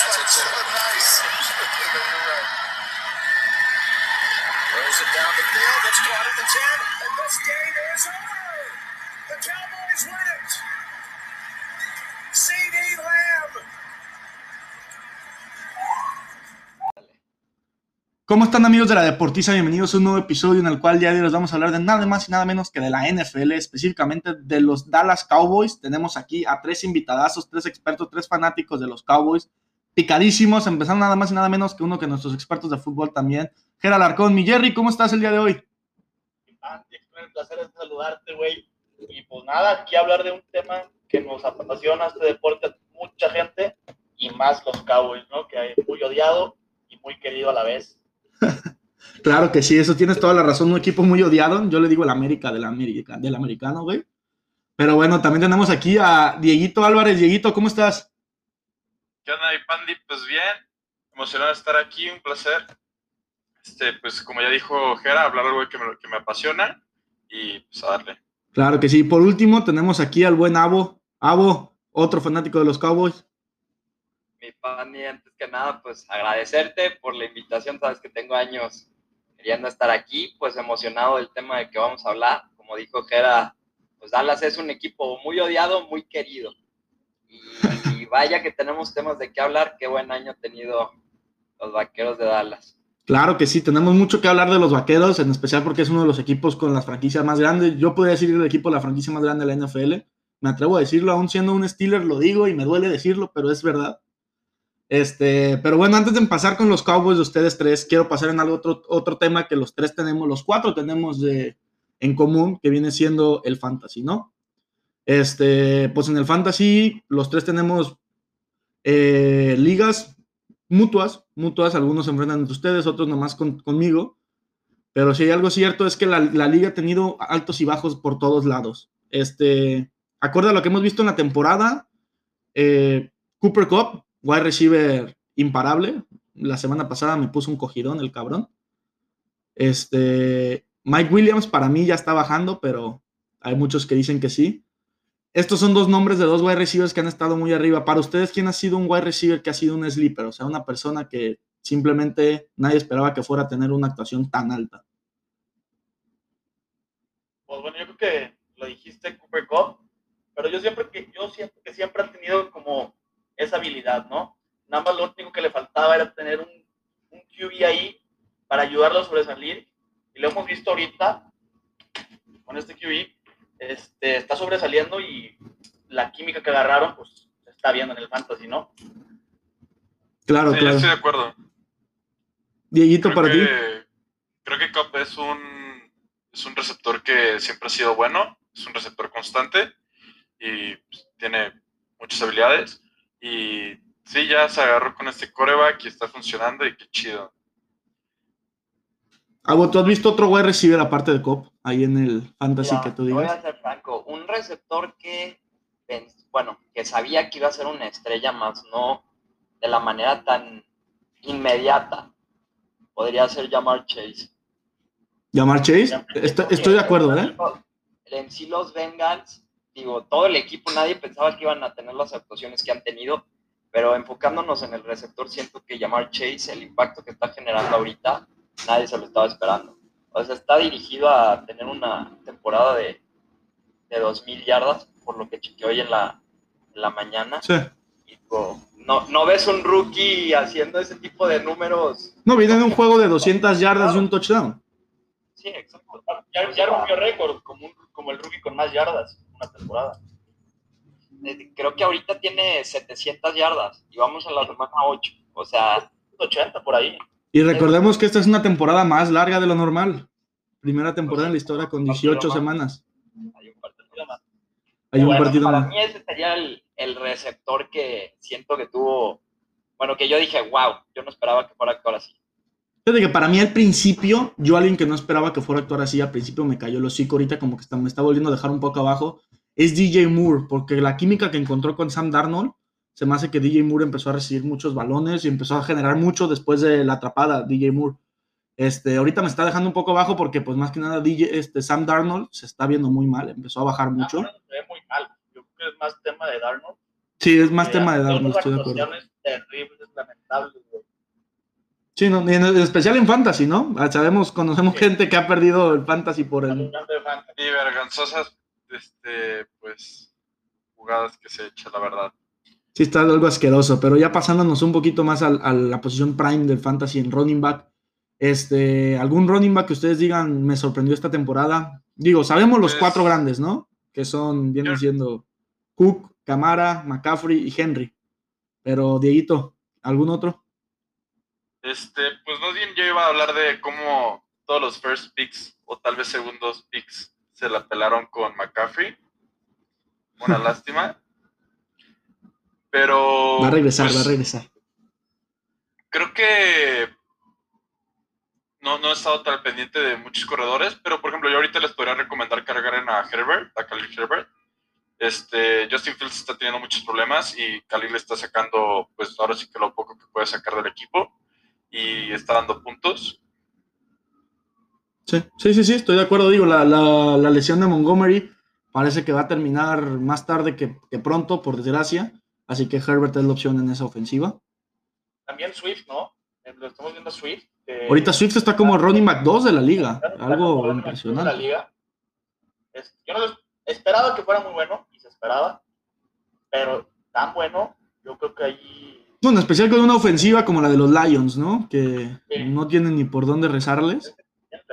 That's like it, so too. nice. You're right. Throws it down the field. It's caught at the 10. And this game is over. The Cowboys win it. C.D. Lamb. ¿Cómo están amigos de la Deportiza? Bienvenidos a un nuevo episodio en el cual ya les vamos a hablar de nada más y nada menos que de la NFL, específicamente de los Dallas Cowboys. Tenemos aquí a tres invitadazos, tres expertos, tres fanáticos de los Cowboys, picadísimos, empezando nada más y nada menos que uno que nuestros expertos de fútbol también. Gerald Arcón, mi Jerry, ¿cómo estás el día de hoy? Con el placer saludarte, güey. Y pues nada, aquí hablar de un tema que nos apasiona este deporte a mucha gente y más los Cowboys, ¿no? Que hay muy odiado y muy querido a la vez. Claro que sí, eso tienes toda la razón, un equipo muy odiado, yo le digo el América del, América, del americano, güey. Pero bueno, también tenemos aquí a Dieguito Álvarez. Dieguito, ¿cómo estás? ¿Qué onda, mi Pandi? Pues bien, emocionado de estar aquí, un placer. Este, pues como ya dijo Jera, hablar algo que me, que me apasiona y pues a darle. Claro que sí. Por último, tenemos aquí al buen Abo. Abo, otro fanático de los Cowboys. mi Fanny, antes que nada, pues agradecerte por la invitación. Sabes que tengo años queriendo estar aquí, pues emocionado del tema de que vamos a hablar. Como dijo Jera, pues Dallas es un equipo muy odiado, muy querido. Y vaya que tenemos temas de qué hablar. Qué buen año han tenido los vaqueros de Dallas. Claro que sí, tenemos mucho que hablar de los vaqueros, en especial porque es uno de los equipos con las franquicias más grandes. Yo podría decir el equipo de la franquicia más grande de la NFL. Me atrevo a decirlo, aún siendo un Steeler, lo digo y me duele decirlo, pero es verdad. Este, pero bueno, antes de pasar con los Cowboys de ustedes tres, quiero pasar en algo otro, otro tema que los tres tenemos, los cuatro tenemos de, en común, que viene siendo el fantasy, ¿no? Este, pues en el fantasy, los tres tenemos eh, ligas mutuas, mutuas, algunos se enfrentan entre ustedes, otros nomás con- conmigo, pero si hay algo cierto es que la, la liga ha tenido altos y bajos por todos lados. Este, acorde a lo que hemos visto en la temporada, eh, Cooper Cup, wide receiver imparable, la semana pasada me puso un cogidón el cabrón. Este, Mike Williams para mí ya está bajando, pero hay muchos que dicen que sí. Estos son dos nombres de dos wide receivers que han estado muy arriba. Para ustedes, ¿quién ha sido un wide receiver que ha sido un sleeper? O sea, una persona que simplemente nadie esperaba que fuera a tener una actuación tan alta. Pues bueno, yo creo que lo dijiste Cooper Cup, pero yo siempre que yo siento que siempre ha tenido como esa habilidad, ¿no? Nada más lo único que le faltaba era tener un, un QB ahí para ayudarlo a sobresalir. Y lo hemos visto ahorita con este QB. Este, está sobresaliendo y la química que agarraron, pues se está viendo en el fantasy, ¿no? Claro, Sí, yo claro. estoy de acuerdo. Dieguito, Creo para ti. creo que Cobb es un, es un receptor que siempre ha sido bueno, es un receptor constante y pues, tiene muchas habilidades. Y sí, ya se agarró con este coreback y está funcionando y qué chido. ¿Tú has visto otro wide receiver aparte de Cop ahí en el fantasy Mira, que tú te voy digas? a ser franco, un receptor que, bueno, que sabía que iba a ser una estrella, más no de la manera tan inmediata. Podría ser llamar Chase. ¿Llamar Chase? Estoy, estoy de acuerdo, ¿eh? En sí los Bengals, digo, todo el equipo, nadie pensaba que iban a tener las actuaciones que han tenido, pero enfocándonos en el receptor, siento que llamar Chase, el impacto que está generando ahorita, nadie se lo estaba esperando. O sea, está dirigido a tener una temporada de, de 2.000 yardas, por lo que chequeé hoy en la, en la mañana. Sí. Y, no, no ves un rookie haciendo ese tipo de números. No, viene de un juego de 200 yardas y un touchdown. Sí, exacto. Ya, ya rompió récord como, un- como el rookie con más yardas en una temporada. Eh, Creo que ahorita tiene 700 yardas y vamos a la semana 8. O sea, 80 por ahí. Y recordemos que esta es una temporada más larga de lo normal. Primera temporada en la historia con 18 semanas. hay un partido más. Hay un Bueno, partido para más. mí ese sería el, el receptor que siento que tuvo, bueno, que yo dije, wow, yo no esperaba que fuera a actuar así. Fíjate que para mí al principio, yo alguien que no esperaba que fuera a actuar así, al principio me cayó el hocico, ahorita como que está, me está volviendo a dejar un poco abajo, es DJ Moore, porque la química que encontró con Sam Darnold, se me hace que DJ Moore empezó a recibir muchos balones y empezó a generar mucho después de la atrapada, DJ Moore. Este, ahorita me está dejando un poco abajo porque pues más que nada DJ, este, Sam Darnold se está viendo muy mal, empezó a bajar mucho. Darnold se ve muy mal. Yo creo que es más tema de Darnold. Sí, es más que tema de Darnold, estoy de acuerdo. terribles lamentables, güey. Sí, no, en, especial en Fantasy, ¿no? Ah, Sabemos, conocemos gente que ha perdido el Fantasy por el... Y vergonzosas, este, pues, jugadas que se echa, la verdad. Sí, está algo asqueroso, pero ya pasándonos un poquito más al- a, la posición prime del fantasy en running back, este, algún running back que ustedes digan me sorprendió esta temporada. Digo, sabemos los Pues- cuatro grandes, ¿no? Que son, vienen siendo Cook, Camara, McCaffrey y Henry. Pero, Dieguito, ¿algún otro? Este, pues más bien yo iba a hablar de cómo todos los first picks o tal vez segundos picks se la pelaron con McCaffrey. Una lástima. Pero. Va a regresar, pues, va a regresar. Creo que no, no he estado tan pendiente de muchos corredores, pero por ejemplo, yo ahorita les podría recomendar que agarren a Herbert, a Khalil Herbert. Este, Justin Fields está teniendo muchos problemas y Khalil está sacando, pues ahora sí que lo poco que puede sacar del equipo y está dando puntos. Sí, sí, sí, sí, estoy de acuerdo. Digo, la, la- la lesión de Montgomery parece que va a terminar más tarde que, que pronto, por desgracia. Así que Herbert es la opción en esa ofensiva. También Swift, ¿no? Eh, Lo estamos viendo Swift. Ahorita Swift está como running back 2 de la liga. Algo como la impresionante. liga. Es- yo no esperaba que fuera muy bueno y se esperaba, pero tan bueno, yo creo que ahí Bueno, en especial con una ofensiva como la de los Lions, ¿no? Que Sí. no tienen ni por dónde rezarles.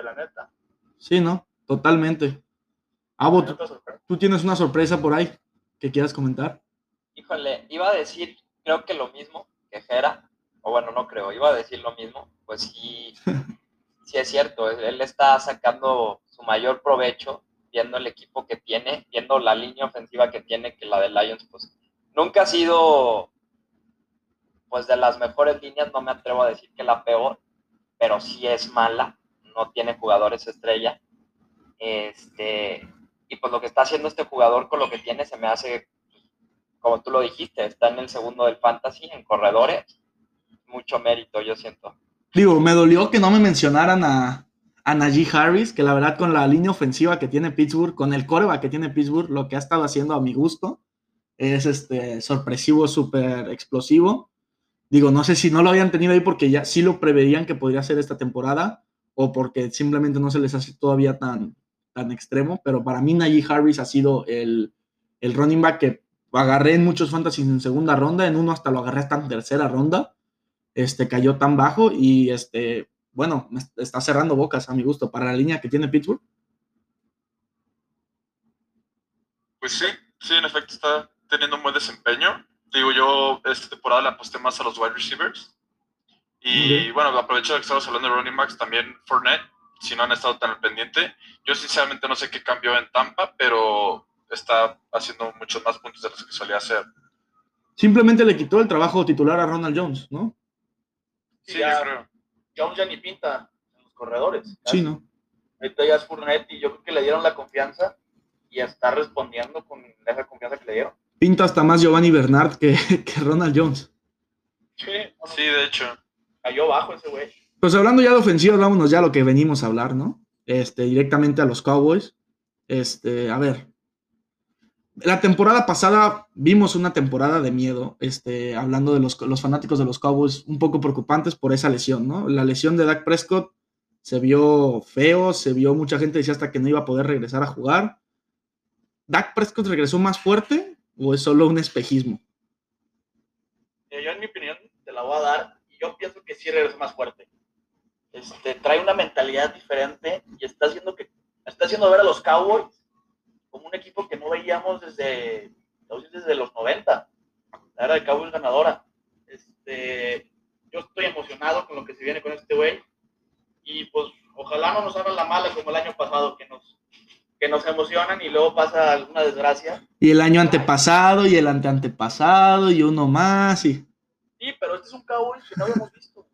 la neta. Sí, ¿no? Totalmente. Abo, Me ¿tú, dio sorpresa. tú tienes una sorpresa por ahí que quieras comentar. Híjole, iba a decir, creo que lo mismo que Jera, o bueno, no creo, iba a decir lo mismo, pues sí, sí es cierto, él, está sacando su mayor provecho viendo el equipo que tiene, viendo la línea ofensiva que tiene, que la de Lions, pues nunca ha sido, pues de las mejores líneas, no me atrevo a decir que la peor, pero sí es mala, no tiene jugadores estrella, este, y pues lo que está haciendo este jugador con lo que tiene se me hace como tú lo dijiste, está en el segundo del fantasy, en corredores. Mucho mérito, yo siento. Digo, me dolió que no me mencionaran a, a Najee Harris, que la verdad con la línea ofensiva que tiene Pittsburgh, con el coreback que tiene Pittsburgh, lo que ha estado haciendo a mi gusto es este sorpresivo, súper explosivo. Digo, no sé si no lo habían tenido ahí porque ya sí lo preveían que podría ser esta temporada o porque simplemente no se les hace todavía tan, tan extremo, pero para mí Najee Harris ha sido el, el running back que agarré en muchos fantasies en segunda ronda, en uno hasta lo agarré hasta en tercera ronda, este cayó tan bajo y este, bueno, me está cerrando bocas a mi gusto para la línea que tiene Pittsburgh. Pues sí, sí, en efecto está teniendo un buen desempeño. Digo, yo esta temporada le aposté más a los wide receivers. Y bueno, aprovecho que estamos hablando de running backs, también Fournette, si no han estado tan al pendiente. Yo sinceramente no sé qué cambió en Tampa, pero está haciendo muchos más puntos de los que solía hacer. Simplemente le quitó el trabajo titular a Ronald Jones, ¿no? Sí, ya, yo creo. Jones ya ni pinta en los corredores. Sí, ¿no? Ahorita ya es Fournette y yo creo que le dieron la confianza y está respondiendo con esa confianza que le dieron. Pinta hasta más Giovanni Bernard que, que Ronald Jones. Sí, Sí, de hecho. cayó bajo ese güey. Pues hablando ya de ofensivas, vámonos ya a lo que venimos a hablar, ¿no? Este, directamente a los Cowboys. Este, a ver. La temporada pasada vimos una temporada de miedo, este, hablando de los, los fanáticos de los Cowboys, un poco preocupantes por esa lesión, ¿no? La lesión de Dak Prescott se vio feo, se vio mucha gente decía hasta que no iba a poder regresar a jugar. ¿Dak Prescott regresó más fuerte o es solo un espejismo? Yo en mi opinión te la voy a dar y yo pienso que sí regresa más fuerte. Este, trae una mentalidad diferente y está haciendo que está haciendo ver a los Cowboys como un equipo que no veíamos desde, desde los 90. La era de Cowboys ganadora. Este, yo estoy emocionado con lo que se viene con este güey y pues ojalá no nos hagan la mala como el año pasado que nos que nos emocionan y luego pasa alguna desgracia. Y el año antepasado y el anteantepasado y uno más y... Sí, pero este es un Cowboys que no habíamos visto.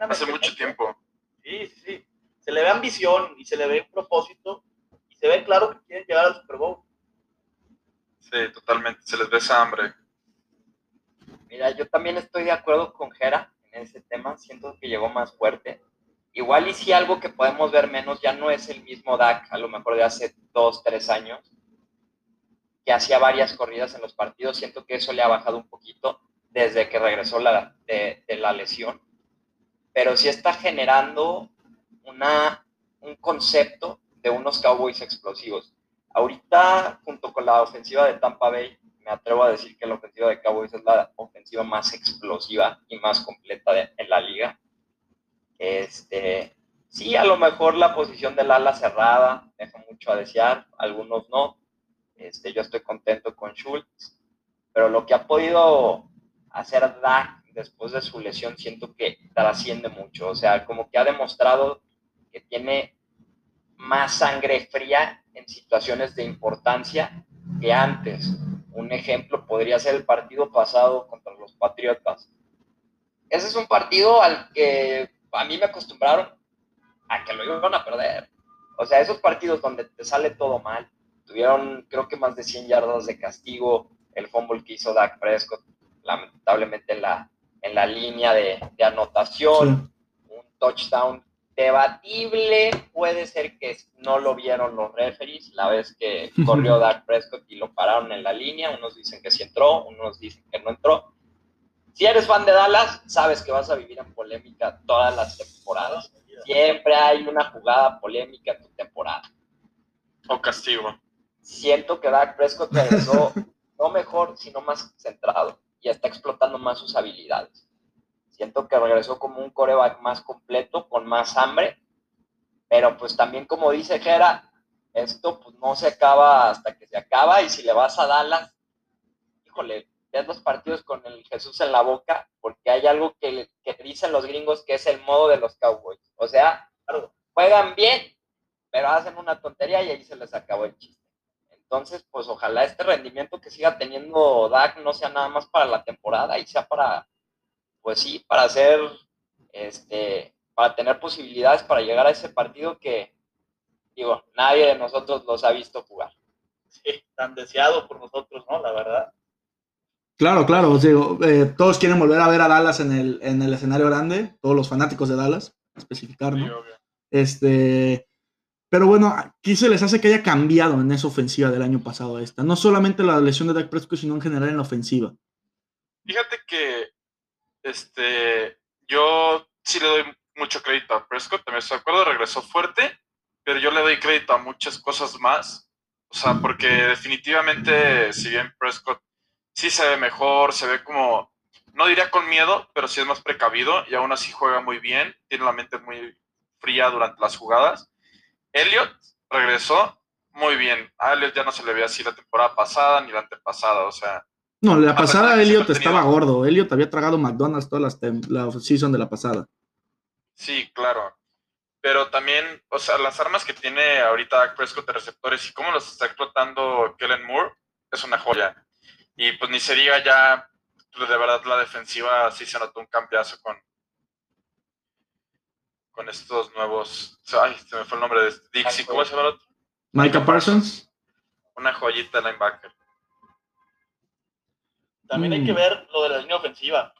Hace mucho tiempo. Sí, sí, sí. Se le ve ambición y se le ve un propósito se ve claro que quieren llegar al Super Bowl. Sí, totalmente. Se les ve esa hambre. Mira, yo también estoy de acuerdo con Jera en ese tema. Siento que llegó más fuerte. Igual y si algo que podemos ver menos ya no es el mismo Dak, a lo mejor de hace dos, tres años, que hacía varias corridas en los partidos. Siento que eso le ha bajado un poquito. desde que regresó la, de, de la lesión, pero sí está generando una, un concepto de unos Cowboys explosivos. Ahorita, junto con la ofensiva de Tampa Bay, me atrevo a decir que la ofensiva de Cowboys es la ofensiva más explosiva y más completa de, en la liga. Este, sí, a lo mejor la posición del ala cerrada deja mucho a desear, algunos no. Este, yo estoy contento con Schultz, pero lo que ha podido hacer Dak después de su lesión siento que trasciende mucho. O sea, como que ha demostrado que tiene más sangre fría en situaciones de importancia que antes. Un ejemplo podría ser el partido pasado contra los Patriotas. Ese es un partido al que a mí me acostumbraron a que lo iban a perder. O sea, esos partidos donde te sale todo mal, tuvieron creo que más de 100 yardas de castigo, el fumble que hizo Dak Prescott, lamentablemente en la, en la línea de, de anotación, un touchdown debatible, puede ser que no lo vieron los referees la vez que corrió Dak Prescott y lo pararon en la línea, unos dicen que sí entró, unos dicen que no entró. Si eres fan de Dallas, sabes que vas a vivir en polémica todas las temporadas. Siempre hay una jugada polémica en tu temporada. O castigo. Siento que Dak Prescott regresó no mejor, sino más centrado y está explotando más sus habilidades. Siento que regresó como un coreback más completo, con más hambre, pero pues también como dice Jera, esto pues no se acaba hasta que se acaba y si le vas a Dallas, híjole, ves los partidos con el Jesús en la boca, porque hay algo que, que dicen los gringos que es el modo de los Cowboys. O sea, juegan bien, pero hacen una tontería y ahí se les acabó el chiste. Entonces, pues ojalá este rendimiento que siga teniendo Dak no sea nada más para la temporada y sea para pues sí, para hacer, este, para tener posibilidades para llegar a ese partido que, digo, nadie de nosotros los ha visto jugar. Sí, tan deseado por nosotros, ¿no? La verdad. Claro, claro, digo, eh, todos quieren volver a ver a Dallas en el, en el escenario grande, todos los fanáticos de Dallas, especificar, ¿no? Sí. Este, pero bueno, ¿qué se les hace que haya cambiado en esa ofensiva del año pasado a esta? No solamente la lesión de Dak Prescott, sino en general en la ofensiva. Fíjate que este, yo sí le doy mucho crédito a Prescott, también estoy de acuerdo, regresó fuerte, pero yo le doy crédito a muchas cosas más. O sea, porque definitivamente, si bien Prescott sí se ve mejor, se ve como, no diría con miedo, pero sí es más precavido y aún así juega muy bien, tiene la mente muy fría durante las jugadas. Elliot regresó muy bien. A Elliot ya no se le veía así la temporada pasada ni la antepasada, o sea, No, la pasada que Elliot estaba tenido- gordo. Elliot había tragado McDonald's toda la season de la pasada. Sí, claro. Pero también, o sea, las armas que tiene ahorita Dak Prescott de receptores y cómo los está explotando Kellen Moore es una joya. Y pues ni se diga ya, pues, de verdad la defensiva sí se notó un campeazo con, con estos nuevos. Ay, se me fue el nombre de este. Dixie, ¿cómo se llama el otro? Micah Parsons. Una joyita de linebacker. También hay Mm. que ver lo de la línea ofensiva.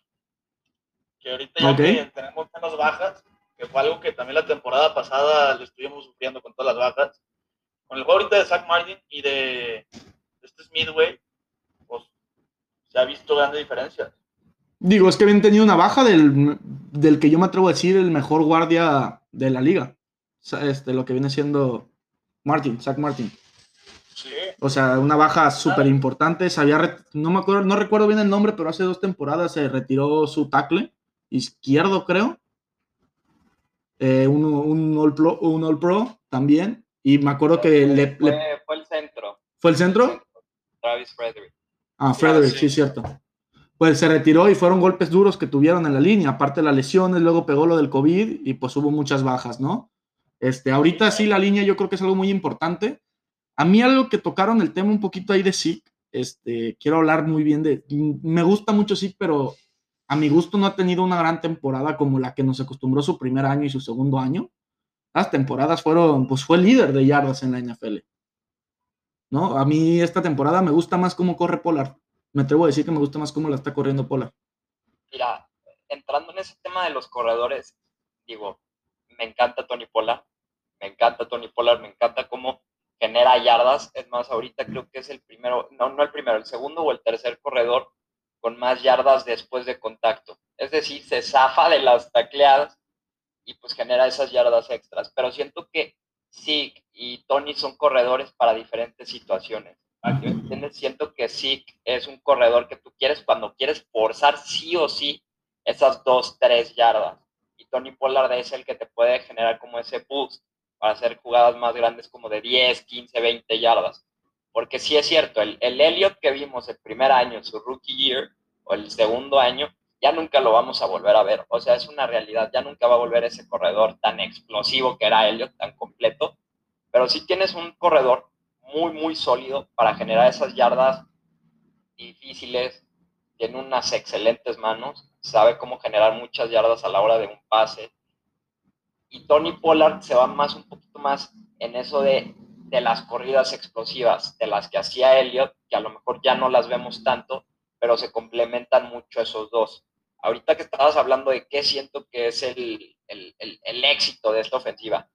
Que ahorita ya que tenemos menos bajas, que fue algo que también la temporada pasada le estuvimos sufriendo con todas las bajas. Con el juego ahorita de Zach Martin y de, este Midway, pues se ha visto grande diferencia. Digo, es que habían tenido una baja del, del que yo me atrevo a decir el mejor guardia de la liga. Este, lo que viene siendo Martin, Zach Martin. Sí. O sea, una baja súper importante. Se había no me acuerdo, no recuerdo bien el nombre, pero hace dos temporadas se retiró su tackle izquierdo, creo. Eh, un, un, all pro, un All Pro también. Y me acuerdo que le, fue, le- fue el centro. ¿Fue el centro? Travis Frederick. Ah, Frederick, sí. sí, es cierto. Pues se retiró y fueron golpes duros que tuvieron en la línea, aparte de las lesiones, luego pegó lo del COVID y pues hubo muchas bajas, ¿no? Este, ahorita sí la línea yo creo que es algo muy importante. A mí algo que tocaron el tema un poquito ahí de Zeke, este, quiero hablar muy bien de, me gusta mucho Zeke, pero a mi gusto no ha tenido una gran temporada como la que nos acostumbró su primer año y su segundo año. Las temporadas fueron, pues fue líder de yardas en la NFL. ¿No? A mí esta temporada me gusta más cómo corre Polar. Me atrevo a decir que me gusta más cómo la está corriendo Polar. Mira, entrando en ese tema de los corredores, digo, me encanta Tony Pollard, me encanta Tony Pollard, me encanta cómo genera yardas. Es más, ahorita creo que es el primero, no, no el primero, el segundo o el tercer corredor con más yardas después de contacto. Es decir, se zafa de las tacleadas y pues genera esas yardas extras. Pero siento que Zeke y Tony son corredores para diferentes situaciones. ¿Para que me entiendes? Siento que Zeke es un corredor que tú quieres cuando quieres forzar sí o sí esas dos, tres yardas. Y Tony Pollard es el que te puede generar como ese boost para hacer jugadas más grandes como de 10, 15, 20 yardas. Porque sí es cierto, el, el Elliot que vimos el primer año, su rookie year, o el segundo año, ya nunca lo vamos a volver a ver. O sea, es una realidad, ya nunca va a volver ese corredor tan explosivo que era Elliot, tan completo. Pero sí tienes un corredor muy, muy sólido para generar esas yardas difíciles, tiene unas excelentes manos, sabe cómo generar muchas yardas a la hora de un pase. Y Tony Pollard se va más un poquito más en eso de, de las corridas explosivas, de las que hacía Elliot, que a lo mejor ya no las vemos tanto, pero se complementan mucho esos dos. Ahorita que estabas hablando de qué siento que es el, el, el, éxito de esta ofensiva,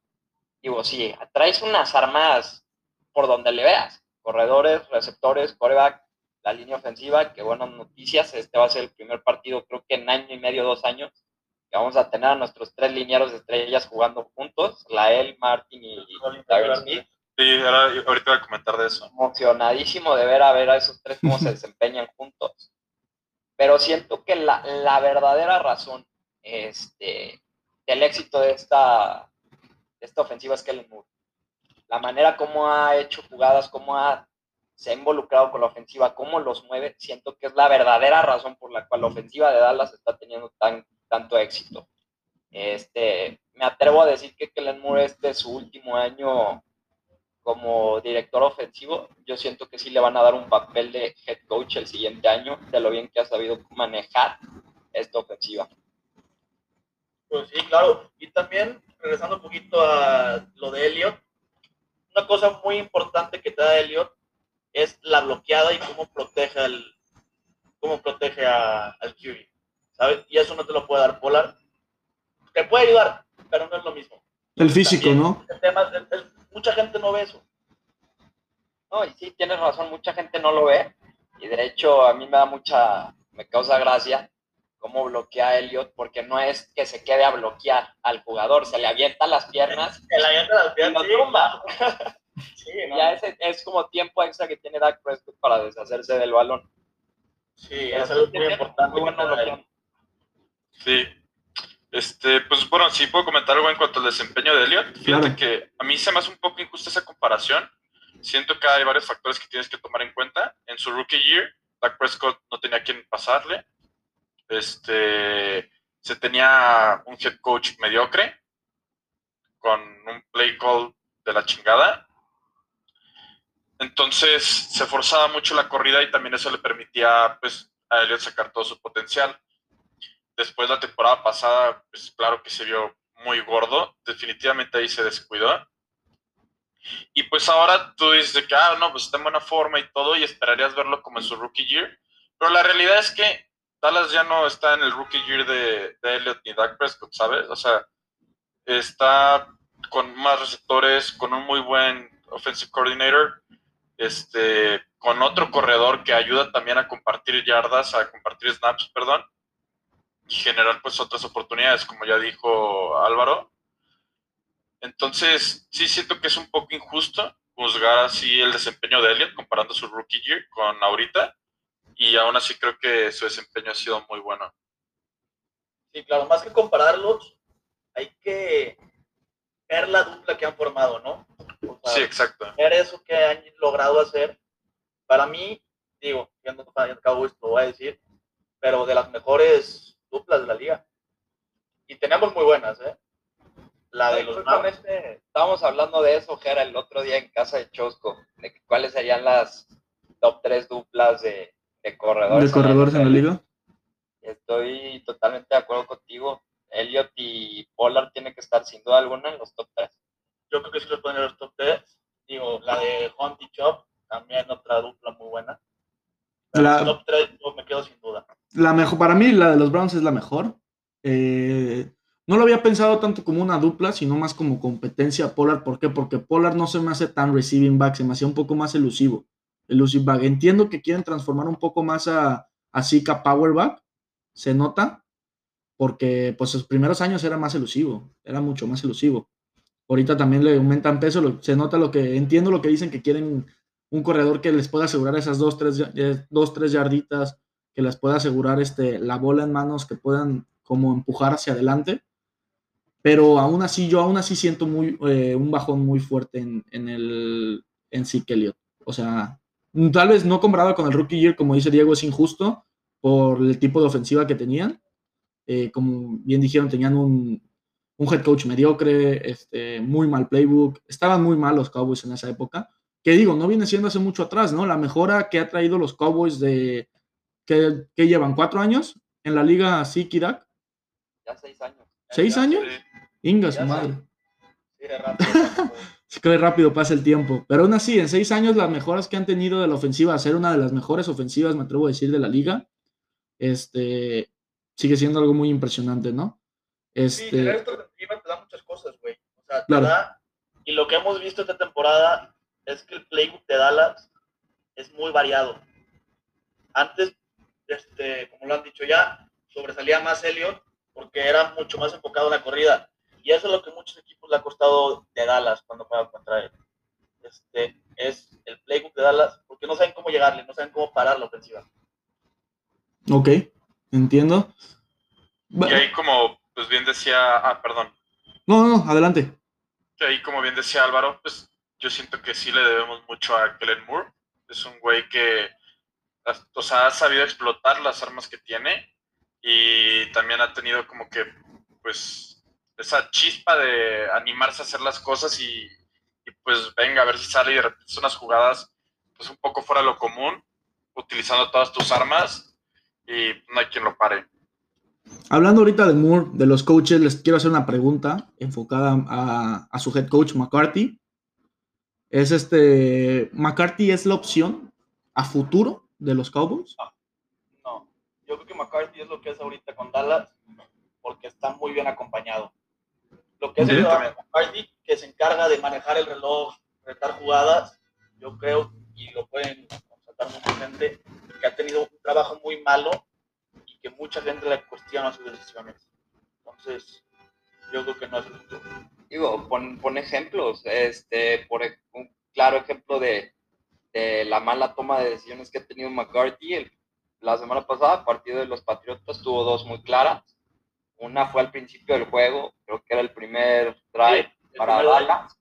digo, sí, traes unas armas por donde le veas, corredores, receptores, coreback, la línea ofensiva, que buenas noticias, este va a ser el primer partido, creo que en año y medio, dos años, que vamos a tener a nuestros tres linieros de estrellas jugando juntos, Lael, Martin y Tyron Smith. Sí, era, ahorita voy a comentar de eso. Emocionadísimo de ver a ver a esos tres cómo se desempeñan juntos. Pero siento que la, la verdadera razón este, del éxito de esta, de esta ofensiva es Kellen Moore. La manera como ha hecho jugadas, cómo ha se ha involucrado con la ofensiva, cómo los mueve, siento que es la verdadera razón por la cual la ofensiva de Dallas está teniendo tan, tanto éxito. Este, me atrevo a decir que Kellen Moore este es su último año como director ofensivo. Yo siento que sí le van a dar un papel de head coach el siguiente año, de lo bien que ha sabido manejar esta ofensiva. Pues sí, claro. Y también, regresando un poquito a lo de Elliot, una cosa muy importante que te da Elliot es la bloqueada y cómo protege al cómo protege a, al QB, ¿sabes? Y eso no te lo puede dar Polar. Te puede ayudar, pero no es lo mismo. El físico, También, ¿no? el tema es- es- mucha gente no ve eso. No, y sí, tienes razón, mucha gente no lo ve. Y de hecho, a mí me da mucha, me causa gracia cómo bloquea a Elliot, porque no es que se quede a bloquear al jugador, se le avienta las piernas El avienta las y piernas, lo sí, tumba. Sí, no, Ya ese es como tiempo extra que tiene Dak Prescott para deshacerse del balón. sí, es algo muy importante. Muy bueno. Sí. Este, pues bueno, sí puedo comentar algo en cuanto al desempeño de Elliot. Fíjate Claro. que a mí se me hace un poco injusta esa comparación. Siento que hay varios factores que tienes que tomar en cuenta. En su rookie year, Dak Prescott no tenía quien pasarle. Este, se tenía un head coach mediocre con un play call de la chingada. Entonces se forzaba mucho la corrida y también eso le permitía pues, a Elliot sacar todo su potencial. Después la temporada pasada, pues claro que se vio muy gordo, definitivamente ahí se descuidó. Y pues ahora tú dices de que, ah, no, pues está en buena forma y todo, y esperarías verlo como en su rookie year. Pero la realidad es que Dallas ya no está en el rookie year de, de Elliot ni Dak Prescott, ¿sabes? O sea, está con más receptores, con un muy buen offensive coordinator, este, con otro corredor que ayuda también a compartir yardas, a compartir snaps, perdón, generar pues otras oportunidades, como ya dijo Álvaro. Entonces, sí siento que es un poco injusto juzgar así el desempeño de Elliot comparando su rookie year con ahorita, y aún así creo que su desempeño ha sido muy bueno. Sí, claro, más que compararlos, hay que ver la dupla que han formado, ¿no? O sea, Sí, exacto. ver eso que han logrado hacer. Para mí, digo, siendo fan de Cowboys, lo voy a decir, pero de las mejores duplas de la liga. Y tenemos muy buenas, ¿eh? La de los Browns. justamente estábamos hablando de eso, Jera, el otro día en casa de Chosco, de que cuáles serían las top tres duplas de, de corredores. De corredores en la liga. Estoy totalmente de acuerdo contigo. Elliot y Pollard tienen que estar sin duda alguna en los top 3. Yo creo que sí los ponen en los top 3. Digo, la de Hunt y Chop, también otra dupla muy buena. La- los top 3 yo me quedo sin duda. La mejor, para mí, la de los Browns es la mejor. Eh, no lo había pensado tanto como una dupla, sino más como competencia a Pollard. ¿Por qué? Porque Pollard no se me hace tan receiving back, se me hacía un poco más elusivo. Elusive back. Entiendo que quieren transformar un poco más a, a Zika Powerback, se nota, porque pues sus primeros años era más elusivo, era mucho más elusivo. Ahorita también le aumentan peso, lo- se nota lo que, entiendo lo que dicen que quieren un corredor que les pueda asegurar esas dos, tres, dos, tres yarditas, que les pueda asegurar este, la bola en manos, que puedan como empujar hacia adelante. Pero aún así, yo aún así siento muy, eh, un bajón muy fuerte en, en el en Zeke Elliott. O sea, tal vez no comparado con el rookie year, como dice Diego, es injusto por el tipo de ofensiva que tenían. Eh, como bien dijeron, tenían un, un head coach mediocre, este, muy mal playbook. Estaban muy mal los Cowboys en esa época. Que digo, no viene siendo hace mucho atrás, ¿no? La mejora que ha traído los Cowboys de. que, que llevan cuatro años en la liga Dak. Ya seis años. ¿Seis Ya, años? Sí. Inga, su madre. Sí, de rápido. Se que rápido pasa el tiempo. Pero aún así, en seis años, las mejoras que han tenido de la ofensiva, a ser una de las mejores ofensivas, me atrevo a decir, de la liga, este, sigue siendo algo muy impresionante, ¿no? Sí, tener Este, esta ofensiva te da muchas cosas, güey. O sea, te Claro. da. Y lo que hemos visto esta temporada es que el playbook de Dallas es muy variado. Antes, este, como lo han dicho ya, sobresalía más Elliot porque era mucho más enfocado en la corrida. Y eso es lo que a muchos equipos le ha costado de Dallas cuando juegan contra él. Este, es el playbook de Dallas porque no saben cómo llegarle, no saben cómo parar la ofensiva. ok, entiendo. Y Bueno, ahí como, pues bien decía, ah, perdón, no, no, no, adelante. que ahí como bien decía Álvaro, pues yo siento que sí le debemos mucho a Kellen Moore. Es un güey que, o sea, ha sabido explotar las armas que tiene y también ha tenido como que, pues, esa chispa de animarse a hacer las cosas y, pues venga a ver si sale y de repente son unas jugadas pues un poco fuera de lo común, utilizando todas tus armas y no hay quien lo pare. Hablando ahorita de Moore, de los coaches, les quiero hacer una pregunta enfocada a, a su head coach McCarthy. Es este, ¿McCarthy es la opción a futuro de los Cowboys? No, yo creo que McCarthy es lo que es ahorita con Dallas porque está muy bien acompañado. Lo que es Sí. McCarthy, que se encarga de manejar el reloj, retar jugadas, yo creo, y lo pueden constatar mucha gente, que ha tenido un trabajo muy malo y que mucha gente le cuestiona sus decisiones. Entonces, yo creo que no es el futuro. Digo, pon, pon ejemplos. Este, por un claro ejemplo de, de la mala toma de decisiones que ha tenido McCarthy. El- la semana pasada, partido de los Patriotas, tuvo dos muy claras. Una fue al principio del juego, creo que era el primer drive El para Dallas.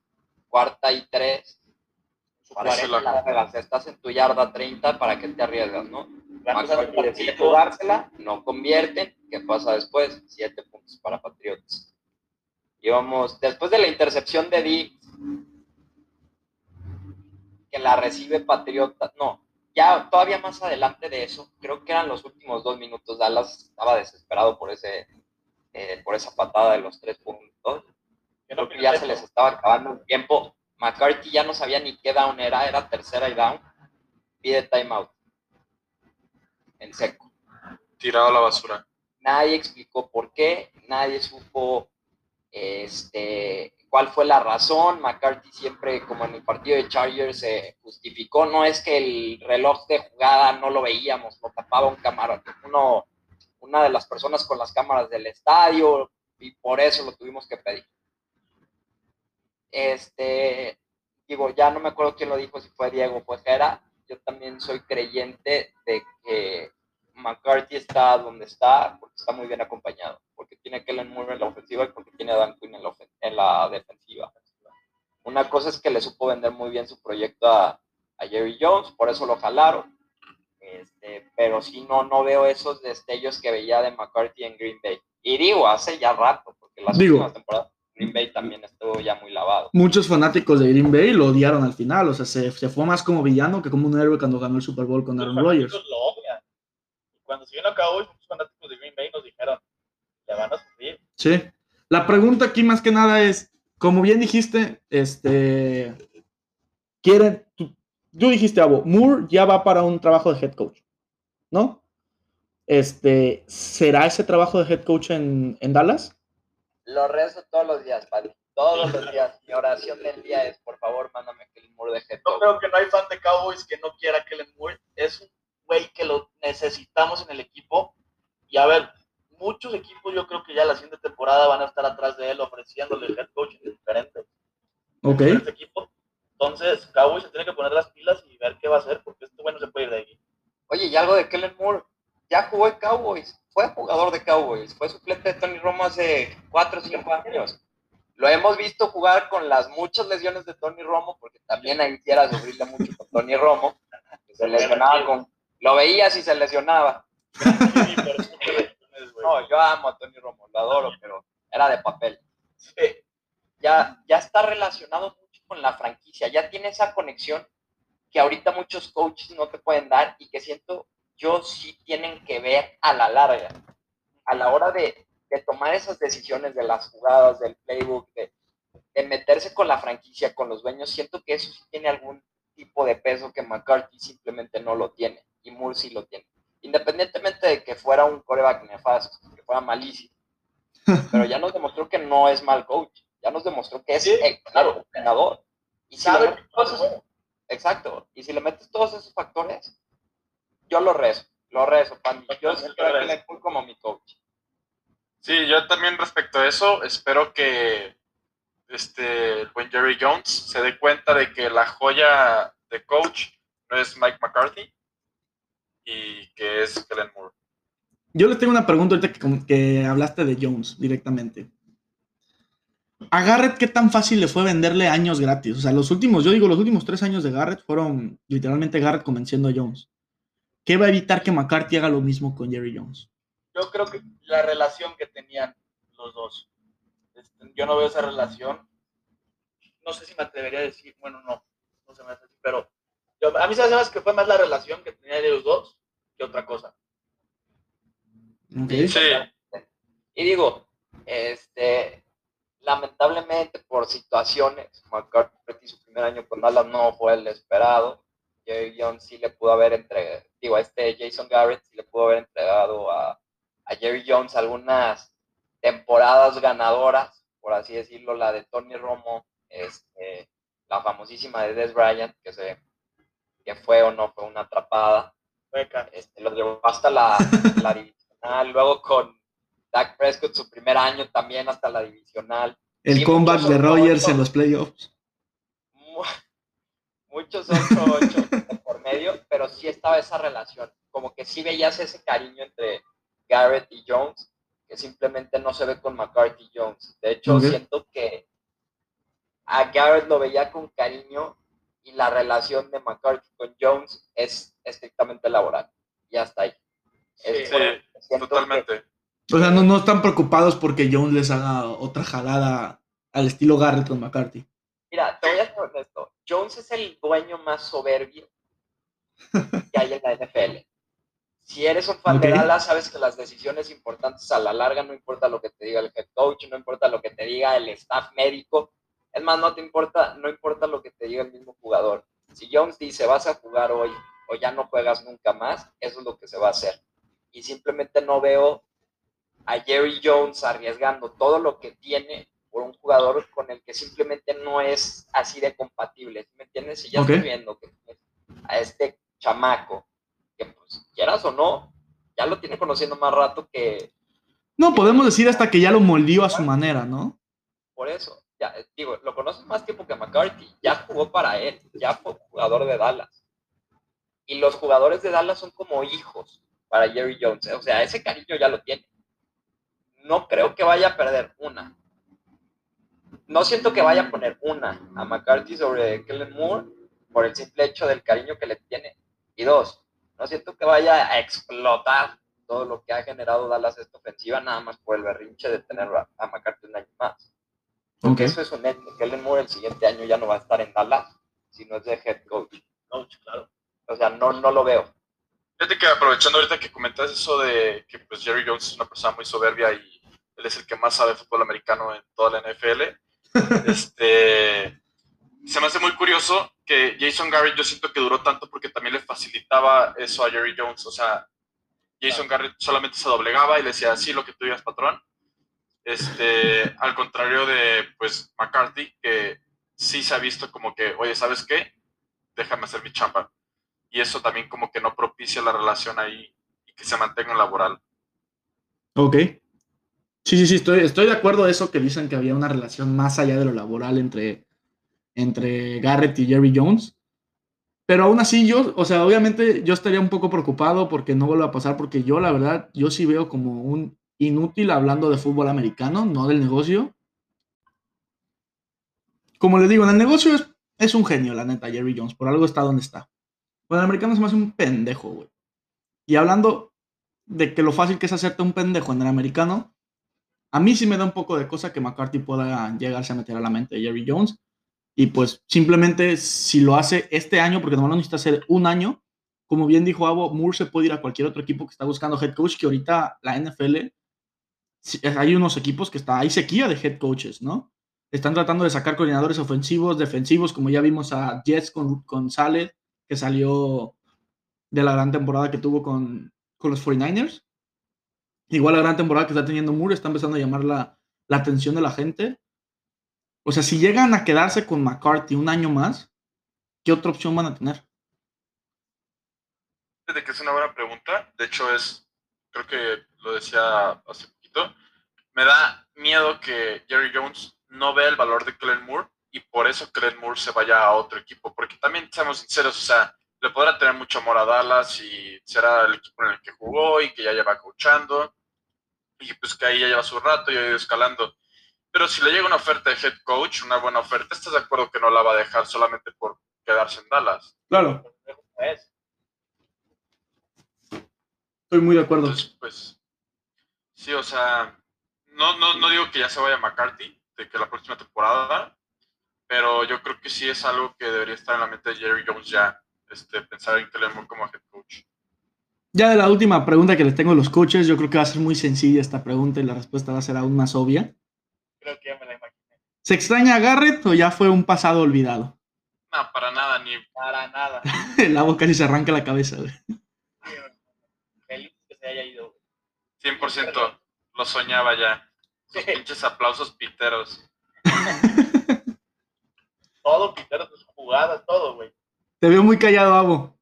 Cuarta y tres. Para que la-. Estás en tu yarda 30, ¿para qué te arriesgas, no? McCarthy decide jugársela, no convierten. ¿Qué pasa después? Siete puntos para Patriotas. Íbamos, después de la intercepción de Diggs, que la recibe Patriotas, no, ya todavía más adelante de eso, creo que eran los últimos dos minutos, Dallas estaba desesperado por ese, eh, por esa patada de los tres puntos. Creo que ya se les estaba acabando el tiempo. McCarthy ya no sabía ni qué down era, era tercera y down. Pide timeout. En seco. Tirado a la basura. Nadie explicó por qué, nadie supo este, cuál fue la razón. McCarthy siempre, como en el partido de Chargers, se justificó. No es que el reloj de jugada no lo veíamos, lo tapaba un cámara, uno, una de las personas con las cámaras del estadio, y por eso lo tuvimos que pedir. Este, digo, ya no me acuerdo quién lo dijo, si fue Diego o fue Jera. Yo también soy creyente de que McCarthy está donde está porque está muy bien acompañado, porque tiene a Kellen Moore en la ofensiva y porque tiene a Dan Quinn en la, ofen- en la defensiva. Una cosa es que le supo vender muy bien su proyecto a, a Jerry Jones, por eso lo jalaron. Este, pero sí no, no veo esos destellos que veía de McCarthy en Green Bay. Y digo, hace ya rato, porque las Digo. últimas temporadas Green Bay también estuvo ya muy lavado. Muchos fanáticos de Green Bay lo odiaron al final, o sea, se, se fue más como villano que como un héroe cuando ganó el Super Bowl con Aaron Rodgers. lo cuando se vino a cabo, muchos fanáticos de Green Bay nos dijeron, le van a sufrir. Sí. La pregunta aquí más que nada es, como bien dijiste, este, quieren, tú, tú dijiste, Abo, Moore ya va para un trabajo de head coach, ¿no? Este, ¿será ese trabajo de head coach en, en Dallas? Lo rezo todos los días, padre. Todos los días. Mi oración del día es, por favor, mándame a Kellen Moore de head Yo coach. creo que no hay fan de Cowboys que no quiera a Kellen Moore. Es un güey que lo necesitamos en el equipo. Y a ver, muchos equipos yo creo que ya la siguiente temporada van a estar atrás de él ofreciéndole head coach diferentes. Ok. diferentes equipos. Entonces, Cowboys se tiene que poner las pilas y ver qué va a hacer, porque este güey no se puede ir de aquí. Oye, y algo de Kellen Moore. Ya jugó en Cowboys. Fue jugador de Cowboys. Fue suplente de Tony Romo hace 4 o 5 años. Lo hemos visto jugar con las muchas lesiones de Tony Romo, porque también ahí quiera sufrirle mucho con Tony Romo. Se lesionaba con. Lo veías y se lesionaba. No, yo amo a Tony Romo, lo adoro, pero era de papel. Sí. Ya, ya está relacionado mucho con la franquicia. Ya tiene esa conexión que ahorita muchos coaches no te pueden dar y que siento yo sí tienen que ver a la larga. A la hora de, de tomar esas decisiones de las jugadas, del playbook, de, de meterse con la franquicia, con los dueños, siento que eso sí tiene algún tipo de peso que McCarthy simplemente no lo tiene y Moore sí lo tiene. Independientemente de que fuera un coreback nefasto, que fuera malísimo, pero ya nos demostró que no es mal coach, ya nos demostró que es Sí, claro. claro, entrenador. Y si Sabe todos esos- exacto, y si le metes todos esos factores, yo lo rezo, lo rezo, Pandy. Yo sí creo que le como mi coach. Sí, yo también respecto a eso, espero que este, el buen Jerry Jones se dé cuenta de que la joya de coach no es Mike McCarthy y que es Kellen Moore. Yo les tengo una pregunta ahorita que hablaste de Jones directamente. A Garrett, ¿qué tan fácil le fue venderle años gratis? O sea, los últimos, yo digo, los últimos tres años de Garrett fueron literalmente Garrett convenciendo a Jones. ¿Qué va a evitar que McCarthy haga lo mismo con Jerry Jones? Yo creo que la relación que tenían los dos. este, yo no veo esa relación. No sé si me atrevería a decir, bueno, no, no se me hace así, pero yo- a mí se me hace más que fue más la relación que tenían ellos dos que otra cosa. Sí, Y digo, este, lamentablemente por situaciones, McCarthy su primer año con Dallas no fue el esperado. Jerry Jones sí le pudo haber entregado, digo, a este Jason Garrett sí le pudo haber entregado a, a Jerry Jones algunas temporadas ganadoras, por así decirlo, la de Tony Romo, este, la famosísima de Des Bryant, que se que fue o no fue una atrapada, este, lo llevó hasta la, la divisional, luego con Dak Prescott su primer año también hasta la divisional. El Sí, comeback de Rogers ocho. en los playoffs. Mu- Muchos 8-8 por medio, pero sí estaba esa relación. Como que sí veías ese cariño entre Garrett y Jones, que simplemente no se ve con McCarthy y Jones. De hecho, siento que a Garrett lo veía con cariño y la relación de McCarthy con Jones es estrictamente laboral. Y hasta ahí. Es Sí. que que- totalmente. O sea, no, no están preocupados porque Jones les haga otra jalada al estilo Garrett con McCarthy. Mira, te voy a ser honesto. Jones es el dueño más soberbio que hay en la NFL. Si eres un fan de. Dallas, sabes que las decisiones importantes a la larga no importa lo que te diga el head coach, no importa lo que te diga el staff médico. Es más, no te importa, no importa lo que te diga el mismo jugador. Si Jones dice vas a jugar hoy o ya no juegas nunca más, eso es lo que se va a hacer. Y simplemente no veo a Jerry Jones arriesgando todo lo que tiene por un jugador con el que simplemente no es así de compatible. ¿sí ¿Me entiendes? Si ya estoy viendo que a este chamaco, que pues quieras o no, ya lo tiene conociendo más rato que No, podemos decir hasta que ya lo moldeó a su manera, ¿no? por eso. Ya, eh, digo, lo conoces más tiempo que McCarthy, ya jugó para él, ya fue jugador de Dallas. Y los jugadores de Dallas son como hijos para Jerry Jones. O sea, ese cariño ya lo tiene. No creo que vaya a perder una. No siento que vaya a poner una a McCarthy sobre Kellen Moore por el simple hecho del cariño que le tiene. Y dos, no siento que vaya a explotar todo lo que ha generado Dallas esta ofensiva nada más por el berrinche de tener a McCarthy un año más. Eso es un hecho. Kellen Moore el siguiente año ya no va a estar en Dallas, si no es de head coach. Coach, claro. O sea, no, no lo veo. Fíjate que aprovechando ahorita que comentas eso de que pues Jerry Jones es una persona muy soberbia y él es el que más sabe fútbol americano en toda la NFL, este, se me hace muy curioso que Jason Garrett yo siento que duró tanto porque también le facilitaba eso a Jerry Jones. O sea, Jason Garrett solamente se doblegaba y le decía, sí, lo que tú digas, patrón. Este, al contrario de pues McCarthy, que sí se ha visto como que, oye, ¿sabes qué? Déjame hacer mi chamba. y eso también como que no propicia la relación ahí y que se mantenga laboral. Ok. Sí, sí, sí, estoy, estoy de acuerdo a eso que dicen que había una relación más allá de lo laboral entre, entre Garrett y Jerry Jones. Pero aún así yo, o sea, obviamente yo estaría un poco preocupado porque no vuelva a pasar, porque yo la verdad, yo sí veo como un inútil hablando de fútbol americano, no del negocio. Como le digo, en el negocio es, es un genio, la neta, Jerry Jones, por algo está donde está. Bueno, el americano me hace un pendejo, güey. Y hablando de que lo fácil que es hacerte un pendejo en el americano, a mí sí me da un poco de cosa que McCarthy pueda llegarse a meter a la mente de Jerry Jones. Y pues simplemente si lo hace este año, porque normalmente necesita hacer un año, como bien dijo Abo, Moore se puede ir a cualquier otro equipo que está buscando head coach, que ahorita la NFL, hay unos equipos que está, hay sequía de head coaches, ¿no? Están tratando de sacar coordinadores ofensivos, defensivos, como ya vimos a Jets con, con Saleh, que salió de la gran temporada que tuvo con, con los 49ers. Igual la gran temporada que está teniendo Moore está empezando a llamar la, la atención de la gente. O sea, si llegan a quedarse con McCarthy un año más, ¿qué otra opción van a tener? De que es una buena pregunta. De hecho, es, creo que lo decía hace poquito. Me da miedo que Jerry Jones no vea el valor de Glenn Moore y por eso Glenn Moore se vaya a otro equipo. Porque también, seamos sinceros, o sea, le podrá tener mucho amor a Dallas y será el equipo en el que jugó y que ya lleva coachando y pues que ahí ya lleva su rato y ha ido escalando. Pero si le llega una oferta de head coach, una buena oferta, ¿estás de acuerdo que no la va a dejar solamente por quedarse en Dallas? Claro, Es. estoy muy de acuerdo. Entonces, pues, sí, o sea, no, no, no digo que ya se vaya McCarthy, de que la próxima temporada, pero yo creo que sí es algo que debería estar en la mente de Jerry Jones ya, este, pensar en Kellen Moore como head coach. Ya de la última pregunta que les tengo a los coaches, yo creo que va a ser muy sencilla esta pregunta y la respuesta va a ser aún más obvia. Creo que ya me la imaginé. ¿Se extraña a Garrett o ya fue un pasado olvidado? No, para nada, ni Para nada. La boca casi se arranca la cabeza, güey. Feliz que se haya ido. 100% lo soñaba ya. Sus pinches aplausos piteros. Todo, Pitero, tus jugadas, todo, güey. Te veo muy callado, Abo.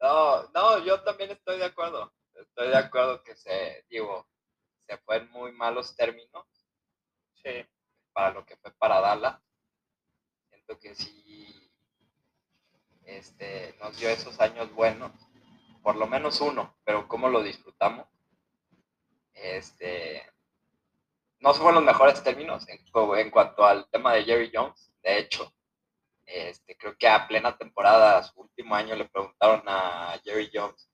No, no, yo también estoy de acuerdo. Estoy de acuerdo que se, digo, se fue en muy malos términos Sí. para lo que fue para Dallas. Siento que sí este, nos dio esos años buenos, por lo menos uno, pero cómo lo disfrutamos. Este, no fueron los mejores términos en, cuanto al tema de Jerry Jones. De hecho, este, creo que a plena temporada, su último año, le preguntaron a Jerry Jones.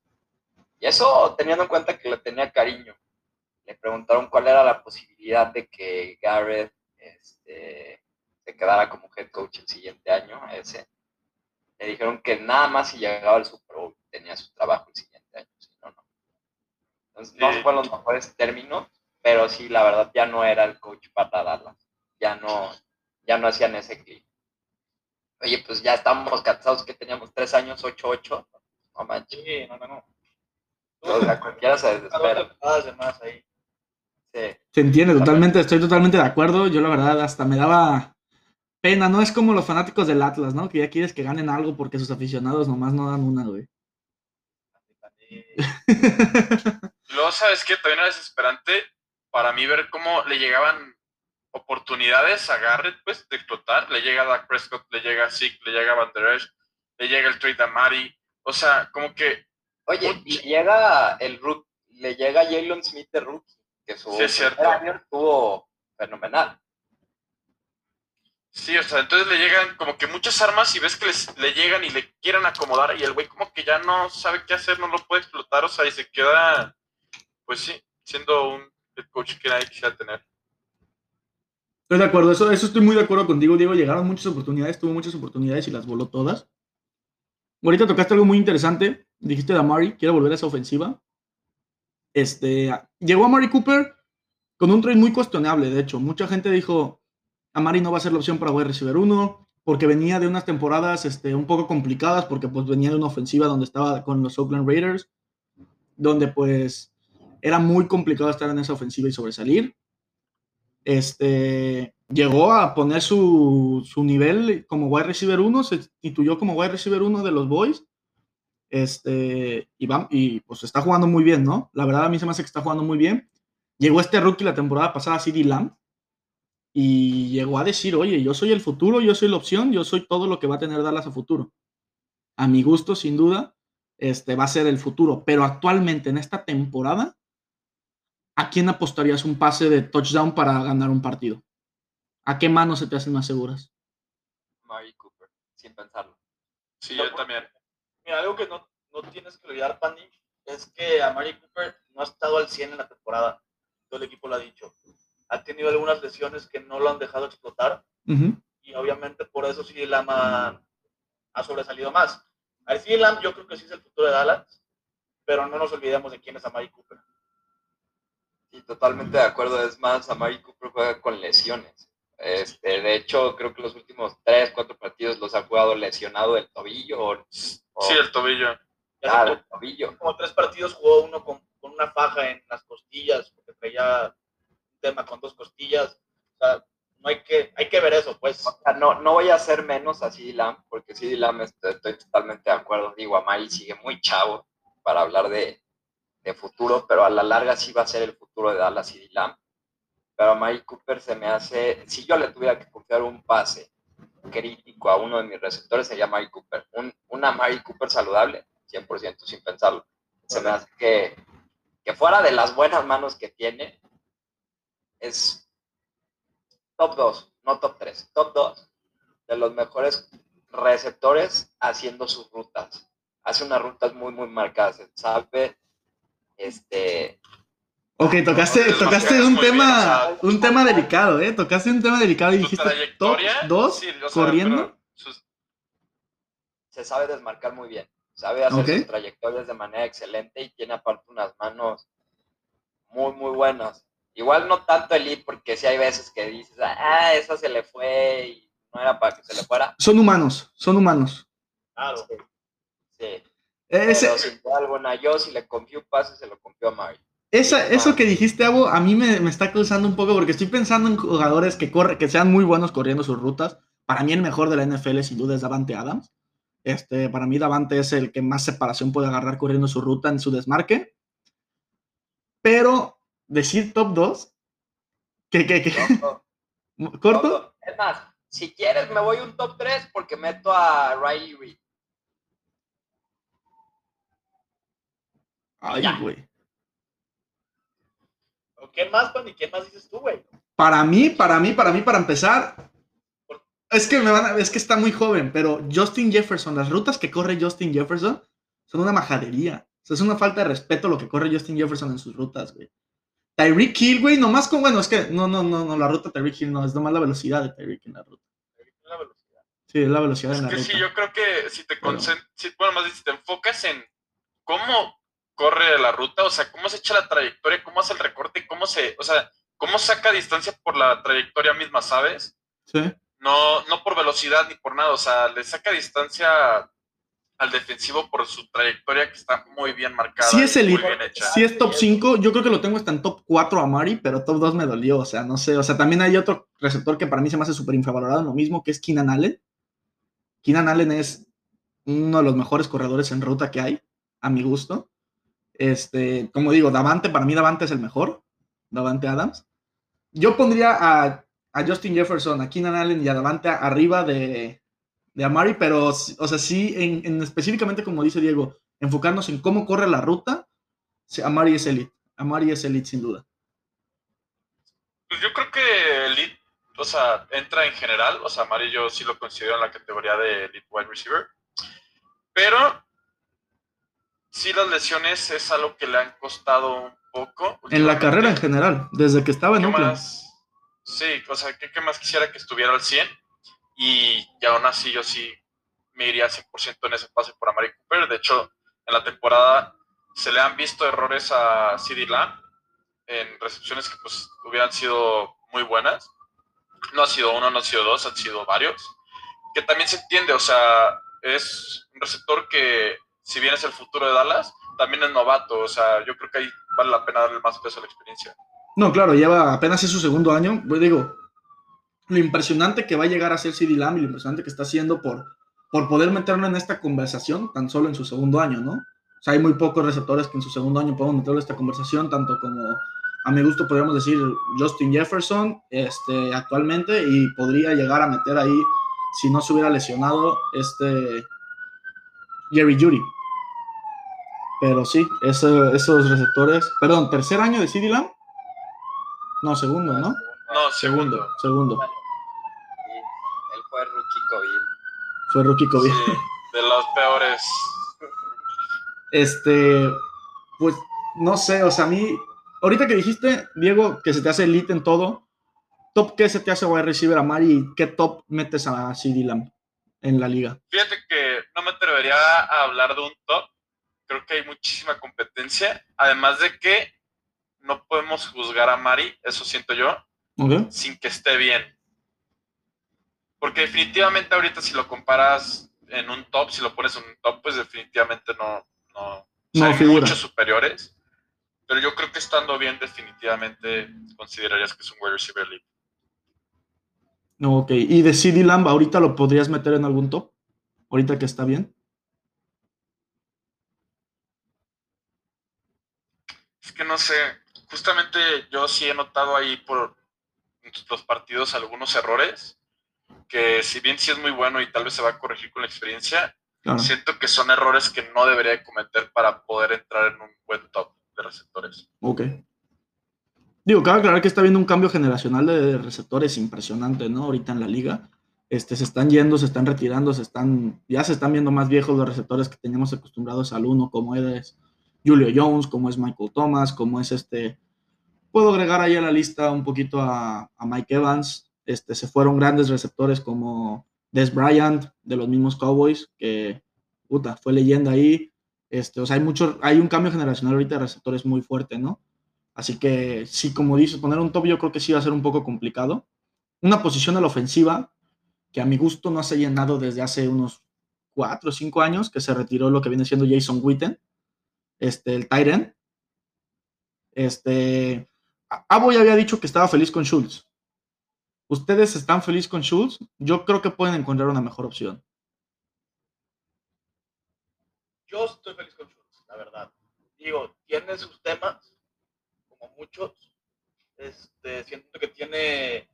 Y eso teniendo en cuenta que le tenía cariño. Le preguntaron cuál era la posibilidad de que Garrett este, se quedara como head coach el siguiente año, ese. Le dijeron que nada más si llegaba al Super Bowl tenía su trabajo año, si no, no. Entonces, no fueron los mejores términos, pero sí, la verdad, ya no era el coach para Dallas. Ya no, ya no hacían ese clic. Oye, pues ya estábamos cansados que teníamos tres años, 8-8. No manches, Sí, no, no, no. o sea, cualquiera se desespera. ahí. Sí. Se entiende totalmente, estoy totalmente de acuerdo. Yo la verdad hasta me daba pena, no es como los fanáticos del Atlas, ¿no? Que ya quieres que ganen algo porque sus aficionados nomás no dan una, güey. Luego, ¿sabes qué? También era desesperante para mí ver cómo le llegaban oportunidades a Garrett, pues, de explotar. Le llega a Dak Prescott, le llega a Zeke, le llega a Van Der Esch, le llega el trade a Mari. O sea, como que Oye, Mucho. y llega el rook, le llega Jalen Smith de rookie, que su Sí, año estuvo fenomenal. Sí, o sea, entonces le llegan como que muchas armas y ves que les, le llegan y le quieren acomodar y el güey como que ya no sabe qué hacer, no lo puede explotar, o sea, y se queda, pues sí, siendo un coach que nadie quisiera tener. Estoy de acuerdo, eso, eso estoy muy de acuerdo contigo, Diego. Llegaron muchas oportunidades, tuvo muchas oportunidades y las voló todas. Ahorita tocaste algo muy interesante. Dijiste de Amari, quiere volver a esa ofensiva. Este, llegó Amari Cooper con un trade muy cuestionable, de hecho. Mucha gente dijo, Amari no va a ser la opción para wide receiver 1, porque venía de unas temporadas este, un poco complicadas, porque pues venía de una ofensiva donde estaba con los Oakland Raiders, donde pues era muy complicado estar en esa ofensiva y sobresalir este, llegó a poner su, su nivel como wide receiver 1, se tituló como wide receiver 1 de los Boys. Este, y, va- y pues está jugando muy bien, ¿no? La verdad a mí se me hace que está jugando muy bien. Llegó este rookie la temporada pasada, CD Lamb, y llegó a decir, oye, yo soy el futuro, yo soy la opción, yo soy todo lo que va a tener Dallas a futuro. A mi gusto, sin duda, este va a ser el futuro. Pero actualmente, en esta temporada, ¿a quién apostarías un pase de touchdown para ganar un partido? ¿A qué manos se te hacen más seguras? Mari Cooper, sin pensarlo. Sí, No, yo también. Mira, algo que no, no tienes que olvidar, Pandy, es que a Mari Cooper no ha estado al 100 en la temporada. Todo el equipo lo ha dicho. Ha tenido algunas lesiones que no lo han dejado explotar y obviamente por eso sí Lama ha sobresalido más. Al Lam yo creo que sí es el futuro de Dallas, pero no nos olvidemos de quién es Amari Cooper. Sí, totalmente de acuerdo. Es más, Amari Cooper juega con lesiones. Este, de hecho, creo que los últimos tres, cuatro partidos los ha jugado lesionado del tobillo o, o Sí, el tobillo. Ah, del tobillo. como tres partidos jugó uno con, con una faja en las costillas, porque traía un tema con dos costillas. O sea, no hay que, hay que ver eso, pues. O sea, no, no voy a hacer menos a CD Lamb, porque CD Lamb estoy, estoy totalmente de acuerdo. Digo, Amari sigue muy chavo para hablar de, de futuro, pero a la larga sí va a ser el futuro de Dallas CD Lamb. Pero Amari Cooper se me hace, si yo le tuviera que confiar un pase crítico a uno de mis receptores, sería Amari Cooper. Un, un Amari Cooper saludable, 100% sin pensarlo. Se me hace que, que fuera de las buenas manos que tiene, es top 2, no top 3, top 2 de los mejores receptores haciendo sus rutas. Hace unas rutas muy, muy marcadas. Sabe, este, Ok, tocaste, tocaste un bien, tema, o sea, un tema delicado, ¿eh? Tocaste un tema delicado y dijiste top trayectoria. 2 sí, o sea, corriendo. sus- se sabe desmarcar muy bien. Sabe hacer sus trayectorias de manera excelente y tiene aparte unas manos muy, muy buenas. Igual no tanto elite, porque sí hay veces que dices, ah, esa se le fue y no era para que se le fuera. Son humanos, son humanos. Claro. Sí. Ese- si le confío un pase, se lo confío a Mari. esa- eso que dijiste, Abo, a mí me, me está causando un poco porque estoy pensando en jugadores que, corre, que sean muy buenos corriendo sus rutas. Para mí el mejor de la NFL sin duda es Davante Adams. Este, para mí Davante es el que más separación puede agarrar corriendo su ruta en su desmarque. Pero decir top 2, que, que, que, corto, todo. Es más, si quieres me voy un top 3 porque meto a Riley Reid. Ay, güey. ¿O ¿Quién más, Pandy? ¿Quién más dices tú, güey? Para mí, para mí, para mí, para empezar, es que me van a, es que está muy joven, pero Justin Jefferson, las rutas que corre Justin Jefferson son una majadería. O sea, es una falta de respeto lo que corre Justin Jefferson en sus rutas, güey. Tyreek Hill, güey, nomás con, bueno, es que no, no, no, no, la ruta de Tyreek Hill no, es nomás la velocidad de Tyreek en la ruta. La velocidad. Sí, es la velocidad Es en la que ruta. sí, yo creo que si te concentras, bueno, más bien si te enfocas en cómo corre la ruta, o sea, cómo se echa la trayectoria, cómo hace el recorte y cómo se, o sea, cómo saca distancia por la trayectoria misma, ¿sabes? Sí. No, no por velocidad ni por nada, o sea, le saca distancia al defensivo por su trayectoria que está muy bien marcada. Sí es hecha. Sí es top 5, yo creo que lo tengo hasta en top 4 a Mari, pero top 2 me dolió, o sea, no sé, o sea, también hay otro receptor que para mí se me hace súper infravalorado lo mismo, que es Keenan Allen. Keenan Allen es uno de los mejores corredores en ruta que hay, a mi gusto. Este, como digo, Davante, para mí Davante es el mejor, Davante Adams. Yo pondría a, a Justin Jefferson, a Keenan Allen y a Davante arriba de, de Amari, pero, o sea, sí, en, en específicamente como dice Diego, enfocarnos en cómo corre la ruta, Amari es elite. Amari es elite sin duda. Pues yo creo que Elite, o sea, entra en general, o sea, Mari yo sí lo considero en la categoría de Elite Wide Receiver, pero sí las lesiones es algo que le han costado un poco. En la carrera en general, desde que estaba en ¿Qué Oakland. más? Sí, o sea, ¿qué, qué más quisiera que estuviera al 100? Y, y aún así yo sí me iría 100% en ese pase por Amari Cooper. De hecho, en la temporada se le han visto errores a CD Lamb en recepciones que pues hubieran sido muy buenas. No ha sido uno, no ha sido dos, han sido varios. Que también se entiende, o sea, es un receptor que, si bien es el futuro de Dallas, también es novato. O sea, yo creo que ahí vale la pena darle más peso a la experiencia. No, claro, lleva apenas es su segundo año. Pues digo, lo impresionante que va a llegar a ser CD Lamb y lo impresionante que está haciendo por, por poder meterlo en esta conversación tan solo en su segundo año, ¿no? O sea, hay muy pocos receptores que en su segundo año podemos meterlo en esta conversación, tanto como a mi gusto podríamos decir Justin Jefferson este, actualmente y podría llegar a meter ahí, si no se hubiera lesionado, este Jerry Judy. Pero sí, ese- esos receptores, perdón, tercer año de CeeDee Lamb. No, segundo, ¿no? No, segundo. Segundo. Él fue rookie COVID. Fue rookie COVID. Sí, de los peores. Este, pues no sé, o sea, a mí, ahorita que dijiste, Diego, que se te hace elite en todo, ¿top qué se te hace wide receiver a Mari y qué top metes a CD Lamb en la liga? Fíjate que no me atrevería a hablar de un top. Creo que hay muchísima competencia. Además de que no podemos juzgar a Mari, eso siento yo, sin que esté bien. Porque definitivamente ahorita si lo comparas en un top, si lo pones en un top, pues definitivamente no, no, o sea, No hay muchos superiores. Pero yo creo que estando bien, definitivamente considerarías que es un wide receiver elite. Ok, y de CD Lamb, ¿ahorita lo podrías meter en algún top? Ahorita que está bien. Es que no sé, justamente yo sí he notado ahí por los partidos algunos errores, que si bien sí es muy bueno y tal vez se va a corregir con la experiencia, Claro. siento que son errores que no debería de cometer para poder entrar en un buen top de receptores. Ok. Digo, cabe aclarar que está viendo un cambio generacional de receptores impresionante, ¿no? Ahorita en la liga. Este, se están yendo, se están retirando, se están, ya se están viendo más viejos los receptores que teníamos acostumbrados al uno, como es Julio Jones, como es Michael Thomas, como es este. Puedo agregar ahí a la lista un poquito a, a Mike Evans. Este, se fueron grandes receptores como Des Bryant de los mismos Cowboys, que puta, fue leyenda ahí. Este, o sea, hay mucho, hay un cambio generacional ahorita de receptores muy fuerte, ¿no? Así que sí, como dices, poner un top yo creo que sí va a ser un poco complicado. Una posición a la ofensiva que a mi gusto no se ha llenado desde hace unos cuatro o cinco años, que se retiró lo que viene siendo Jason Witten, este, el Tyrant. Este, Abo ya había dicho que estaba feliz con Schultz. ¿Ustedes están felices con Schultz? Yo creo que pueden encontrar una mejor opción. Yo estoy feliz con Schultz, la verdad. Digo, tiene sus temas, muchos. Este, siento que tiene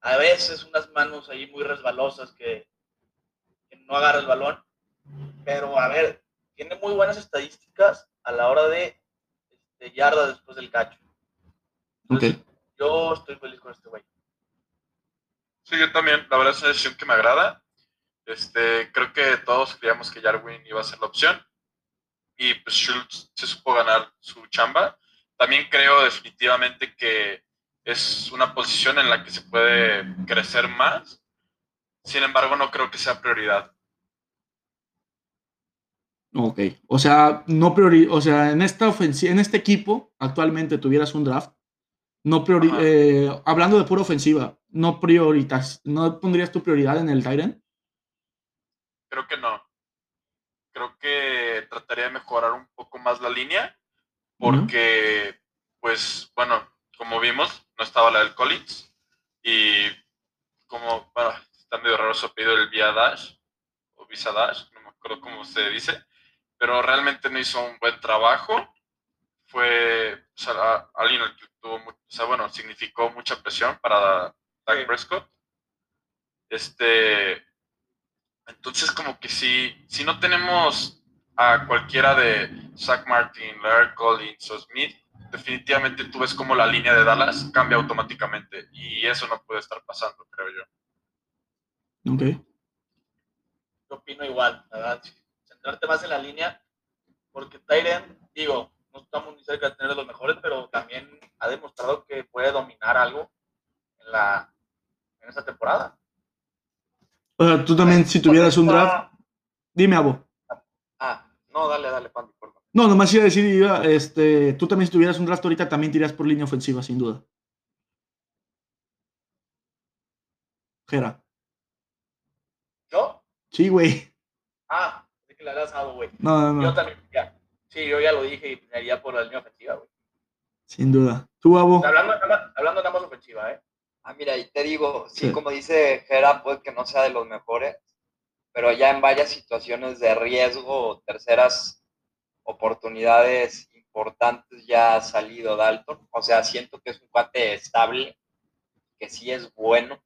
a veces unas manos ahí muy resbalosas que, que no agarra el balón. Pero a ver, tiene muy buenas estadísticas a la hora de, de yarda después del cacho. Ok. Entonces, Yo estoy feliz con este güey. Sí, yo también, la verdad es una decisión que me agrada. Este, creo que todos creíamos que Jarwin iba a ser la opción. Y pues Schultz se supo ganar su chamba. También creo definitivamente que es una posición en la que se puede crecer más. Sin embargo, no creo que sea prioridad. Ok. O sea, no priori o sea, en esta ofensiva, en este equipo, actualmente tuvieras un draft. No priori eh, hablando de pura ofensiva, no prioritas, ¿no pondrías tu prioridad en el Tyrant? Creo que no. Creo que trataría de mejorar un poco más la línea. Porque, pues, bueno, como vimos, no estaba la del Collins. Y como, bueno, está medio raro su apellido, el Via Dash, o Visa Dash, no me acuerdo cómo se dice, pero realmente no hizo un buen trabajo. Fue o sea, alguien al que tuvo, o sea, bueno, significó mucha presión para Dak Sí. Prescott. Este, entonces como que si, si no tenemos a cualquiera de Zach Martin, Larry Collins o Smith, definitivamente tú ves como la línea de Dallas cambia automáticamente y eso no puede estar pasando, creo yo. Ok. yo opino igual, la verdad. Centrarte más en la línea, porque Tyren, digo, no estamos ni cerca de tener de los mejores, pero también ha demostrado que puede dominar algo en la en esta temporada. O sea, tú también, si tuvieras un draft, dime, Abo. No, dale, dale, Pandi, por favor. No, nomás iba a decir, iba, este, tú también si tuvieras un draft ahorita, también tirías por línea ofensiva, sin duda. Jera. ¿Yo? Sí, güey. Ah, de que le hagas algo, güey. No, no, Yo no. también, ya. Sí, yo ya lo dije y me haría por la línea ofensiva, güey. Sin duda. Tú, Abo. Hablando, nada más- hablando nada más ofensiva, ¿eh? Ah, mira, y te digo, sí, Sí. como dice Jera, puede que no sea de los mejores, pero ya en varias situaciones de riesgo terceras oportunidades importantes ya ha salido Dalton. O sea, siento que es un cuate estable, que sí es bueno.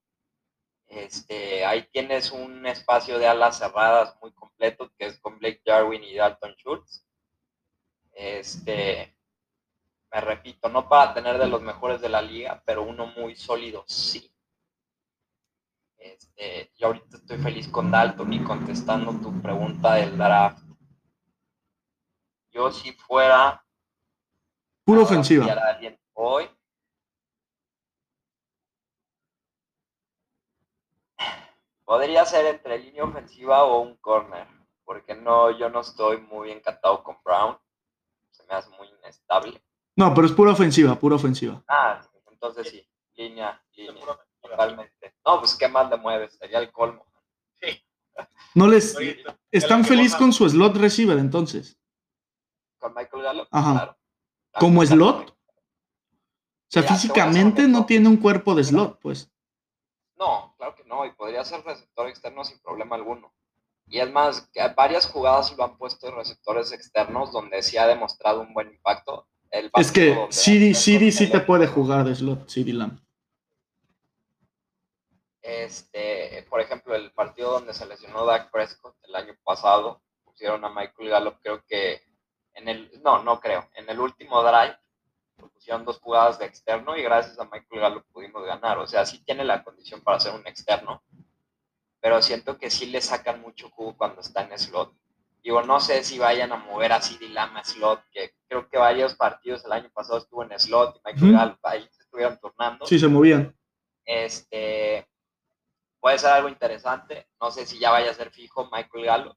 Este, ahí tienes un espacio de alas cerradas muy completo, que es con Blake Jarwin y Dalton Schultz. Este, me repito, no para tener de los mejores de la liga, pero uno muy sólido, sí. Este, yo ahorita estoy feliz con Dalton y contestando tu pregunta del draft. Yo si fuera Pura ofensiva. hoy, podría ser entre línea ofensiva o un corner, porque no, yo no estoy muy encantado con Brown. Se me hace muy inestable. No, pero es pura ofensiva, pura ofensiva. Ah, entonces sí, línea, línea, totalmente. No, pues qué más le mueves, sería el colmo. Sí. No les Ahorita, están feliz con su slot receiver entonces. Con Michael Gallup, Ajá. claro. ¿Como slot? O sea, Mira, físicamente no tiene un cuerpo de slot, pues. No, claro que no, y podría ser receptor externo sin problema alguno. Y es más, que varias jugadas lo han puesto de receptores externos donde sí ha demostrado un buen impacto. El Es que CD, CD sí se te puede jugar de slot, CD Lamb. Este, por ejemplo, el partido donde se lesionó Dak Prescott el año pasado, pusieron a Michael Gallup, creo que en el, no, no creo, en el último drive pusieron dos jugadas de externo y gracias a Michael Gallup pudimos ganar. O sea, sí tiene la condición para ser un externo, pero siento que sí le sacan mucho jugo cuando está en slot. Digo, no sé si vayan a mover a CD Lamb a slot, que creo que varios partidos el año pasado estuvo en slot y Michael Ujú. Gallup ahí se estuvieron turnando Sí, se movían. este puede ser algo interesante. No sé si ya vaya a ser fijo Michael Gallup,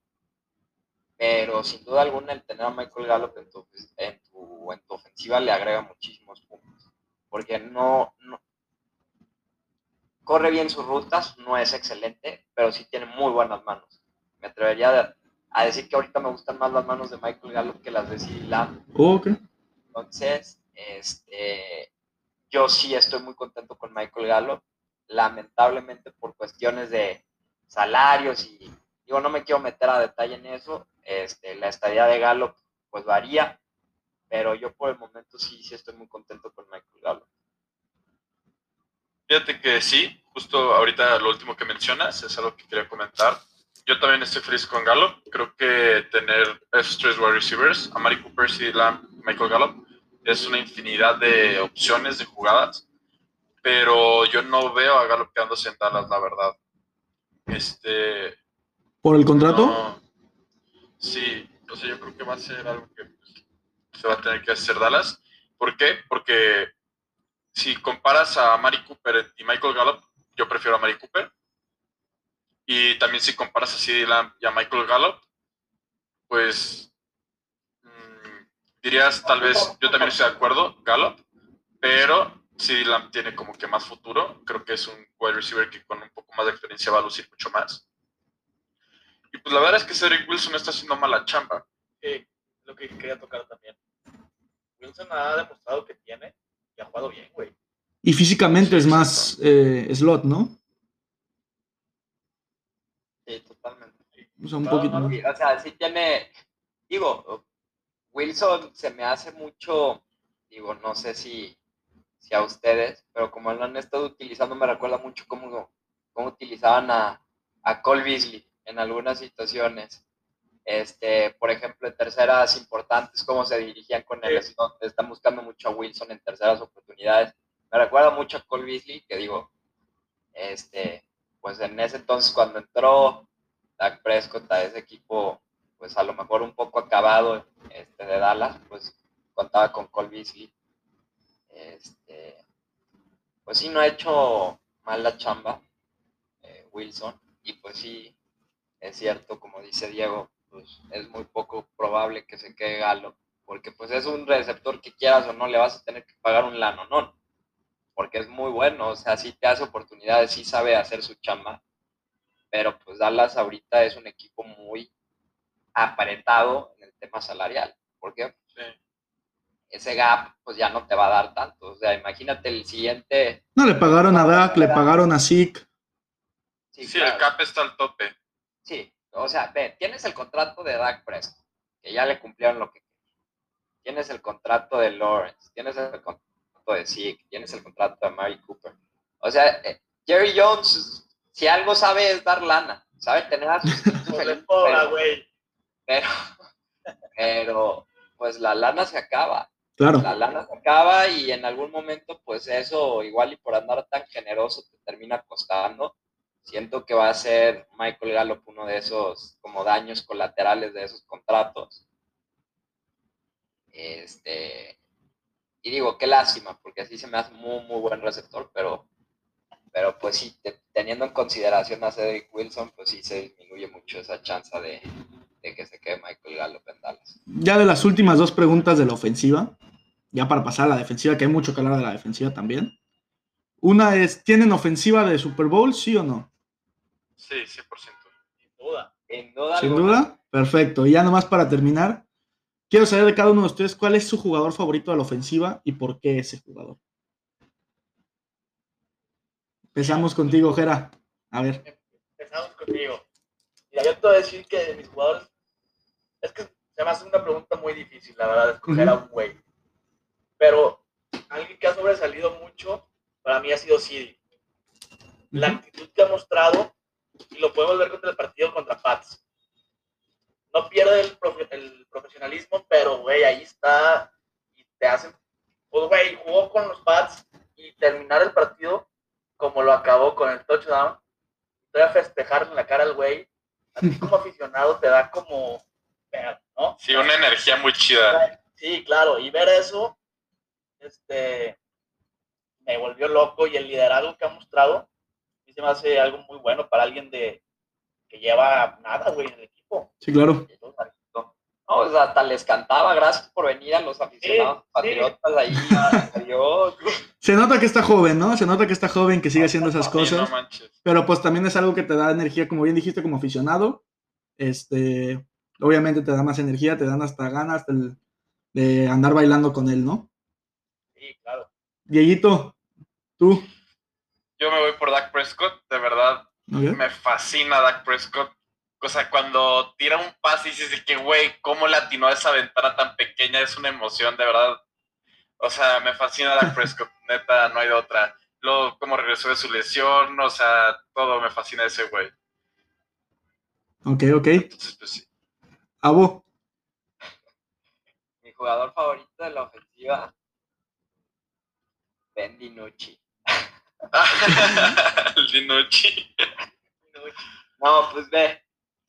pero sin duda alguna el tener a Michael Gallup en tu, en tu, en tu ofensiva le agrega muchísimos puntos. Porque no, no- corre bien sus rutas, no es excelente, pero sí tiene muy buenas manos. Me atrevería a, decir que ahorita me gustan más las manos de Michael Gallup que las de Lamb. Oh, ok. Entonces, este, yo sí estoy muy contento con Michael Gallup. Lamentablemente por cuestiones de salarios y digo, no me quiero meter a detalle en eso. Este, la estadía de Gallup pues varía, pero yo por el momento sí, sí estoy muy contento con Michael Gallup. Fíjate que sí, justo ahorita lo último que mencionas es algo que quería comentar. Yo también estoy feliz con Gallup. Creo que tener esos tres wide receivers, Amari Cooper, CeeDee Lamb, Michael Gallup, es una infinidad de opciones de jugadas. Pero yo no veo a Gallup quedándose en Dallas, la verdad. Este, ¿Por el contrato? no, sí, o sea, yo creo que va a ser algo que pues, se va a tener que hacer Dallas. ¿Por qué? Porque si comparas a Mari Cooper y Michael Gallup, yo prefiero a Mari Cooper. Y también si comparas a Lamb y a Michael Gallup, pues mm, dirías tal vez, yo también estoy de acuerdo, Gallup, pero CeeDee Lamb tiene como que más futuro. Creo que es un wide receiver que con un poco más de experiencia va a lucir mucho más. Y pues la verdad es que Cedric Wilson no está haciendo mala chamba. Sí, lo que quería tocar también. Wilson ha demostrado que tiene y ha jugado bien, güey. Y físicamente Sí, es más eh, slot, ¿no? Sí, totalmente. O sea, un poquito más. O sea, sí tiene, digo, Wilson se me hace mucho, digo, no sé si, si a ustedes, pero como lo han estado utilizando, me recuerda mucho cómo, cómo utilizaban a, a Cole Beasley en algunas situaciones. Este, por ejemplo, en terceras importantes, cómo se dirigían con el Sí. slot. Están buscando mucho a Wilson en terceras oportunidades. Me recuerda mucho a Cole Beasley, que digo, este, pues en ese entonces cuando entró Dak Prescott a ese equipo, pues a lo mejor un poco acabado este, de Dallas, pues contaba con Cole Beasley. Este, pues sí, no ha hecho mal la chamba eh, Wilson, y pues sí, es cierto, como dice Diego, pues es muy poco probable que se quede Galo, porque pues es un receptor que quieras o no le vas a tener que pagar un lano, ¿no? Porque es muy bueno, o sea, sí te hace oportunidades, sí sabe hacer su chamba, pero pues Dallas ahorita es un equipo muy apretado en el tema salarial, porque Sí. Ese gap pues ya no te va a dar tanto, o sea, imagínate el siguiente... No, le pagaron a Dak, le pagaron a Zeke. Sí, claro. el cap está al tope. Sí, o sea, ve, tienes el contrato de Dak Prescott, que ya le cumplieron lo que. Tienes el contrato de Lawrence, tienes el contrato de Zeke, tienes el contrato de Mary Cooper. O sea, eh, Jerry Jones, si algo sabe es dar lana, sabe tener a sus pero, pero, pues la lana se acaba. Claro. La lana se acaba y en algún momento, pues eso, igual y por andar tan generoso, te termina costando. Siento que va a ser Michael Gallup uno de esos como daños colaterales de esos contratos. Este, y digo, qué lástima, porque así se me hace muy, muy buen receptor, pero, pero pues sí, te- teniendo en consideración a Cedric Wilson, pues sí se disminuye mucho esa chance de, de que se quede Michael Gallup en Dallas. Ya de las últimas dos preguntas de la ofensiva, ya para pasar a la defensiva, que hay mucho que hablar de la defensiva también. Una es, ¿tienen ofensiva de Super Bowl, sí o no? Sí, 100%. Sin duda. Sin duda Sin duda. Perfecto. Y ya nomás para terminar, quiero saber de cada uno de ustedes cuál es su jugador favorito de la ofensiva y por qué ese jugador. Empezamos contigo, Jera. A ver. Empezamos conmigo. Mira, yo te voy a decir que de mis jugadores. Es que se me hace una pregunta muy difícil, la verdad, escoger a un güey. Pero alguien que ha sobresalido mucho, para mí ha sido Sidi. La actitud que ha mostrado, y lo podemos ver contra el partido contra Pats. No pierde el, profe- el profesionalismo, pero, güey, ahí está. Y te hacen. Pues, güey, jugó con los Pats y terminar el partido como lo acabó con el touchdown voy a festejarle en la cara al güey, a ti como aficionado te da como, Sí, una energía muy chida. Sí, claro, y ver eso, este, me volvió loco y el liderazgo que ha mostrado, mí se me hace algo muy bueno para alguien de que lleva nada, güey, en el equipo. Sí, claro. No, o sea, hasta les cantaba, gracias por venir a los aficionados Sí, sí. patriotas ahí. Adiós. Se nota que está joven, ¿no? Se nota que está joven, que sigue haciendo esas Sí, cosas. no manches. Pero pues también es algo que te da energía, como bien dijiste, como aficionado. Este, obviamente te da más energía, te dan hasta ganas de andar bailando con él, ¿no? Sí, claro. Dieguito, tú. Yo me voy por Dak Prescott, de verdad, ¿ok? me fascina Dak Prescott. O sea, cuando tira un pase y dices de que, güey, cómo le atinó esa ventana tan pequeña, es una emoción, de verdad. O sea, me fascina Dak Prescott, neta, no hay de otra. Luego, cómo regresó de su lesión, o sea, todo me fascina ese güey. Ok, ok. Entonces, pues sí. Abo. Mi jugador favorito de la ofensiva, Ben DiNucci. Dinucci. No, pues ve,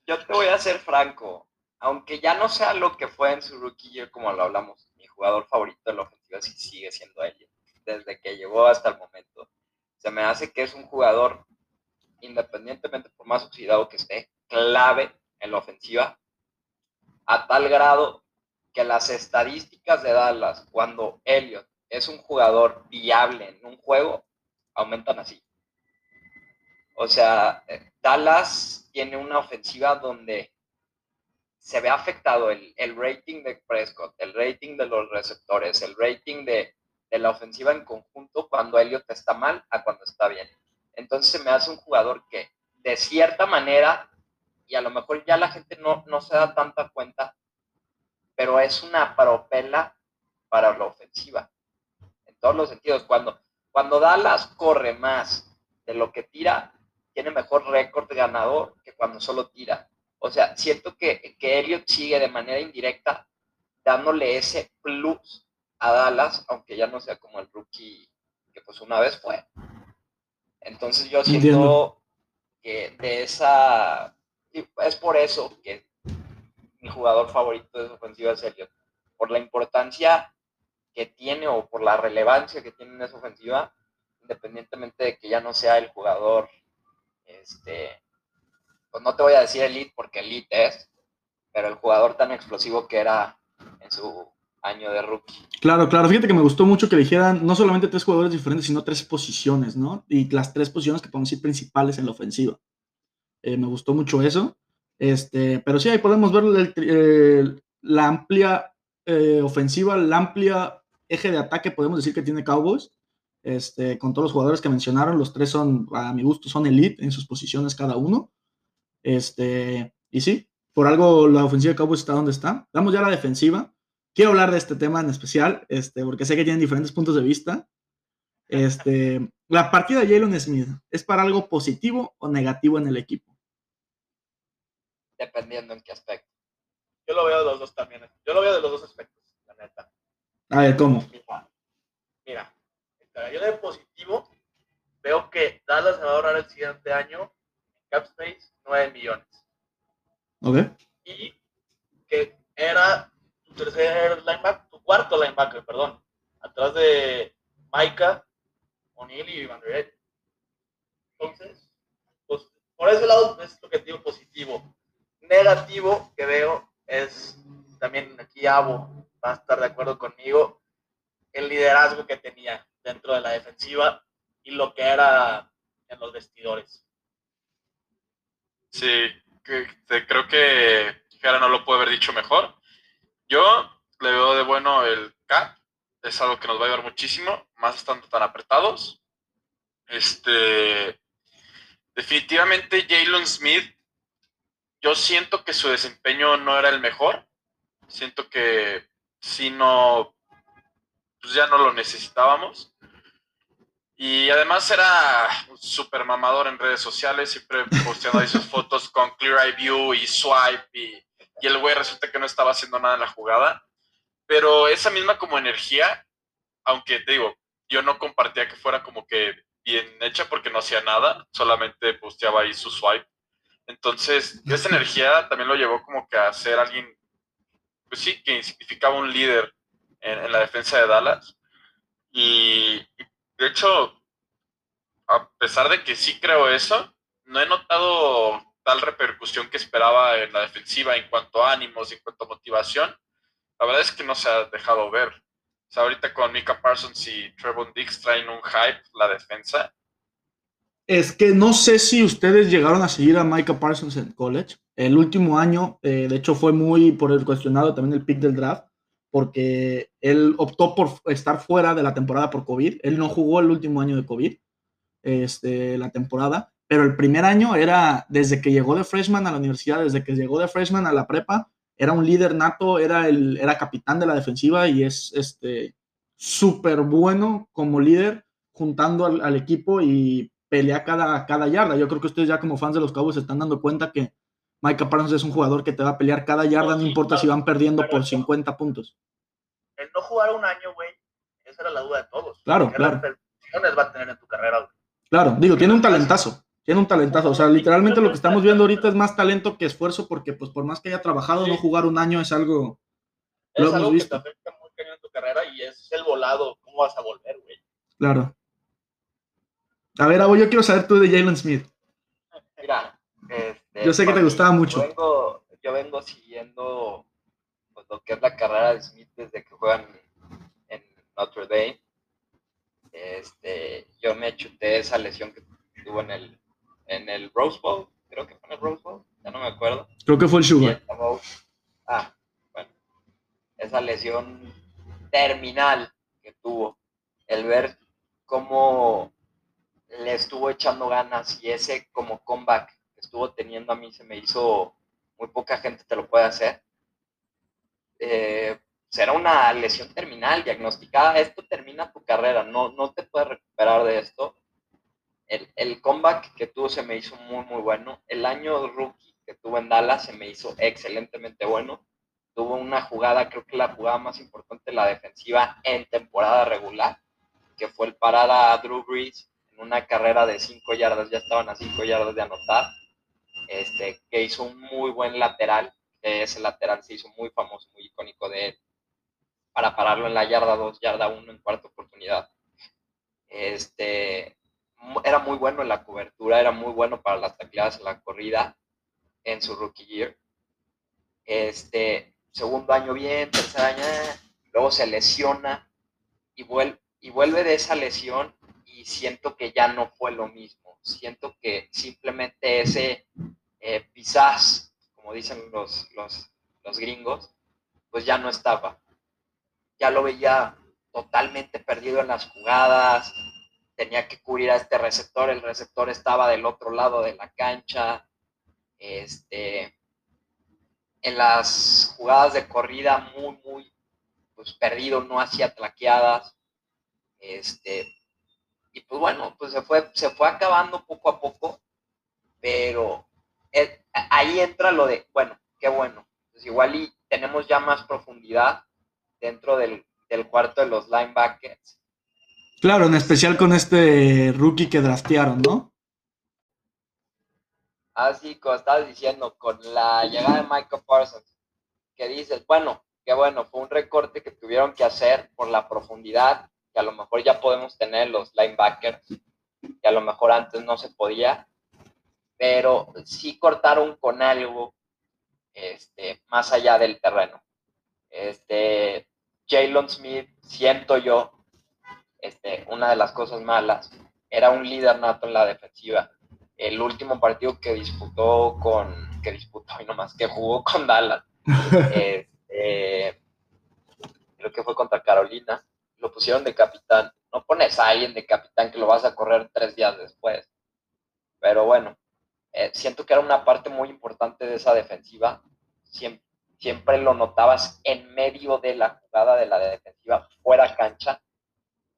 yo te voy a ser franco. Aunque ya no sea lo que fue en su rookie year, como lo hablamos, mi jugador favorito de la ofensiva sí sigue siendo él. Desde que llegó hasta el momento. Se me hace que es un jugador, independientemente por más oxidado que esté, clave en la ofensiva, a tal grado que las estadísticas de Dallas, cuando Elliot es un jugador viable en un juego, aumentan así. O sea, eh, Dallas tiene una ofensiva donde se ve afectado el, el rating de Prescott, el rating de los receptores, el rating de, de la ofensiva en conjunto cuando Elliot está mal a cuando está bien. Entonces se me hace un jugador que de cierta manera, y a lo mejor ya la gente no, no se da tanta cuenta, pero es una propela para la ofensiva. En todos los sentidos. Cuando, cuando Dallas corre más de lo que tira, tiene mejor récord ganador que cuando solo tira. O sea, siento que, que Elliot sigue de manera indirecta dándole ese plus a Dallas, aunque ya no sea como el rookie que pues una vez fue. Entonces yo siento Entiendo. que de esa... Es por eso que mi jugador favorito de su ofensiva es Elliot. Por la importancia que tiene o por la relevancia que tiene en esa ofensiva, independientemente de que ya no sea el jugador, este, pues no te voy a decir elite porque elite es, pero el jugador tan explosivo que era en su año de rookie. Claro, claro. Fíjate que me gustó mucho que dijeran no solamente tres jugadores diferentes, sino tres posiciones, ¿no? Y las tres posiciones que podemos decir principales en la ofensiva. Eh, me gustó mucho eso. Este, pero sí, ahí podemos ver la amplia eh, ofensiva, la amplia eje de ataque, podemos decir que tiene Cowboys. Este, con todos los jugadores que mencionaron, los tres son, a mi gusto, son elite en sus posiciones cada uno. Este, Y sí, por algo la ofensiva de Cowboys está donde está. Damos ya la defensiva. Quiero hablar de este tema en especial, este, porque sé que tienen diferentes puntos de vista. Este, la partida de Jalen Smith, ¿es para algo positivo o negativo en el equipo? Dependiendo en qué aspecto. Yo lo veo de los dos también. Yo lo veo de los dos aspectos, la neta. A ver, ¿cómo? Mira, mira, yo de positivo veo que Dallas se va a ahorrar el siguiente año en cap space 9 millones. Ok. Y que era tu tercer linebacker, tu cuarto linebacker, perdón, atrás de Micah, O'Neill y Van. Entonces, pues, por ese lado es lo que digo positivo. Negativo que veo es también aquí Abo va a estar de acuerdo conmigo el liderazgo que tenía dentro de la defensiva y lo que era en los vestidores. Sí, creo que Jara no lo puede haber dicho mejor. Yo le veo de bueno el cap, es algo que nos va a ayudar muchísimo, más estando tan apretados. Este, definitivamente Jalen Smith, yo siento que su desempeño no era el mejor. Siento que si no, pues ya no lo necesitábamos. Y además era súper mamador en redes sociales, siempre posteando ahí sus fotos con Clear Eye View y Swipe y, el güey resulta que no estaba haciendo nada en la jugada. Pero esa misma como energía, aunque te digo, yo no compartía que fuera como que bien hecha porque no hacía nada, solamente posteaba ahí su swipe. Entonces, esa energía también lo llevó como que a ser alguien, pues sí, que significaba un líder en, en la defensa de Dallas. Y, y de hecho, a pesar de que sí creo eso, no he notado tal repercusión que esperaba en la defensiva en cuanto a ánimos, en cuanto a motivación. La verdad es que no se ha dejado ver. O sea, ahorita con Mika Parsons y Trevon Dix traen un hype la defensa. Es que no sé si ustedes llegaron a seguir a Micah Parsons en college. El último año, eh, de hecho, fue muy por el cuestionado también el pick del draft porque él optó por estar fuera de la temporada por COVID. Él no jugó el último año de COVID, este, la temporada, pero el primer año era desde que llegó de freshman a la universidad, desde que llegó de freshman a la prepa, era un líder nato, era, el, era capitán de la defensiva y es este súper bueno como líder, juntando al, al, equipo y pelea cada, cada yarda. Yo creo que ustedes ya como fans de los Cowboys se están dando cuenta que Micah Parsons es un jugador que te va a pelear cada yarda, no, importa si van perdiendo por 50 puntos. El no jugar un año, güey, esa era la duda de todos. Claro, claro. ¿Qué va a tener en tu carrera, güey? Claro, digo, tiene un talentazo. Tiene un talentazo. O sea, literalmente lo que estamos viendo ahorita es más talento que esfuerzo, porque, pues, por más que haya trabajado, sí. no jugar un año es algo. Es lo algo hemos visto. que te afecta muy cañón en tu carrera y es el volado. ¿Cómo vas a volver, güey? Claro. A ver, Abo, yo quiero saber tú de Jalen Smith. Mira, este, yo sé que te gustaba mucho. Yo vengo, yo vengo siguiendo pues, lo que es la carrera de Smith desde que juegan en Notre Dame. Este, yo me chuté esa lesión que tuvo en el, en el Rose Bowl, creo que fue en el Rose Bowl, ya no me acuerdo. Creo que fue el Sugar. Ah, bueno, esa lesión terminal que tuvo, el ver cómo le estuvo echando ganas y ese como comeback que estuvo teniendo a mí se me hizo, muy poca gente te lo puede hacer. Eh, será una lesión terminal diagnosticada, esto termina tu carrera, no, no te puedes recuperar de esto. El, el, comeback que tuvo se me hizo muy, muy bueno. El año rookie que tuvo en Dallas se me hizo excelentemente bueno. Tuvo una jugada, creo que la jugada más importante la defensiva en temporada regular, que fue el parar a Drew Brees en una carrera de 5 yardas, ya estaban a 5 yardas de anotar, este, que hizo un muy buen lateral, ese lateral se hizo muy famoso, muy icónico de él para pararlo en la yarda 2, yarda 1 en cuarta oportunidad. Este, era muy bueno en la cobertura, era muy bueno para las tacleadas en la corrida en su rookie year. Este, segundo año bien, tercer año, luego se lesiona y vuelve, y vuelve de esa lesión siento que ya no fue lo mismo. Siento que simplemente ese eh, como dicen los, los, los gringos, pues ya no estaba ya lo veía totalmente perdido en las jugadas, tenía que cubrir a este receptor, el receptor estaba del otro lado de la cancha, este, en las jugadas de corrida muy, muy pues, perdido, no hacía tlaqueadas. Este, y pues bueno, pues se fue, se fue acabando poco a poco, pero eh, ahí entra lo de, bueno, qué bueno, pues igual y tenemos ya más profundidad dentro del, del cuarto de los linebackers. Claro, en especial con este rookie que draftearon, ¿no? Así como estabas diciendo, con la llegada de Michael Parsons, que dices, bueno, qué bueno, fue un recorte que tuvieron que hacer por la profundidad que a lo mejor ya podemos tener los linebackers, que a lo mejor antes no se podía, pero sí cortaron con algo este, más allá del terreno. Este, Jalen Smith, siento yo, este, una de las cosas malas, era un líder nato en la defensiva. El último partido que disputó con, que disputó y nomás que jugó con Dallas, este, creo que fue contra Carolina, lo pusieron de capitán. No pones a alguien de capitán que lo vas a correr tres días después. Pero bueno, eh, siento que era una parte muy importante de esa defensiva. Siempre, lo notabas en medio de la jugada de la defensiva, fuera cancha,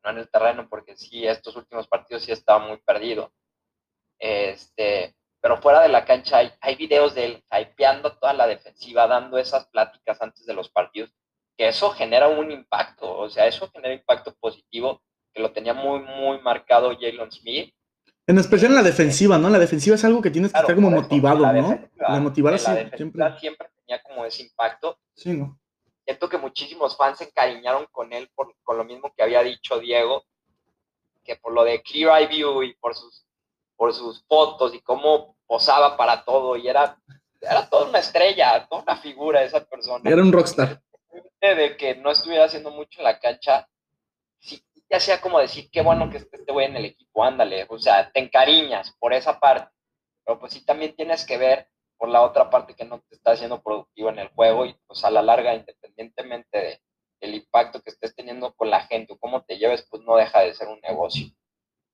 no en el terreno, porque sí, estos últimos partidos sí estaba muy perdido. Este, pero fuera de la cancha hay, hay videos de él hypeando toda la defensiva, dando esas pláticas antes de los partidos que eso genera un impacto, o sea, eso genera impacto positivo, que lo tenía muy, muy marcado Jalen Smith. En especial en la defensiva, ¿no? La defensiva es algo que tienes que estar como motivado, ¿no? La motivar así, siempre. siempre tenía como ese impacto. Sí, ¿no? Siento que muchísimos fans se encariñaron con él por, con lo mismo que había dicho Diego, que por lo de Clear Eye View y por sus, por sus fotos y cómo posaba para todo y era, era toda una estrella, toda una figura esa persona. Era un rockstar de que no estuviera haciendo mucho en la cancha, sí ya hacía como decir, qué bueno que esté este güey en el equipo, ándale, o sea, te encariñas por esa parte, pero pues sí también tienes que ver por la otra parte que no te está haciendo productivo en el juego y pues a la larga, independientemente de, del impacto que estés teniendo con la gente o cómo te lleves, pues no deja de ser un negocio.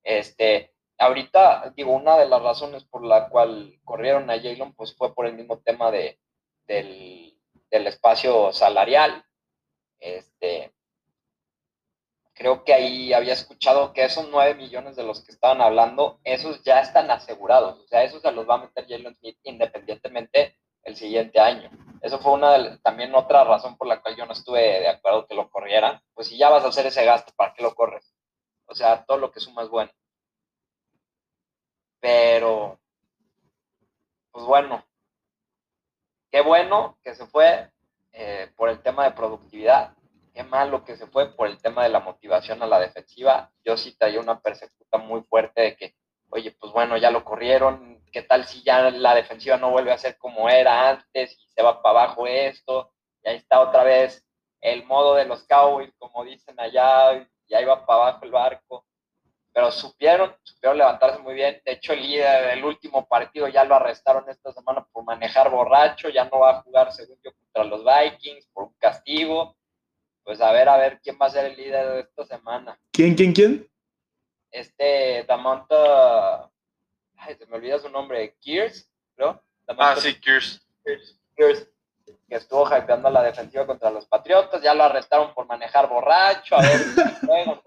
Este, ahorita, digo, una de las razones por la cual corrieron a Jalen, pues fue por el mismo tema de, del, del espacio salarial, este, creo que ahí había escuchado que esos 9 millones de los que estaban hablando, esos ya están asegurados. O sea, esos se los va a meter Jalen Smith independientemente el siguiente año. Eso fue una también otra razón por la cual yo no estuve de acuerdo que lo corrieran. Pues si ya vas a hacer ese gasto, ¿para qué lo corres? O sea, todo lo que suma es bueno. Pero, pues bueno, qué bueno que se fue, eh, por el tema de productividad, qué malo que se fue por el tema de la motivación a la defensiva. Yo sí traía una persecución muy fuerte de que, oye, pues bueno, ya lo corrieron, ¿qué tal si ya la defensiva no vuelve a ser como era antes y se va para abajo esto? Y ahí está otra vez el modo de los Cowboys, como dicen allá, y ahí va para abajo el barco pero supieron, supieron levantarse muy bien. De hecho, el líder del último partido ya lo arrestaron esta semana por manejar borracho, ya no va a jugar, según yo, contra los Vikings por un castigo. Pues a ver, a ver quién va a ser el líder de esta semana. ¿Quién, quién, quién? Este, Damonta, ay, se me olvida su nombre, Kears, ¿no? ah, sí, Kears. Kears. que estuvo hypeando a la defensiva contra los Patriotas, ya lo arrestaron por manejar borracho, a ver si juegan,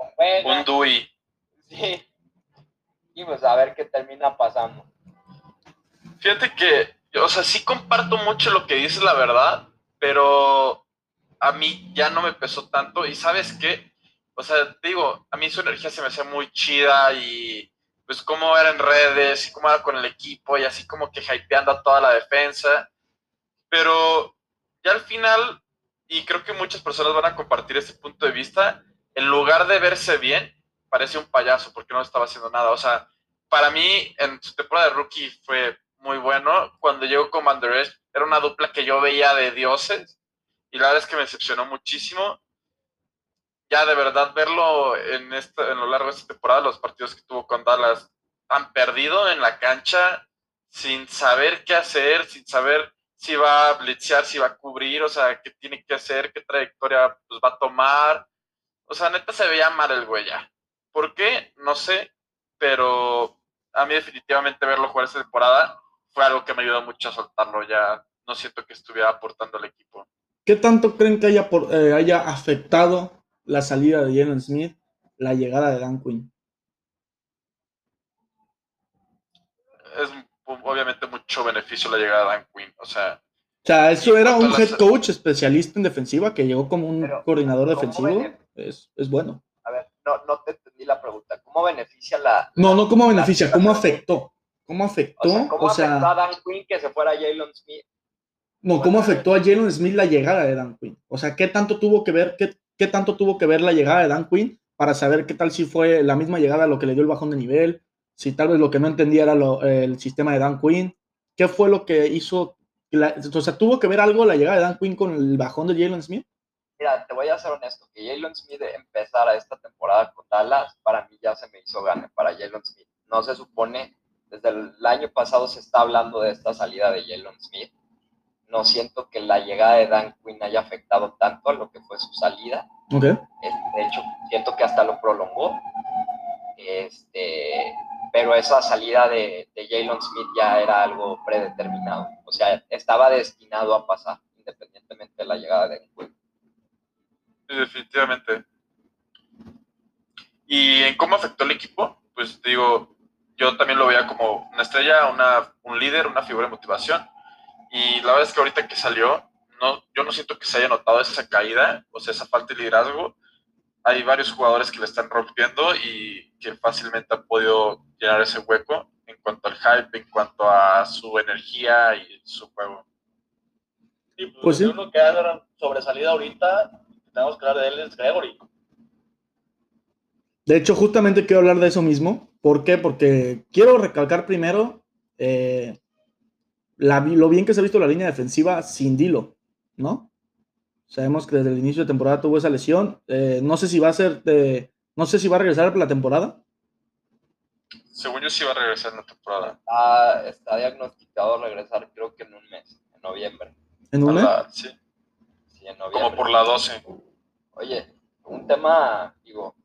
Un Dewey. Sí. Y pues a ver qué termina pasando. Fíjate que, o sea, sí comparto mucho lo que dices, la verdad, pero a mí ya no me pesó tanto. Y sabes qué, o sea, digo, a mí su energía se me hacía muy chida y pues cómo era en redes y cómo era con el equipo y así como que hypeando a toda la defensa. Pero ya al final, y creo que muchas personas van a compartir este punto de vista, en lugar de verse bien, parece un payaso porque no estaba haciendo nada. O sea, para mí en su temporada de rookie fue muy bueno. Cuando llegó con Van era una dupla que yo veía de dioses y la verdad es que me decepcionó muchísimo. Ya de verdad verlo en, este, en lo largo de esta temporada, los partidos que tuvo con Dallas, han perdido en la cancha sin saber qué hacer, sin saber si va a blitzear, si va a cubrir, o sea, qué tiene que hacer, qué trayectoria pues, va a tomar. O sea, neta se veía mal el güey ya. ¿Por qué? No sé, pero a mí definitivamente verlo jugar esta temporada fue algo que me ayudó mucho a soltarlo ya. no siento que estuviera aportando al equipo. ¿Qué tanto creen que haya, por- eh, haya afectado la salida de Jalen Smith, la llegada de Dan Quinn? Es obviamente mucho beneficio la llegada de Dan Quinn. O sea, O sea, eso era un head coach especialista en defensiva que llegó como un Pero, coordinador ¿cómo defensivo. Es, es bueno. A ver, no, no te la pregunta. ¿Cómo beneficia la... No, no como la- beneficia, ¿cómo afectó? ¿Cómo afectó? O sea, ¿cómo O sea, afectó a Dan Quinn que se fuera Jalen Smith? no, ¿cómo afectó a Jalen Smith la llegada de Dan Quinn? O sea, ¿qué tanto tuvo que ver, qué, qué tanto tuvo que ver la llegada de Dan Quinn para saber qué tal si fue la misma llegada lo que le dio el bajón de nivel? Si tal vez lo que no entendía era lo- el sistema de Dan Quinn. ¿Qué fue lo que hizo? la- o sea, ¿tuvo que ver algo la llegada de Dan Quinn con el bajón de Jalen Smith? Mira, te voy a ser honesto, que Jalen Smith empezara esta temporada con Dallas, para mí ya se me hizo gane para Jalen Smith. No se supone, desde el año pasado se está hablando de esta salida de Jalen Smith. No siento que la llegada de Dan Quinn haya afectado tanto a lo que fue su salida. Ok. Eh, De hecho, siento que hasta lo prolongó. Este, pero esa salida de, de Jalen Smith ya era algo predeterminado. O sea, estaba destinado a pasar, independientemente de la llegada de Dan Quinn. Sí, definitivamente. ¿Y en cómo afectó el equipo? Pues te digo, yo también lo veía como una estrella, una, un líder, una figura de motivación. Y la verdad es que ahorita que salió, no, yo no siento que se haya notado esa caída, o sea, esa falta de liderazgo. Hay varios jugadores que le están rompiendo y que fácilmente han podido llenar ese hueco en cuanto al hype, en cuanto a su energía y su juego. Sí, pues, Pues sí. uno que ha sobresalido ahorita, tenemos que hablar de él, es Gregory. De hecho, justamente quiero hablar de eso mismo. ¿Por qué? Porque quiero recalcar primero eh, la- lo bien que se ha visto la línea defensiva sin Dilo, ¿no? Sabemos que desde el inicio de temporada tuvo esa lesión. Eh, no sé si va a ser de- no sé si va a regresar para la temporada. Según yo sí va a regresar en la temporada. Está, está diagnosticado regresar creo que en un mes, en noviembre. ¿En un A mes? sí, Sí, en noviembre. como por la 12. Oye, un tema, digo,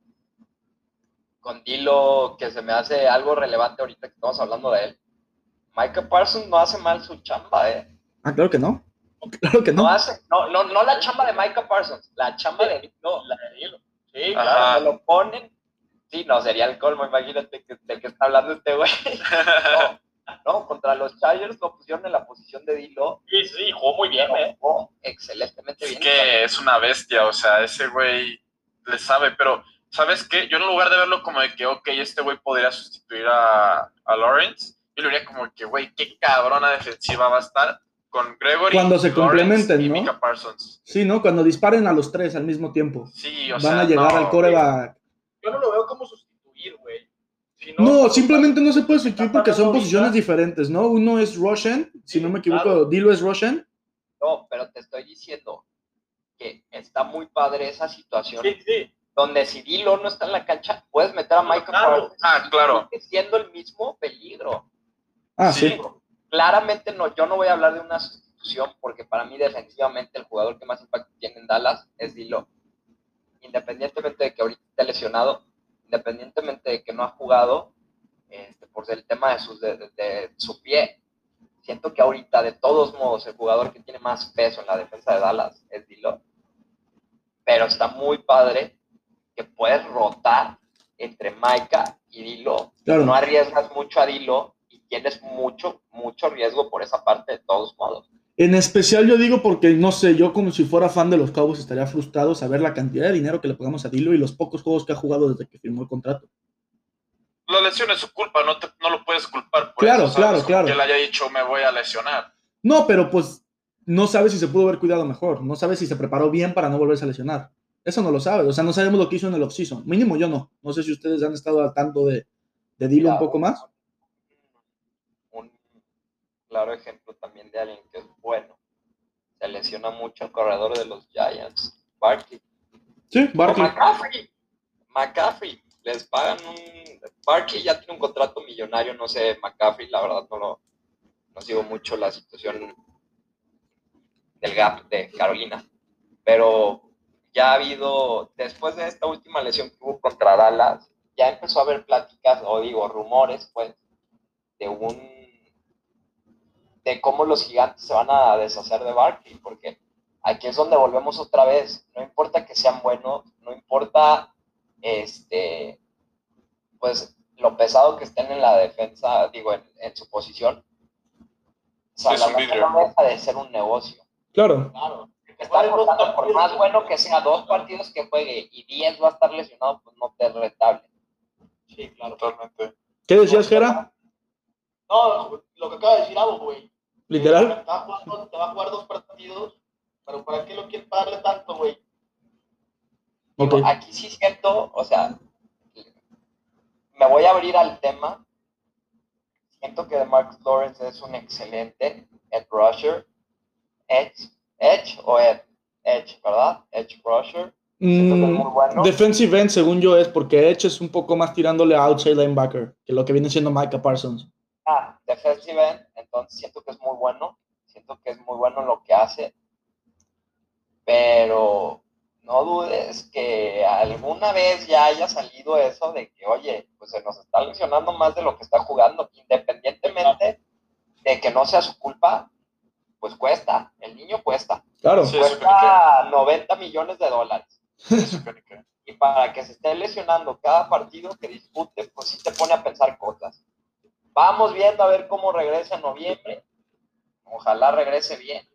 con Dilo que se me hace algo relevante ahorita que estamos hablando de él. Micah Parsons no hace mal su chamba, ¿eh? Ah, claro que no. Claro que No no. hace, no, no, no la chamba de Micah Parsons, la chamba de Dilo. La de Dilo. Sí, Ajá. claro. Lo ponen, sí, no, sería el colmo, imagínate que, de que está hablando este güey. No, no, contra los Chargers lo pusieron en la posición de Dilo. Sí, sí, jugó muy bien, ¿eh? Jugó excelentemente Es bien. que es una bestia, o sea, ese güey le sabe, pero ¿sabes qué? Yo en lugar de verlo como de que, ok, este güey podría sustituir a, a Lawrence, yo lo diría como que, güey, qué cabrona defensiva va a estar con Gregory. Cuando se Lawrence complementen, y ¿no? Micah Parsons. Sí, ¿no? Cuando disparen a los tres al mismo tiempo. Sí, o Van sea, a llegar no, al coreback. Yo no lo veo como sustituir, güey. Si No, simplemente no se puede sustituir porque son posiciones ahorita. diferentes, ¿no? Uno es Roshan, si Sí, no me equivoco, claro. Dilo es Roshan. No, pero te estoy diciendo que está muy padre esa situación Sí, sí. donde si Dilo no está en la cancha, puedes meter a Michael Claro. Ah, claro. Siendo el mismo peligro. Ah, Sí. sí. Claramente no, yo no voy a hablar de una sustitución porque para mí defensivamente el jugador que más impacto tiene en Dallas es Dilo. Independientemente de que ahorita esté lesionado, independientemente de que no ha jugado, este, por el tema de, sus, de, de- de su pie, siento que ahorita de todos modos el jugador que tiene más peso en la defensa de Dallas es Dilo. Pero está muy padre que puedes rotar entre Maika y Dilo Claro. no arriesgas mucho a Dilo y tienes mucho, mucho riesgo por esa parte de todos modos. En especial yo digo porque, no sé, yo como si fuera fan de los Cowboys estaría frustrado saber la cantidad de dinero que le pagamos a Dilo y los pocos juegos que ha jugado desde que firmó el contrato. La lesión es su culpa, no, te- no lo puedes culpar por Claro, eso, ¿sabes? claro, claro. Que él haya dicho, me voy a lesionar. No, pero pues no sabes si se pudo haber cuidado mejor, no sabes si se preparó bien para no volverse a lesionar. Eso no lo sabes, o sea, no sabemos lo que hizo en el offseason. Mínimo yo no. No sé si ustedes han estado al tanto de, de Dilo un poco más. Un claro ejemplo también de alguien que es bueno. Se lesiona mucho el corredor de los Giants, Barkley. Sí, Barkley. McCaffrey. McCaffrey. Les pagan un... Barkley ya tiene un contrato millonario, no sé, McCaffrey, la verdad no lo... No sigo mucho la situación del gap de Carolina. Pero ya ha habido, después de esta última lesión que hubo contra Dallas, ya empezó a haber pláticas, o digo, rumores, pues, de un de cómo los gigantes se van a deshacer de Barkley, porque aquí es donde volvemos otra vez. No importa que sean buenos, no importa este pues lo pesado que estén en la defensa, digo, en, en su posición. O sea, es la no deja de ser un negocio. Claro. Claro. Está apostando por más bueno que sea dos partidos que juegue y 10 va a estar lesionado, pues no te es rentable. Sí, claro. Totalmente. ¿Qué decías, Jera? No, lo que acaba de decir Abo, güey. Literal. Te va, a jugar, te va a jugar dos partidos, pero ¿para qué lo quieres pagarle tanto, güey? Ok. Digo, aquí sí siento, o sea, me voy a abrir al tema. Siento que Marcus Lawrence es un excelente edge rusher. Edge, edge o ed, edge, ¿verdad? Edge rusher. Mm, bueno. defensive end, según yo, es porque Edge es un poco más tirándole a outside linebacker que lo que viene siendo Micah Parsons. Ah, defensive end, entonces siento que es muy bueno. Siento que es muy bueno lo que hace. Pero no dudes que alguna vez ya haya salido eso de que, oye, pues se nos está lesionando más de lo que está jugando, independientemente de que no sea su culpa, pues cuesta, el niño cuesta, Claro. Sí, cuesta 90 millones de dólares. Y para que se esté lesionando cada partido que dispute, pues sí te pone a pensar cosas. Vamos viendo a ver cómo regresa en noviembre. Ojalá regrese bien.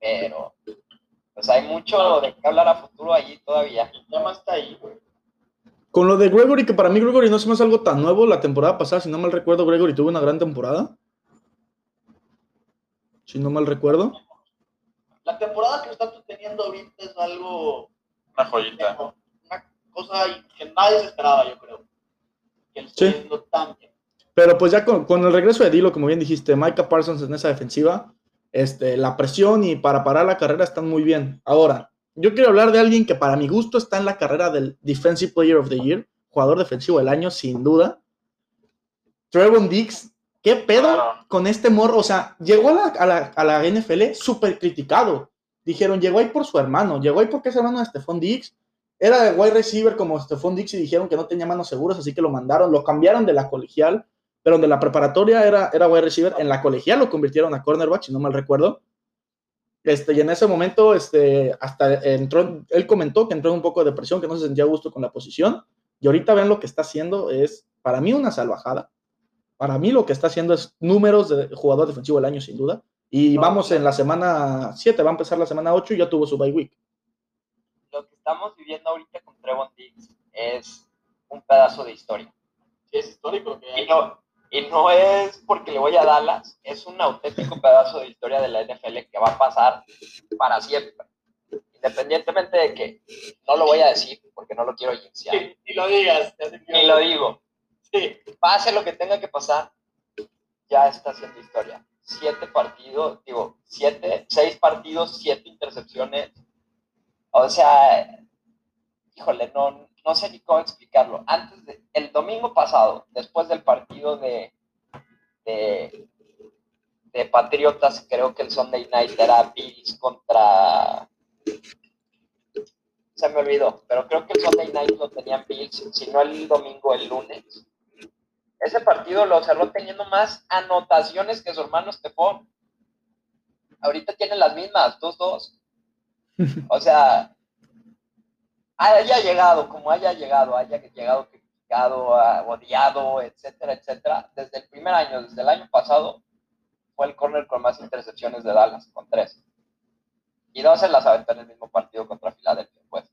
Pero, pues hay mucho de qué hablar a futuro allí todavía. Ya más está ahí, güey. Con lo de Gregory, que para mí Gregory no se me hace algo tan nuevo la temporada pasada, si no mal recuerdo, Gregory tuvo una gran temporada. Si no mal recuerdo. La temporada que está teniendo ahorita es algo. Una joyita. Una cosa que nadie se esperaba, yo creo. Que le esté Sí. tan bien. Pero pues ya con, con el regreso de Dilo, como bien dijiste, Micah Parsons en esa defensiva, este, la presión y para parar la carrera están muy bien. Ahora, yo quiero hablar de alguien que para mi gusto está en la carrera del Defensive Player of the Year, jugador defensivo del año, sin duda. Trevon Diggs, ¿qué pedo Claro. con este morro? O sea, llegó a la, a la, a la NFL súper criticado. Dijeron, llegó ahí por su hermano, llegó ahí porque es hermano de Stephon Diggs. Era de wide receiver como Stephon Diggs y dijeron que no tenía manos seguras, así que lo mandaron, lo cambiaron de la colegial pero de la preparatoria era, era wide receiver, en la colegial lo convirtieron a cornerback, si no mal recuerdo. Este, y en ese momento, este, hasta entró, él comentó que entró en un poco de depresión, que no se sentía a gusto con la posición, y ahorita ven lo que está haciendo, es para mí una salvajada. Para mí lo que está haciendo es números de jugador defensivo del año, sin duda. Y No, vamos en la semana 7, va a empezar la semana 8 y ya tuvo su bye week. Lo que estamos viviendo ahorita con Trevon Diggs es un pedazo de historia. Sí, es histórico. Que Y no, y no es porque le voy a Dallas, es un auténtico pedazo de historia de la NFL que va a pasar para siempre. Independientemente de que no lo voy a decir porque no lo quiero jinxear. Sí, ni lo digas. Ni lo digo. Sí. Pase lo que tenga que pasar, ya está haciendo historia. Siete partidos, digo, siete, seis partidos, siete intercepciones. O sea, híjole, no, no sé ni cómo explicarlo. Antes de, el domingo pasado, después del partido de, de, de Patriotas, creo que el Sunday Night era Bills contra. Se me olvidó, pero creo que el Sunday Night lo tenían Bills, si no el domingo, el lunes. Ese partido lo cerró teniendo más anotaciones que su hermano Estefón. Ahorita tienen las mismas, 2-2. O sea, haya llegado, como haya llegado, haya llegado criticado, odiado, etcétera, etcétera, desde el primer año, desde el año pasado, fue el corner con más intercepciones de Dallas, con tres. Y dos se las aventó en el mismo partido contra Filadelfia, pues.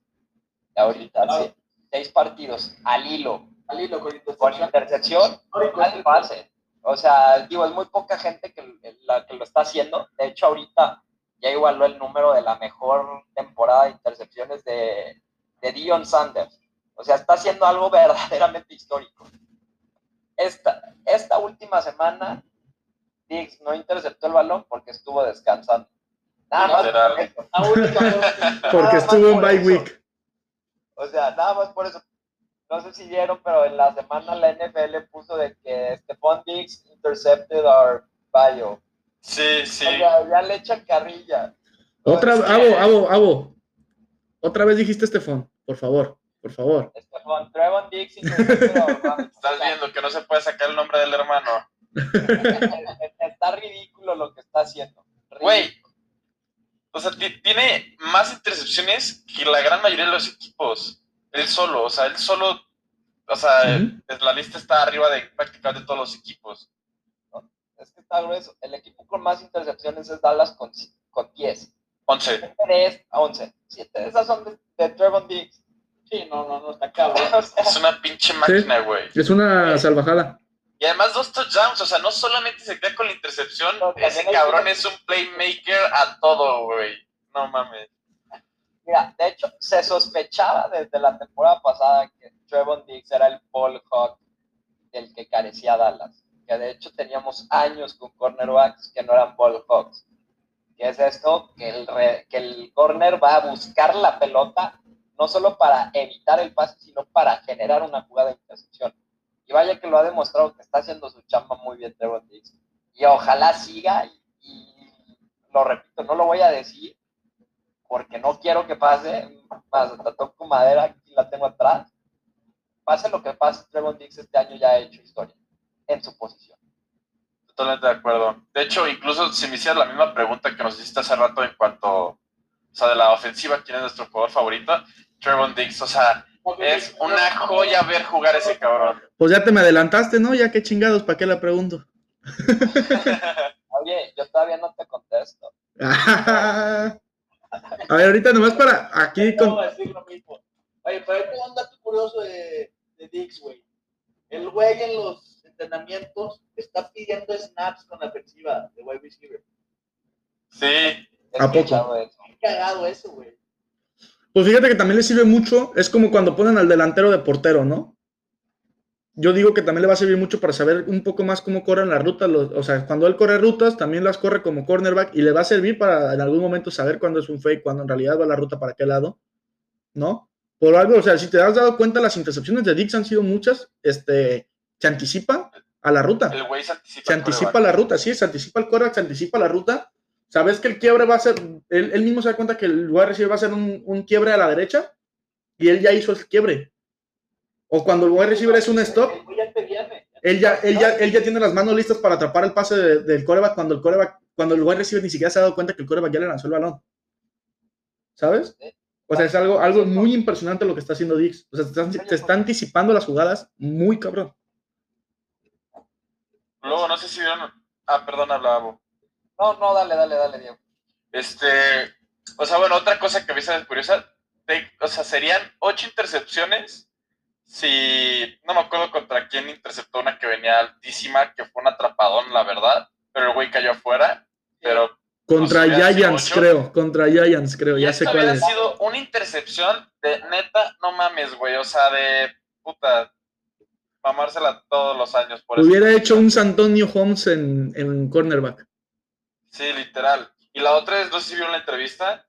Y ahorita, Ah. sí, seis partidos al hilo, Al hilo con con intercepción. intercepción, Histórico, al pase. O sea, digo, es muy poca gente que, la que lo está haciendo. De hecho, ahorita ya igualó el número de la mejor temporada de intercepciones de, de Dion Sanders. O sea, está haciendo algo verdaderamente histórico. Esta, esta última semana, Diggs no interceptó el balón porque estuvo descansando. Nada más por eso. Que- Porque estuvo en bye week. O sea, nada más por eso. No sé si vieron, pero en la semana la NFL puso de que Stephon Diggs intercepted our bio. Sí, sí. O sea, ya le echan carrilla. Otra. Abo, Abo, Abo. Otra vez dijiste Estefón, por favor, por favor. Stephon, Trevon bio. Estás viendo que no se puede sacar el nombre del hermano. Está ridículo. lo que está haciendo. Güey, o sea, ti- tiene más intercepciones que la gran mayoría de los equipos. Él solo, o sea, él solo, o sea, la lista está arriba de prácticamente todos los equipos. Es que está grueso. El equipo con más intercepciones es Dallas con, con 10. 11. 7 de a 11. 7 de esas son de, de Trevon Diggs. Sí, no, no, no, está cabrón. O sea, Es una pinche máquina, güey. Es una salvajada. Y además dos touchdowns, o sea, no solamente se queda con la intercepción, No, ese cabrón que- es un playmaker a todo, güey. No mames. Mira, de hecho, se sospechaba desde la temporada pasada que Trevon Diggs era el ball hawk del que carecía Dallas. Que de hecho teníamos años con cornerbacks que no eran ball hawks. ¿Qué es esto? Que el, re- que el corner va a buscar la pelota no solo para evitar el pase, sino para generar una jugada de intercepción. Y vaya que lo ha demostrado que está haciendo su chamba muy bien Trevon Diggs. Y ojalá siga, y, lo repito, no lo voy a decir, porque no quiero que pase, más toco madera, aquí la tengo atrás. Pase lo que pase, Trevon Diggs este año ya ha hecho historia en su posición. Totalmente de acuerdo. De hecho, incluso si me hicieras la misma pregunta que nos hiciste hace rato en cuanto, o sea, de la ofensiva, quién es nuestro jugador favorito, Trevon Diggs, o sea, es una joya ver jugar ese cabrón. Pues ya te me adelantaste, ¿no? Ya qué chingados, ¿para qué la pregunto? Oye, yo todavía no te contesto. A ver, ahorita nomás para aquí No con... voy a decir lo mismo. Oye, pero hay un dato curioso de, de Dix, güey. El güey en los entrenamientos está pidiendo snaps con la ofensiva de wide receiver. Sí, ¿A poco? cagado eso, güey. Pues fíjate que también le sirve mucho, es como cuando ponen al delantero de portero, ¿no? Yo digo que también le va a servir mucho para saber un poco más cómo corren las rutas, los- o sea, cuando él corre rutas, también las corre como cornerback y le va a servir para en algún momento saber cuándo es un fake, cuándo en realidad va la ruta para qué lado, ¿no? Por algo, o sea, si te has dado cuenta, las intercepciones de Dix han sido muchas, este, se anticipa a la ruta. el güey se anticipa. se anticipa la ruta, sí, se anticipa el quarterback, se anticipa la ruta. Sabes que el quiebre va a ser, él, él mismo se da cuenta que el wide receiver va a ser un, un quiebre a la derecha y él ya hizo el quiebre. O cuando el wide receiver es un stop, él ya, él ya, él ya tiene las manos listas para atrapar el pase de- del coreback cuando el coreback, cuando el wide receiver ni siquiera se ha dado cuenta que el coreback ya le lanzó el balón. ¿Sabes? O sea, es algo, algo muy impresionante lo que está haciendo Dix. O sea, te está, te está anticipando las jugadas muy cabrón. Luego, no sé si vieron. Ah, perdón, hablaba. No, no, dale, dale, dale, Diego. Este, o sea, bueno, otra cosa que me hizo curiosa, de- o sea, serían ocho intercepciones si, no me acuerdo contra quién interceptó una que venía altísima, que fue un atrapadón, la verdad, pero el güey cayó afuera, pero Contra sido Giants, creo. Contra Giants, creo. y Ya sé cuál es. sido una intercepción de neta, no mames, güey, o sea, de puta, mamársela todos los años por eso. Hubiera hecho un San Antonio Holmes en, en cornerback. Sí, literal. Y la otra es, no sé si vieron la entrevista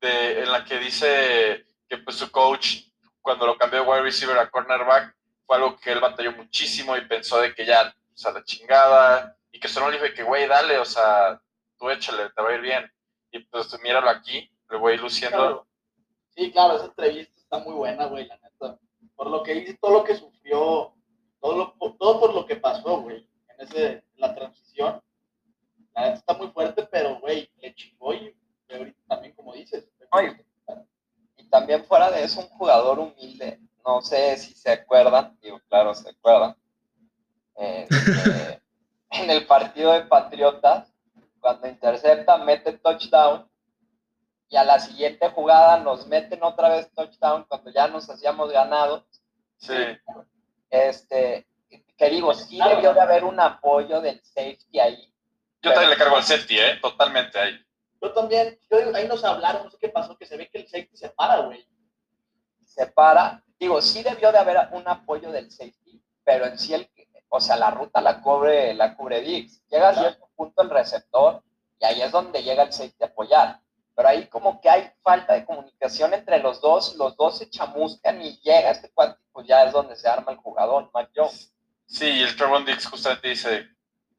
de, en la que dice que pues su coach, cuando lo cambió de wide receiver a cornerback, fue algo que él batalló muchísimo y pensó de que ya, o sea, la chingada, y que solo le dijo de que, güey, dale, o sea, tú échale, te va a ir bien. Y pues míralo aquí, el güey luciendo. Claro. Sí, claro, esa entrevista está muy buena, güey, la neta. Por lo que dice, todo lo que sufrió, todo, lo, por, todo por lo que pasó, güey, en, ese, la transición. La neta está muy fuerte, pero, güey, le chingó y ahorita también, como dices. Oye. Y también fuera de eso, un jugador humilde, no sé si se acuerdan, digo, claro, se acuerdan, eh, eh, en el partido de Patriotas, cuando intercepta, mete touchdown, y a la siguiente jugada nos meten otra vez touchdown cuando ya nos hacíamos ganados. Sí, debió de haber un apoyo del safety ahí. yo también le cargo al safety, ¿eh? Totalmente ahí. Yo también, yo digo, ahí nos hablaron, no sé qué pasó, que se ve que el safety se para, güey. se para. Digo, sí debió de haber un apoyo del safety, pero en sí el, o sea, la ruta la cubre, la cubre Dix. Llega a cierto punto el receptor y ahí es donde llega el safety a apoyar. Pero ahí como que hay falta de comunicación entre los dos, los dos se chamuscan y llega este cuate, pues ya es donde se arma el jugador, Mac Jones. Sí, y el Trevon Dix justamente dice,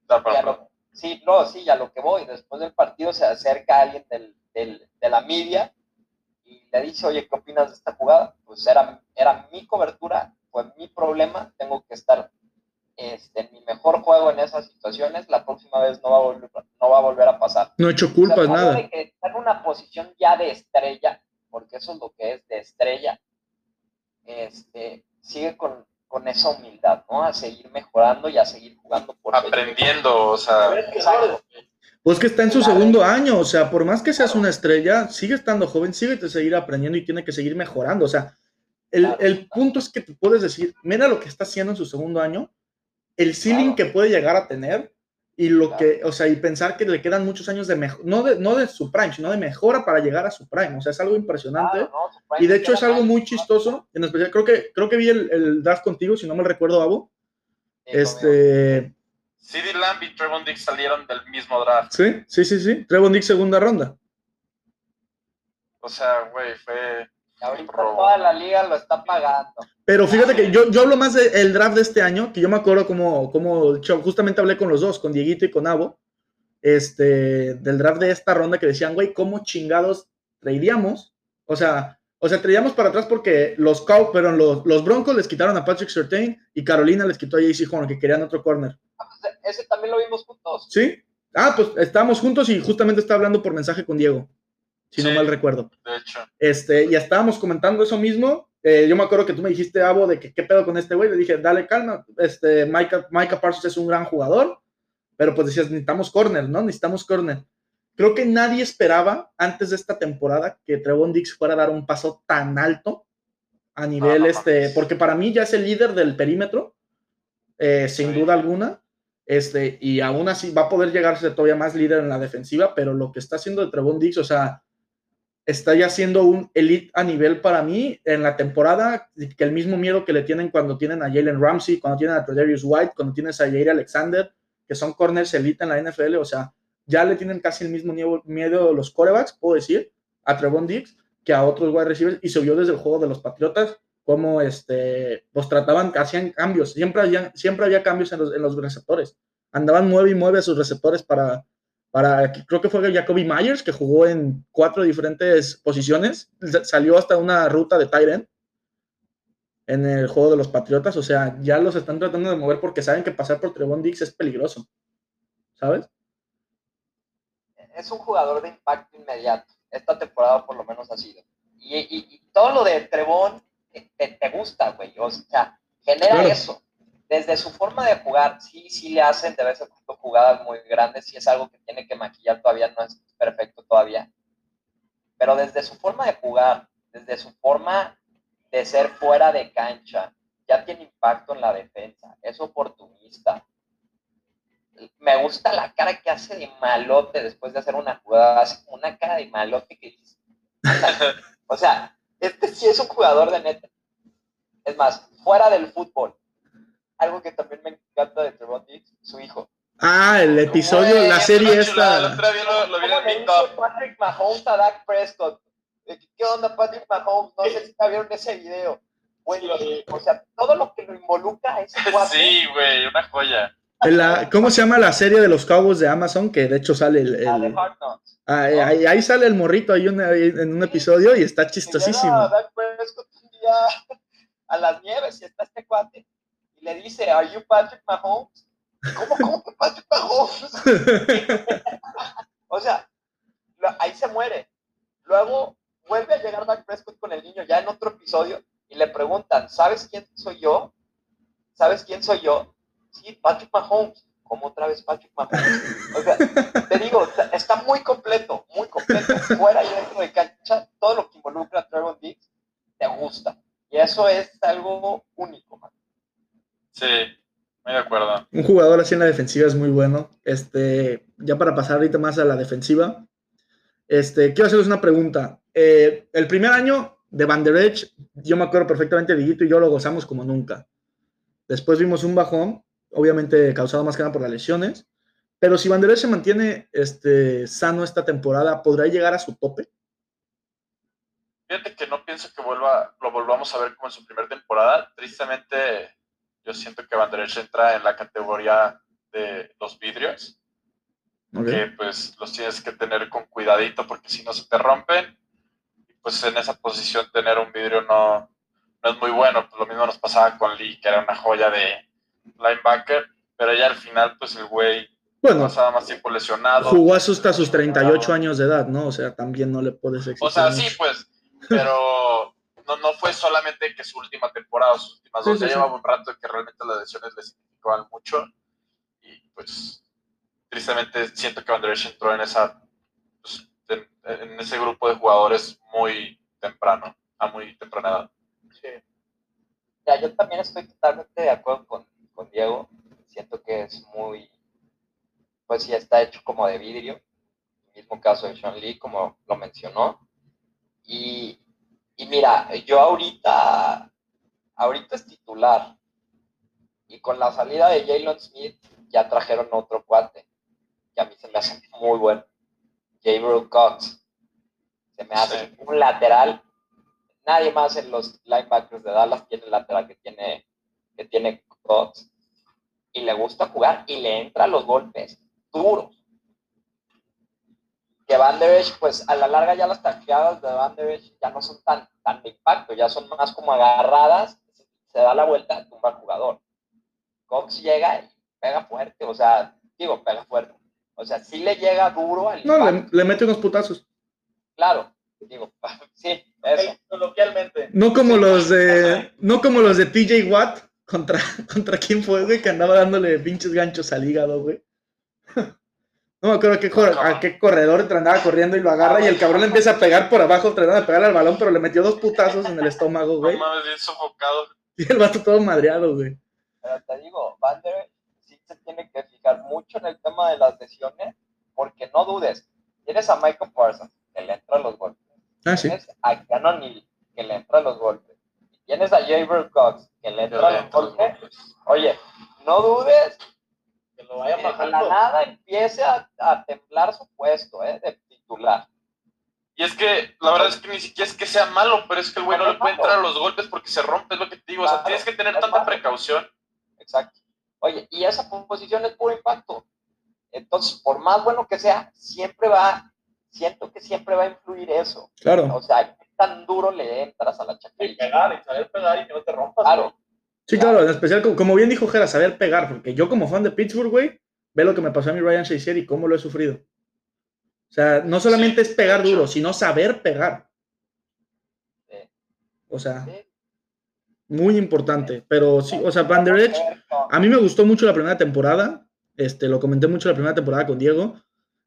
da para lo- sí, no, sí, a lo que voy. Después del partido se acerca alguien del, del- de la media y le dice, oye, ¿qué opinas de esta jugada? Pues era, era mi cobertura, fue mi problema, tengo que estar este, en mi mejor juego en esas situaciones, la próxima vez no va a volver, no va a, volver a pasar. No he hecho O sea, culpas, jugador nada. de que está en una posición ya de estrella, porque eso es lo que es de estrella, este, sigue con, con esa humildad, ¿no? A seguir mejorando y a seguir jugando por. Aprendiendo, o sea, Exacto. Pues que está en su Claro. segundo año, o sea, por más que seas una estrella, sigue estando joven, sigue que seguir aprendiendo y tiene que seguir mejorando. O sea, el, Claro. el punto es que tú puedes decir, mira lo que está haciendo en su segundo año, el ceiling Claro. que puede llegar a tener y lo Claro. que, o sea, y pensar que le quedan muchos años de mejor, no de, no de su prime, sino de mejora para llegar a su prime. O sea, es algo impresionante. Y de hecho es algo muy chistoso, en especial, creo que, creo que vi el, el draft contigo, si no me recuerdo. Sí, conmigo. Este, CD Lamb y Trevon Diggs salieron del mismo draft. sí, sí, sí, sí, Trevon Diggs segunda ronda. O sea, güey, fue. Ahorita toda la liga lo está pagando. Pero fíjate que yo, yo hablo más del draft de este año, que yo me acuerdo como, como justamente hablé con los dos, con Dieguito y con Abo, este, del draft de esta ronda que decían, güey, ¿cómo chingados tradeíamos? O sea, o sea, traíamos para atrás porque los Cow, pero los, los Broncos les quitaron a Patrick Surtain y Carolina les quitó a JC Horn, que querían otro corner. Ah, pues, ese también lo vimos juntos. ¿Sí? Ah, pues estábamos juntos y justamente estaba hablando por mensaje con Diego, si no mal recuerdo. De hecho, Este, y estábamos comentando eso mismo. Eh, yo me acuerdo que tú me dijiste, Abo, de que qué pedo con este güey. Le dije, dale calma. Este, Micah, Micah Parsons es un gran jugador, pero pues decías, necesitamos corner, ¿no? Necesitamos corner. Creo que nadie esperaba antes de esta temporada que Trevon Dix fuera a dar un paso tan alto a nivel, no este, porque para mí ya es el líder del perímetro, eh, sin Sí. duda alguna. Este, y aún así va a poder llegar a ser todavía más líder en la defensiva, pero lo que está haciendo de Trevon Dix, o sea, está ya siendo un elite a nivel para mí en la temporada, que el mismo miedo que le tienen cuando tienen a Jalen Ramsey, cuando tienen a Tredavious White, cuando tienes a Jair Alexander, que son corners elite en la NFL, o sea, ya le tienen casi el mismo miedo, miedo los corebacks, puedo decir, a Trevon Diggs, que a otros wide receivers, y se vio desde el juego de los Patriotas, como este, los trataban, hacían cambios, siempre había, siempre había cambios en los, en los receptores, andaban mueve y mueve a sus receptores para, para, creo que fue Jacoby Myers, que jugó en cuatro diferentes posiciones, salió hasta una ruta de end en el juego de los Patriotas, o sea, ya los están tratando de mover porque saben que pasar por Trevon Diggs es peligroso, ¿sabes? Es un jugador de impacto inmediato. Esta temporada por lo menos ha sido. Y, y- y todo lo de Trebón te, te- te gusta, güey. O sea, genera Claro. eso. Desde su forma de jugar, sí, sí le hacen de vez en cuando jugadas muy grandes, sí es algo que tiene que maquillar todavía, no es perfecto todavía. Pero desde su forma de jugar, desde su forma de ser fuera de cancha, ya tiene impacto en la defensa, es oportunista. Me gusta la cara que hace de malote después de hacer una jugada, hace una cara de malote que "Ándale". o sea, este sí es un jugador de neta. Es más, fuera del fútbol, algo que también me encanta de Trevon Diggs, su hijo. Ah, el episodio, la es serie chulada, El esta. otro día lo, lo vi en ¿Cómo el le TikTok. dice Patrick Mahomes a Dak Prescott? Eh, ¿Qué onda Patrick Mahomes? No sé si ya vieron ese video. Güey, o sea, todo lo que lo involucra cuate. Sí, güey, una joya. La- ¿Cómo se llama la serie de los Cowboys de Amazon? Que de hecho sale el... de Hard Knocks. ah, eh, ahí, ahí sale el morrito ahí una- en un episodio y está Y llega chistosísimo. Dak Prescott un día a las nieves y está este cuate y le dice, ¿Are you Patrick Mahomes? ¿Cómo, cómo que Patrick Mahomes? o sea, ahí se muere. Luego vuelve a llegar Dak Prescott con el niño ya en otro episodio y le preguntan, ¿sabes quién soy yo? ¿Sabes quién soy yo? Sí, Patrick Mahomes. ¿Cómo otra vez Patrick Mahomes? O sea, te digo, está- está muy completo, muy completo. Fuera y dentro de cancha, todo lo que involucra a Trevor Diggs te gusta. Y eso es algo único, man. Sí, muy de acuerdo. Un jugador así en la defensiva es muy bueno. Este, ya para pasar ahorita más a la defensiva, este, quiero hacerles una pregunta. Eh, el primer año de Van Der Esch, yo me acuerdo perfectamente, Diguito y yo lo gozamos como nunca. Después vimos un bajón, obviamente causado más que nada por las lesiones. Pero si Van Der Esch se mantiene este, sano esta temporada, ¿podrá llegar a su tope? Fíjate que no pienso que vuelva, lo volvamos a ver como en su primera temporada. Tristemente, yo siento que Van Der Esch entra en la categoría de los vidrios, Ok. que pues los tienes que tener con cuidadito porque si no se te rompen. Y pues en esa posición tener un vidrio no, no es muy bueno. Pues lo mismo nos pasaba con Lee, que era una joya de, linebacker, pero ya al final, pues el güey Bueno, pasaba más tiempo lesionado. jugó hasta sus 38 años de edad, ¿no? O sea, también no le puedes exigir. O sea, mucho. sí, pues, pero no, no fue solamente que su última temporada, sus últimas dos, sí, ya sí. llevaba un rato que realmente las lesiones le significaban mucho. Y pues, tristemente siento que Van Der Esch entró en esa pues, en, en ese grupo de jugadores muy temprano, a muy temprana edad. Sí. Ya, yo también estoy totalmente de acuerdo con, con Diego. Siento que es muy, pues sí, está hecho como de vidrio. El mismo caso de Sean Lee, como lo mencionó. Y, y mira, yo ahorita, ahorita es titular. Y con la salida de Jalen Smith, ya trajeron otro cuate, que a mí se me hace muy bueno. Gabriel Cox. Se me hace Sí. un lateral nadie más en los linebackers de Dallas tiene el lateral que tiene, que tiene Cox. Y le gusta jugar y le entra los golpes duros. Que Van Der Esch, pues a la larga ya las tacleadas de Van Der Esch ya no son tan, tan de impacto, ya son más como agarradas, se da la vuelta, tumba al jugador. Cox llega y pega fuerte, o sea, digo, pega fuerte. O sea, sí le llega duro al No, le mete unos putazos. claro. Digo, sí, eso. Coloquialmente. No como los de. No como los de TJ Watt. Contra, contra quién fue, güey, que andaba dándole pinches ganchos al hígado, güey. No me acuerdo a qué, a qué corredor andaba corriendo y lo agarra y el cabrón le empieza a pegar por abajo, tratando de pegar al balón, pero le metió dos putazos en el estómago, güey. No mames, bien sofocado. Y el vato todo madreado, güey. Pero te digo, Van Der Esch sí se tiene que fijar mucho en el tema de las lesiones, porque no dudes, tienes a Michael Parsons, que le entra los golpes, Ah, sí. tienes a Cannon Neal, que le entra los golpes, y tienes a Jaber Cox, que le entra los golpes, oye, no dudes Que lo vayan que de la bajando. nada empiece a, a temblar su puesto, ¿eh? De titular. Y es que la verdad es que ni siquiera es que sea malo, pero es que el güey no le puede entrar a los golpes porque se rompe, es lo que te digo. O sea, tienes que tener tanta malo. precaución. Exacto. Oye, y esa posición es puro impacto. Entonces, por más bueno que sea, siempre va, siento que siempre va a influir eso. Claro. O sea, qué tan duro le entras a la Y chacarilla. pegar, y saber pegar y que no te rompas. Claro. Sí, claro, en especial, como, bien dijo Jera, saber pegar, porque yo como fan de Pittsburgh, güey, ve lo que me pasó a mi Ryan Shazier y cómo lo he sufrido. O sea, no solamente es pegar duro, sino saber pegar. Sí. O sea, Sí. muy importante. Pero sí, o sea, Van Der Esch, a mí me gustó mucho la primera temporada. Este, lo comenté mucho la primera temporada con Diego.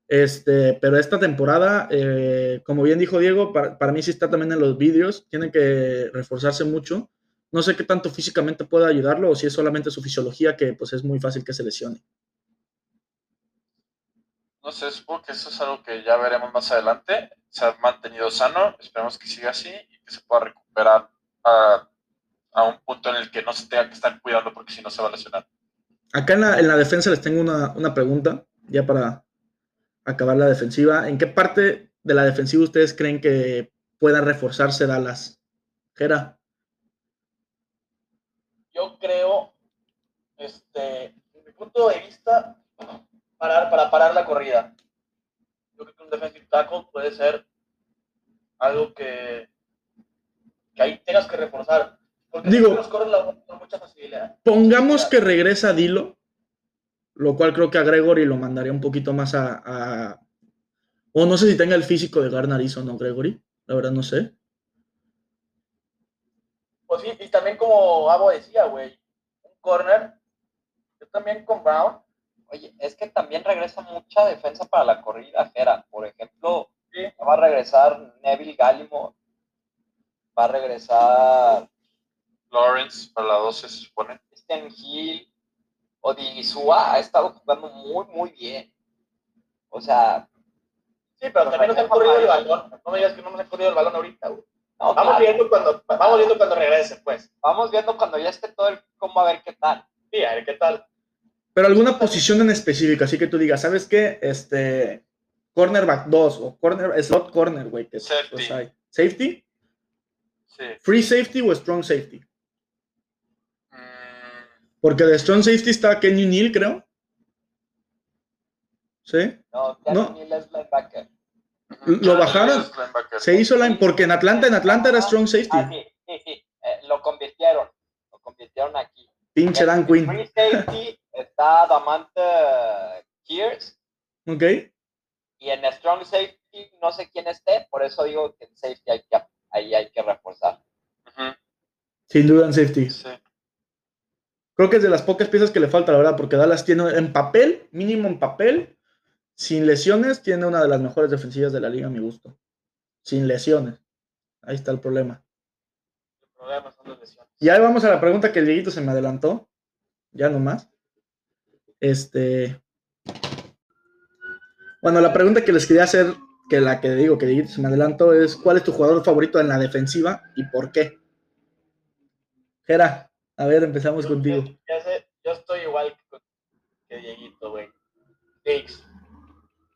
Este, pero esta temporada, eh, como bien dijo Diego, para, para mí sí está también en los vídeos. Tienen que reforzarse mucho. No sé qué tanto físicamente puede ayudarlo o si es solamente su fisiología que pues es muy fácil que se lesione. No sé, supongo que eso es algo que ya veremos más adelante. Se ha mantenido sano, esperemos que siga así y que se pueda recuperar a, a un punto en el que no se tenga que estar cuidando porque si no se va a lesionar. Acá en la, en la defensa les tengo una, una pregunta, ya para acabar la defensiva. ¿En qué parte de la defensiva ustedes creen que pueda reforzarse Dallas? Jera. Yo creo, este, desde mi punto de vista, parar, para parar la corrida. Yo creo que un defensive tackle puede ser algo que, que ahí tengas que reforzar. Porque Digo- corren la con mucha facilidad. Pongamos que regresa Dilo, lo cual creo que a Gregory lo mandaría un poquito más a, a- O no sé si tenga el físico de Garnariz o no, Gregory. La verdad no sé. Pues sí, y también como Abo decía, güey, un corner, yo también con Brown, Oye, es que también regresa mucha defensa para la corrida, Jera. Por ejemplo, Sí. va a regresar Neville Gallimore, va a regresar Lawrence para la 12 se supone. Sten Hill, Odigizua ha estado jugando muy, muy bien. O sea, sí, pero también nos han corrido el balón. No me digas que no nos han corrido el balón ahorita, güey. No, Vamos claro, viendo cuando, vamos viendo cuando regrese, pues. vamos viendo cuando ya esté todo el cómo a ver qué tal. Sí, a ver qué tal. Pero alguna posición en específico, así que tú digas, ¿sabes qué? Este. Cornerback 2 o corner, slot corner, güey. Que Safety. pues, hay. ¿Safety? Sí. ¿Free safety o strong safety? Mm, Porque de strong safety está Kenny Neal, creo. ¿Sí? No, No. Danny Neal es linebacker. ¿Lo bajaron? Se hizo line, porque en Atlanta, en Atlanta era strong safety. Ah, sí, sí, sí. Eh, lo convirtieron. Lo convirtieron aquí. Pinche Dan Quinn. Free safety está Damante Kears Ok. y en strong safety no sé quién esté, por eso digo que en safety hay que, ahí hay que reforzar. Sin duda en safety. Sí. Creo que es de las pocas piezas que le falta, la verdad, porque Dallas tiene en papel, mínimo en papel, sin lesiones, tiene una de las mejores defensivas de la liga a mi gusto. Sin lesiones. Ahí está el problema. El problema son las lesiones. Y ahí vamos a la pregunta que el Dieguito se me adelantó. Ya nomás. Este. Bueno, la pregunta que les quería hacer, que la que digo que Dieguito se me adelantó, es: ¿cuál es tu jugador favorito en la defensiva y por qué? Jera, a ver, empezamos Yo- contigo. yo- estoy igual que, Dieguito, güey. Diggs.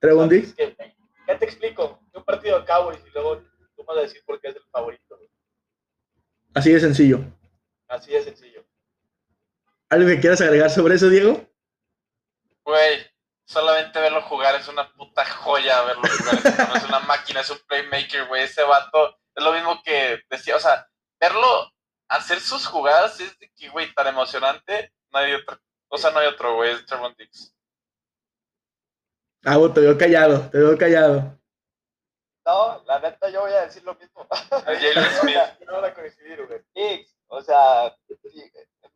Trevon ¿Sabes Diggs. qué? ¿Qué te explico? Un partido de Cowboys y luego tú vas a decir por qué es el favorito. güey. Así de sencillo. Así de sencillo. ¿Algo que quieras agregar sobre eso, Diego? Güey, solamente verlo jugar es una puta joya verlo jugar. Es una máquina, es un playmaker, güey. Ese vato es lo mismo que decía, o sea, verlo hacer sus jugadas es de que, güey, tan emocionante. No hay otro, o sea, no hay otro, güey, es Trevon Diggs. Ah, bueno, te veo callado, te veo callado. No, la neta yo voy a decir lo mismo. Jalen Smith. No van a coincidir, güey. O sea,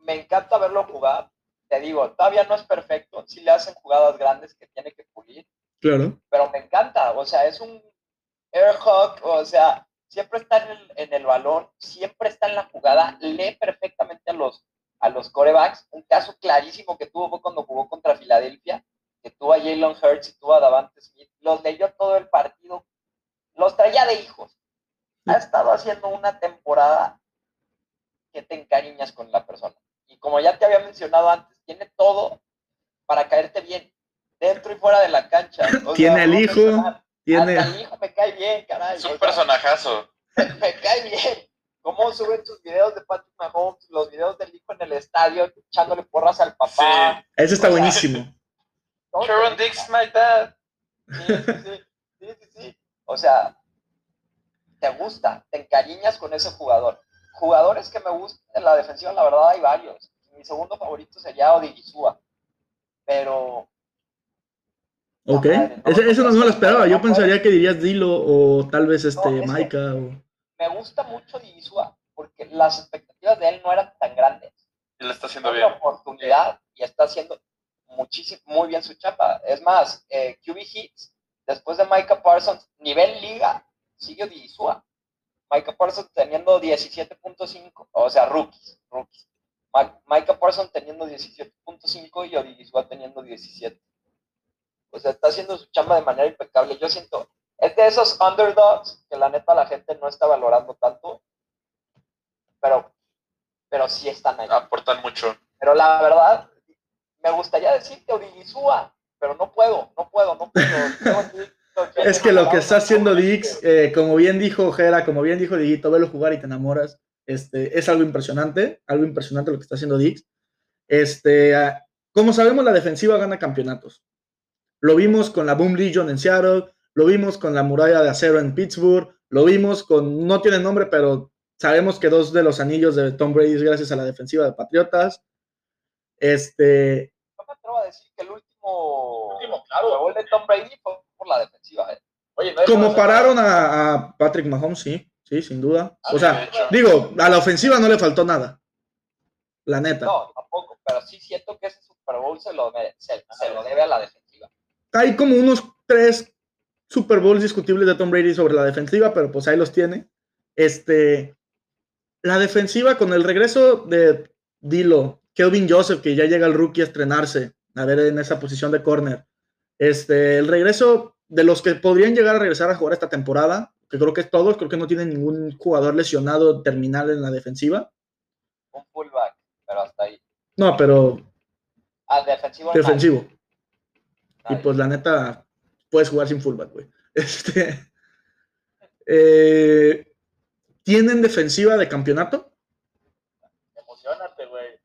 me encanta verlo jugar. Te digo, todavía no es perfecto, sí le hacen jugadas grandes que tiene que pulir, Claro. pero me encanta, o sea, es un air hawk, o sea, siempre está en el, en el balón, siempre está en la jugada, lee perfectamente a los, a los corebacks. Un caso clarísimo que tuvo fue cuando jugó contra Filadelfia, que tuvo a Jalen Hurts y tuvo a Davante Smith, los leyó todo el partido, los traía de hijos. Ha estado haciendo una temporada que te encariñas con la persona. Y como ya te había mencionado antes, tiene todo para caerte bien, dentro y fuera de la cancha. O Tiene sea, no hijo, Tiene. Hasta el hijo me cae bien, caray. Es o un sea, personajazo. me cae bien. Cómo suben sus videos de Patrick Mahomes, los videos del hijo en el estadio, echándole porras al papá. Ese está o sea, buenísimo. Te Diggs, my dad. Sí, sí, sí, sí, sí, sí. O sea, te gusta, te encariñas con ese jugador. Jugadores que me gustan en la defensiva, la verdad hay varios. Mi segundo favorito sería Odigizua. Pero Ok. madre, no, Ese, ese no, no, me lo esperaba. Yo pensaría que dirías Dilo o tal vez este No, Maika. O... me gusta mucho Odigizua porque las expectativas de él no eran tan grandes. Y lo está haciendo bien. oportunidad y está haciendo muchísimo, muy bien su chapa. Es más, eh, QB Hits, después de Micah Parsons, nivel liga, sigue Odigizua. Micah Parsons teniendo 17.5, o sea, rookies, rookies. Micah Parsons teniendo 17.5 y Odigizua teniendo 17. O sea, está haciendo su chamba de manera impecable. Yo siento, es de esos underdogs que la neta la gente no está valorando tanto, pero, pero sí están ahí. Aportan mucho. Pero la verdad, me gustaría decirte Odigizua, pero no puedo, no puedo, no puedo. Es que lo que está haciendo Dix, eh, como bien dijo Jera, como bien dijo Diguito, velo jugar y te enamoras. Este, es algo impresionante, algo impresionante lo que está haciendo Dix. Este, ah, como sabemos, la defensiva gana campeonatos. Lo vimos con la Boom Legion en Seattle, lo vimos con la muralla de acero en Pittsburgh, lo vimos con, no tiene nombre, pero sabemos que dos de los anillos de Tom Brady es gracias a la defensiva de Patriotas. Este, atrevo a decir que el último, Último, claro. gol de Tom Brady fue por la defensiva. ¿eh? Oye, no como pararon a, a Patrick Mahomes, sí, sí, sin duda. O de sea, digo, a la ofensiva no le faltó nada. La neta. No, tampoco, pero sí siento que ese Super Bowl se lo, se, se lo debe a la defensiva. Hay como unos tres Super Bowls discutibles de Tom Brady sobre la defensiva, pero pues ahí los tiene. Este, la defensiva con el regreso de Dilo, Kelvin Joseph, que ya llega el rookie a estrenarse, a ver en esa posición de corner. Este, el regreso de los que podrían llegar a regresar a jugar esta temporada, que creo que todos, creo que no tienen ningún jugador lesionado terminal en la defensiva. Un fullback, pero hasta ahí. No, pero Al defensivo. nadie. Y pues la neta, puedes jugar sin fullback, güey. Este, eh, ¿Tienen defensiva de campeonato? Emocionate, güey.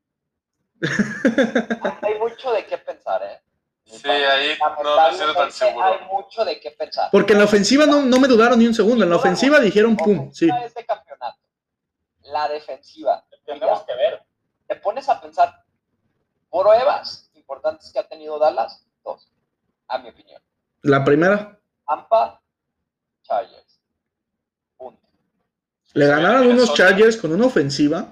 Hay mucho de qué pensar, ¿eh? Sí, ahí no me siento tan seguro. Hay mucho de qué pensar. Porque en la ofensiva no, no me dudaron ni un segundo. En la ofensiva dijeron pum, sí. Ofensiva es de campeonato. La defensiva. Tenemos que ver. Te pones a pensar pruebas importantes que ha tenido Dallas, dos, a mi opinión. La primera, Tampa, Chargers. Punto. le ganaron unos. Chargers con una ofensiva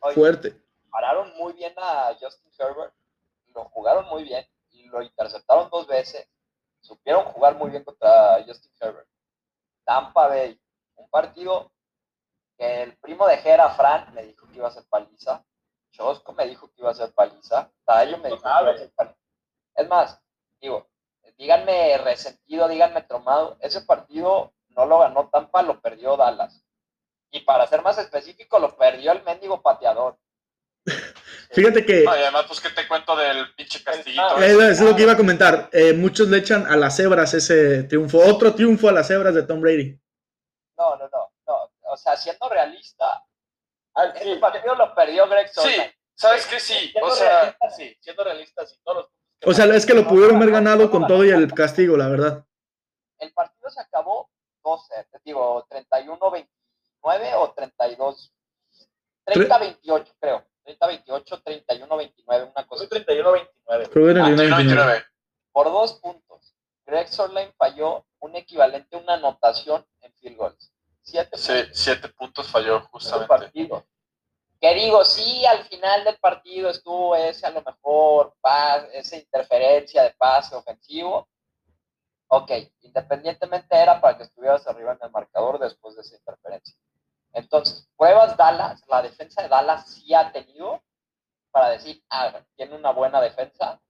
Oye, fuerte. Pararon muy bien a Justin Herbert, lo jugaron muy bien y lo interceptaron dos veces. Supieron jugar muy bien contra Justin Herbert. Tampa Bay, un partido que el primo de Jera, Fran, me dijo que iba a ser paliza. Chosco me dijo que iba a ser paliza. Tayo me dijo que iba a ser paliza. Es más, digo, díganme resentido, díganme tromado. Ese partido no lo ganó Tampa, lo perdió Dallas. Y para ser más específico, lo perdió el mendigo pateador. Fíjate que No, y además, pues, ¿qué te cuento del pinche castillito? Eso es lo que iba a comentar. Eh, muchos le echan a las cebras ese triunfo. Otro triunfo a las cebras de Tom Brady. No, no, no, no. O sea, siendo realista, Ah, sí, partido lo perdió Greg Sí, Solheim. ¿sabes qué? Sí, siendo o sea, realista, sí, siendo realista, sí, todos los O sea, es que lo pudieron haber ganado con todo y el castigo, la verdad. El partido se acabó 12, te digo, 31-29 o 32, 30-28 creo. 30-28, 31-29, una cosa. Soy 31-29. Creo que era el ah, 99. 99. Por dos puntos. Greg Solheim falló un equivalente a una anotación en field goals. Siete Sí, puntos. siete puntos falló justamente. partido. Que digo, sí, al final del partido estuvo ese a lo mejor, pas- esa interferencia de pase ofensivo. Ok, independientemente era para que estuvieras arriba en el marcador después de esa interferencia. Entonces, pruebas Dallas, la defensa de Dallas sí ha tenido para decir, ah, tiene una buena defensa,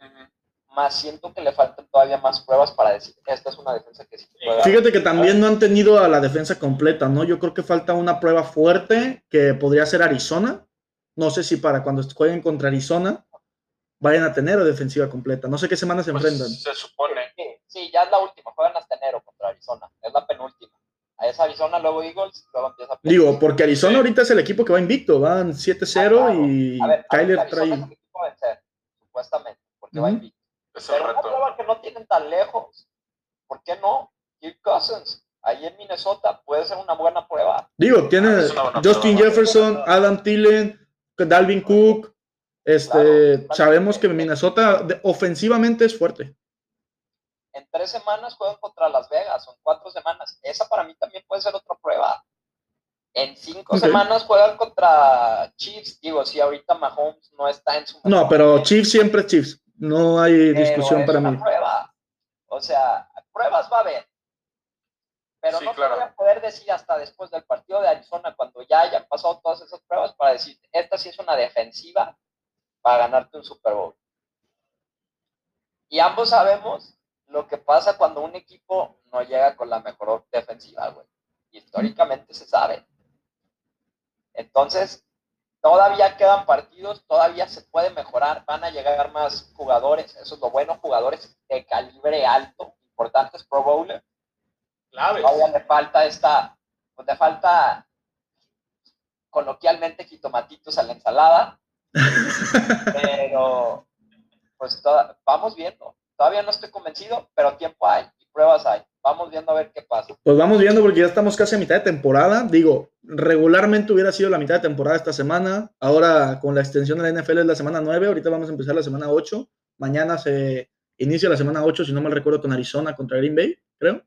Ujú. más siento que le faltan todavía más pruebas para decir, esta es una defensa que sí puede dar". Fíjate que también no han tenido a la defensa completa, ¿no? Yo creo que falta una prueba fuerte que podría ser Arizona. No sé si para cuando jueguen contra Arizona vayan a tener defensiva completa. No sé qué semana se Pues, enfrentan. se supone. Sí, sí, ya es la última, juegan hasta enero contra Arizona, es la penúltima. A esa Arizona, luego Eagles, luego empieza Digo, porque Arizona Sí. ahorita es el equipo que va invicto, van 7-0 y A ver, Kyler Arizona trae. es el equipo a vencer, supuestamente, porque va invicto. Es el Pero una reto. prueba que no tienen tan lejos, ¿por qué no? Kirk Cousins, ahí en Minnesota, puede ser una buena prueba. Digo, tiene Ah, una Justin prueba. Jefferson, Adam Thielen, Dalvin Cook. Este, Claro. sabemos que Minnesota ofensivamente es fuerte. En tres semanas juegan contra Las Vegas, son cuatro semanas. Esa para mí también puede ser otra prueba. En cinco semanas juegan contra Chiefs. Digo, si ahorita Mahomes no está en su No, pero Chiefs siempre es Chiefs. No hay pero discusión es para una mí. prueba. O sea, pruebas va a haber. Pero Sí, no claro. te voy a poder decir hasta después del partido de Arizona, cuando ya hayan pasado todas esas pruebas, para decir, esta sí es una defensiva para ganarte un Super Bowl. Y ambos sabemos lo que pasa cuando un equipo no llega con la mejor defensiva, güey. Históricamente se sabe. Entonces, todavía quedan partidos, todavía se puede mejorar, van a llegar más jugadores, eso es lo bueno, jugadores de calibre alto, importantes Pro Bowler. Claves. Todavía le falta esta, pues le falta coloquialmente jitomatitos a la ensalada, pero pues toda- vamos viendo. Todavía no estoy convencido, pero tiempo hay y pruebas hay. Vamos viendo a ver qué pasa. Pues vamos viendo porque ya estamos casi a mitad de temporada. Digo, regularmente hubiera sido la mitad de temporada esta semana. Ahora con la extensión de la NFL es la semana 9. Ahorita vamos a empezar la semana 8. Mañana se inicia la semana 8, si no mal recuerdo, con Arizona contra Green Bay, creo.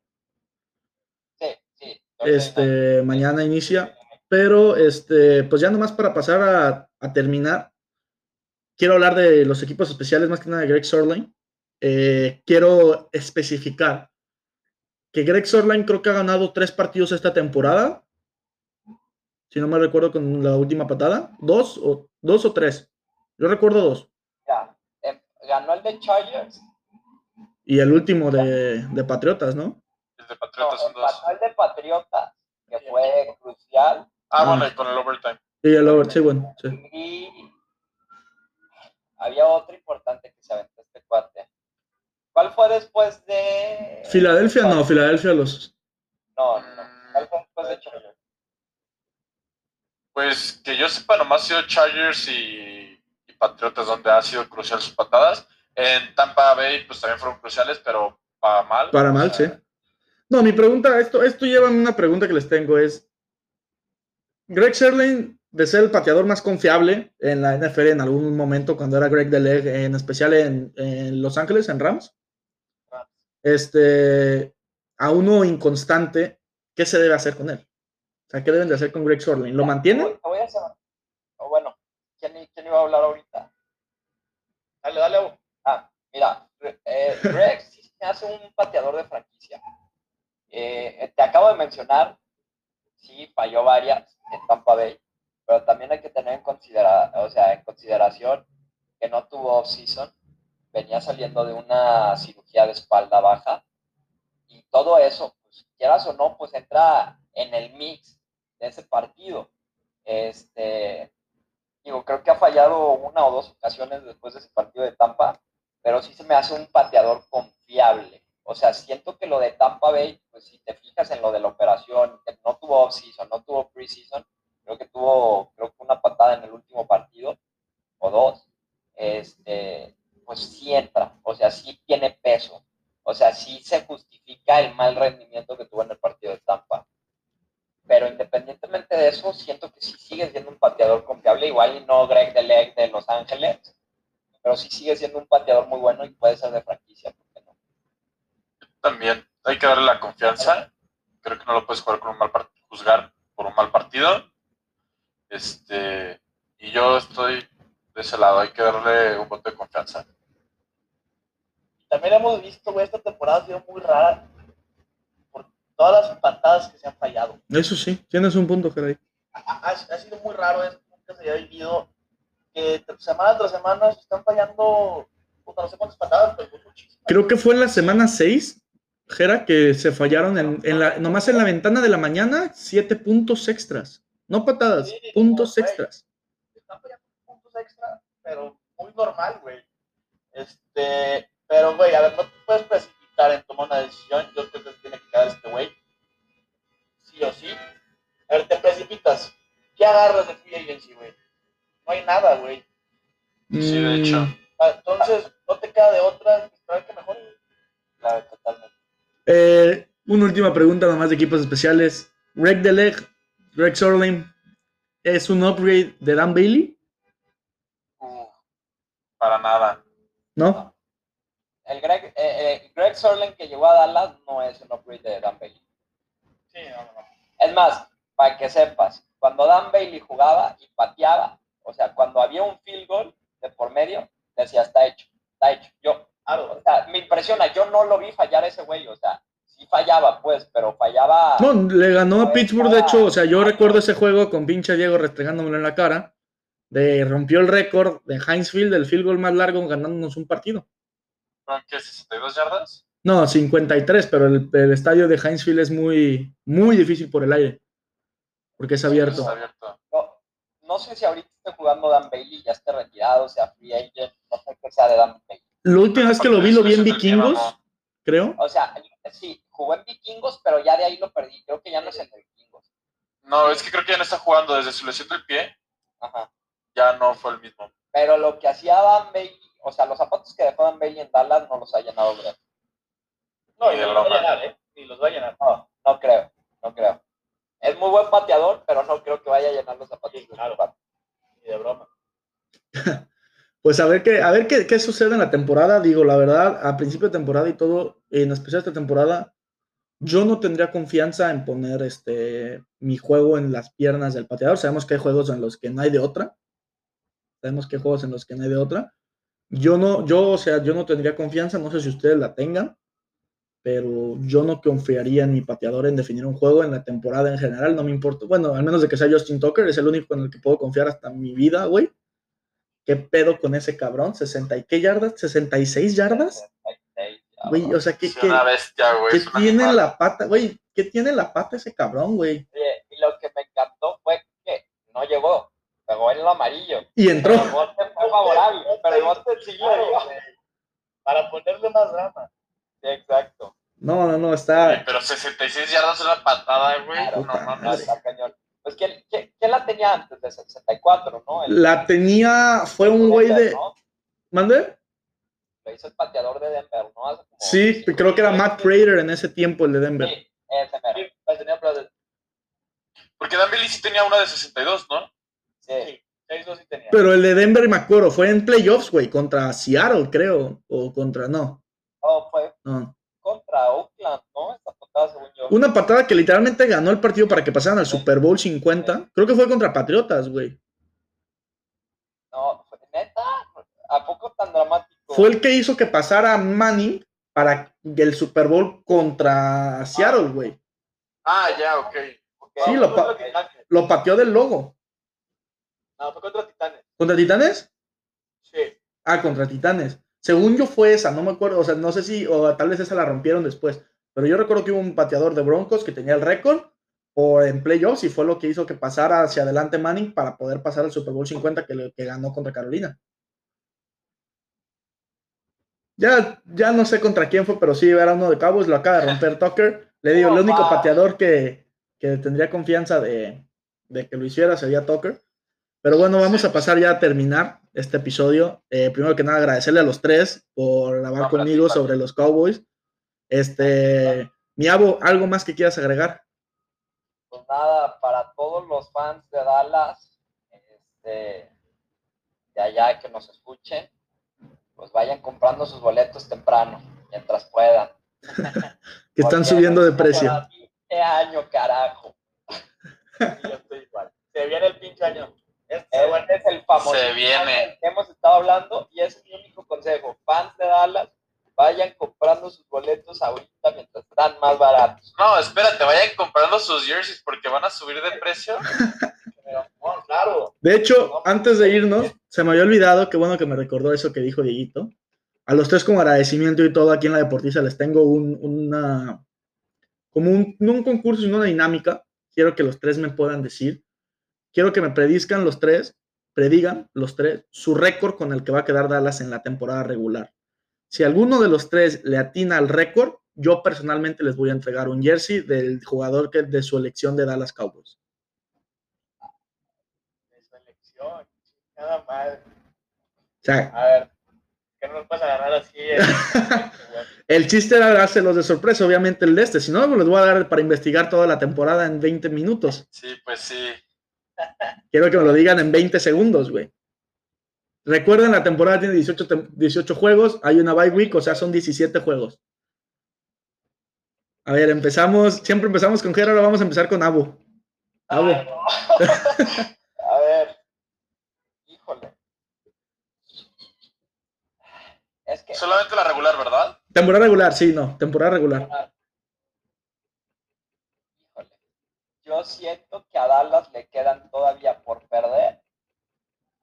Sí, sí. Este, mañana inicia. Pero, este, pues ya nomás para pasar a, a terminar, quiero hablar de los equipos especiales, más que nada de Greg Sorline. Eh, quiero especificar que Greg Sorline creo que ha ganado tres partidos esta temporada. Si no me recuerdo con la última patada. ¿Dos o, dos o tres? Yo recuerdo dos. Ya, em, ganó el de Chargers. Y el último de, de Patriotas, ¿no? El de No, Patriotas son dos. el de Patriotas, que fue crucial. Ah, Ah. bueno, y con el overtime. Y el over, sí, bueno. sí. Y había otro importante que se aventó. ¿Cuál fue después de. Filadelfia, no, Filadelfia los. No, no. ¿Cuál fue después de Chargers? Pues que yo sepa, nomás ha sido Chargers y, y Patriotas donde ha sido crucial sus patadas. En Tampa Bay, pues también fueron cruciales, pero para mal. Para mal, sí. No, mi pregunta, esto, esto lleva a una pregunta que les tengo es, Greg Sherlin de ser el pateador más confiable en la NFL en algún momento cuando era Greg Deleg, en especial en, en Los Ángeles, en Rams. Este, a uno inconstante, ¿qué se debe hacer con él? O sea, ¿qué deben de hacer con Greg Sorlin? ¿Lo Te mantienen? voy- te voy a hacer- o bueno, ¿quién, quién iba a hablar ahorita? Dale, dale. Ah, mira, eh, Greg sí se hace un pateador de franquicia. Eh, te acabo de mencionar, sí, falló varias en Tampa Bay, pero también hay que tener en, considera o sea, en consideración que no tuvo off-season, venía saliendo de una cirugía de espalda baja, y todo eso, pues, quieras o no, pues entra en el mix de ese partido. Este, digo, creo que ha fallado una o dos ocasiones después de ese partido de Tampa, pero sí se me hace un pateador confiable. O sea, siento que lo de Tampa Bay, pues si te fijas en lo de la operación, que no tuvo off-season, no tuvo pre-season, creo que tuvo, creo que una patada en el último partido, o dos, este, pues sí entra, o sea, sí tiene peso, o sea, sí se justifica el mal rendimiento que tuvo en el partido de Tampa. Pero independientemente de eso, siento que sí sigue siendo un pateador confiable, igual y no Greg Deleg de Los Ángeles, pero sí sigue siendo un pateador muy bueno y puede ser de franquicia, ¿por qué no? También hay que darle la confianza. Creo que no lo puedes jugar con un mal juzgar por un mal partido. Este, y yo estoy de ese lado, hay que darle un voto de confianza. También hemos visto, güey, esta temporada ha sido muy rara por todas las patadas que se han fallado. Eso sí, tienes un punto, Geray. Ha, ha sido muy raro esto, nunca se había vivido que semana tras semana se están fallando, puta, no sé cuántas patadas, pero muchísimas. Creo que fue en la semana 6, Jera, que se fallaron en, en la, nomás en la ventana de la mañana, siete puntos extras. No patadas, Sí, puntos extras. están fallando pero muy normal, güey. Este, pero, güey, a ver, no te puedes precipitar en tomar una decisión. Yo creo que se tiene que quedar este güey. Sí o sí. A ver, te precipitas. ¿Qué agarras de free agency, güey? No hay nada, güey. Sí, de hecho. Mm, Ah, Entonces, no te queda de otra que esperar que mejore. Claro, totalmente. eh, una última pregunta nomás de equipos especiales. Greg Deleg, Greg Sorlin, ¿es un upgrade de Dan Bailey? Para nada. ¿No? El Greg, eh, eh, Greg Sorlin que llegó a Dallas no es un upgrade de Dan Bailey. Sí, no, no, no. Es más, para que sepas, cuando Dan Bailey jugaba y pateaba, o sea, cuando había un field goal de por medio, decía, está hecho, está hecho. Yo, o sea, me impresiona, yo no lo vi fallar ese güey, o sea, sí fallaba, pues, pero fallaba. No, le ganó a Pittsburgh, de hecho, o sea, yo recuerdo ese juego con pinche Diego restregándomelo en la cara, de rompió el récord de Heinz Field, el field goal más largo, ganándonos un partido. ¿Fueron qué? ¿62 yardas? No, 53, pero el, el estadio de Heinz Field es muy, muy difícil por el aire, porque es abierto. Está abierto. No, no sé si ahorita esté jugando Dan Bailey, ya esté retirado, sea free agent, no sé qué sea de Dan Bailey. La última vez que lo vi, lo vi en es Vikingos, creo. O sea, sí, jugó en Vikingos, pero ya de ahí lo perdí. Creo que ya no es de Vikingos. No, es que creo que ya no está jugando desde su lesión del pie. Ajá. Ya no fue el mismo. Pero lo que hacía Dan Bailey, o sea, los zapatos que dejó Dan Bailey en Dallas no los ha llenado Greg. no, Ni y de ni los va a broma. llenar, ¿eh? Ni los va a llenar. No, no creo, no creo. Es muy buen pateador, pero no creo que vaya a llenar los zapatos. Sí, de claro. Ni de broma. Pues a ver qué, a ver qué, qué sucede en la temporada. Digo, la verdad, a principio de temporada y todo, en especial esta temporada, yo no tendría confianza en poner este mi juego en las piernas del pateador. Sabemos que hay juegos en los que no hay de otra. Sabemos que hay juegos en los que no hay de otra. Yo no, yo, o sea, yo no tendría confianza, no sé si ustedes la tengan, pero yo no confiaría en mi pateador en definir un juego en la temporada en general, no me importa. Bueno, al menos de que sea Justin Tucker, es el único en el que puedo confiar hasta mi vida, güey. ¿Qué pedo con ese cabrón? ¿60 y qué yardas? ¿66 yardas? 66, ya, Güey, o sea, ¿qué, qué- bestia, tiene animal. la pata? Güey, ¿qué tiene en la pata ese cabrón, güey? Oye, y lo que me encantó fue que no llegó, pegó en lo amarillo. Y entró. Pero el bote fue favorable, pero el bote güey. Para ponerle más drama. Sí, exacto. No, no, no, está. Pero 66 yardas es una patada, güey. Claro, no No, está cañón. Pues, ¿quién, quién, quién la tenía antes de 64, no? El- La tenía, fue un güey Denver, de. ¿no? ¿Mande? Lo hizo el pateador de Denver, ¿no? Como Sí, creo que era. Matt Prater en ese tiempo, el de Denver. Sí, ese mero. Sí, pues Porque Dan Bailey sí tenía una de 62, ¿no? Sí. Sí, 6-2 sí tenía. Pero el de Denver, me acuerdo, fue en playoffs, güey, contra Seattle, creo. O contra, no, No, fue no. contra Oakland, ¿no? Esta patada, según yo. Una patada que literalmente ganó el partido para que pasaran al Super Bowl 50. Creo que fue contra Patriotas, güey. No, fue- neta, ¿a poco tan dramático? Fue el que hizo que pasara Manning para el Super Bowl contra Seattle, güey. Ah, ya, ok. Ok. Sí, pa-. Lo pateó del logo. No, fue contra Titanes. ¿Contra Titanes? Sí. Ah, contra Titanes. Según yo fue esa, no me acuerdo, o sea, no sé si, o tal vez esa la rompieron después, pero yo recuerdo que hubo un pateador de Broncos que tenía el récord o en playoffs y fue lo que hizo que pasara hacia adelante Manning para poder pasar al Super Bowl 50 que, le- que ganó contra Carolina. Ya, ya no sé contra quién fue, pero sí, era uno de Cowboys, lo acaba de romper Tucker. Le digo, el único pateador que, que tendría confianza de, de que lo hiciera sería Tucker. Pero bueno, vamos a pasar ya a terminar este episodio. Eh, primero que nada, agradecerle a los tres por hablar No, conmigo sobre los Cowboys. Este, Miavo, ¿algo más que quieras agregar? Pues nada, para todos los fans de Dallas, este, de allá que nos escuchen, pues vayan comprando sus boletos temprano, mientras puedan. Que están subiendo de precio. Este año, carajo. Yo estoy igual. Se viene el pinche año. Este, bueno, es el famoso Se viene. que hemos estado hablando y es mi único consejo. Fans de Dallas, vayan comprando sus boletos ahorita mientras están más baratos. No, espérate, vayan comprando sus jerseys porque van a subir de precio. pero, bueno, claro. De hecho, antes de irnos, se me había olvidado, qué bueno que me recordó eso que dijo Dieguito. A los tres como agradecimiento y todo aquí en la Deportiza les tengo un, una, como un, no un concurso, sino una dinámica. Quiero que los tres me puedan decir. Quiero que me predizcan los tres, predigan los tres, su récord con el que va a quedar Dallas en la temporada regular. Si alguno de los tres le atina al récord, yo personalmente les voy a entregar un jersey del jugador que de su elección de Dallas Cowboys. De selección. Nada mal. O sea, A ver, que no nos puedes agarrar así. eh. El chiste era dárselos de sorpresa, obviamente el de este. Si no, pues les voy a dar para investigar toda la temporada en 20 minutos. Sí, pues sí. Quiero que me lo digan en 20 segundos, güey. Recuerden, la temporada tiene 18, tem- 18 juegos, hay una bye week, o sea, son 17 juegos. A ver, empezamos, siempre empezamos con Jera, ahora vamos a empezar con Abu. Abu, Ay, no. A ver. Híjole. Es que Solamente la regular, ¿verdad? temporada regular, sí, no, temporada regular. Híjole. Yo siento que a Dallas le quedan todavía por perder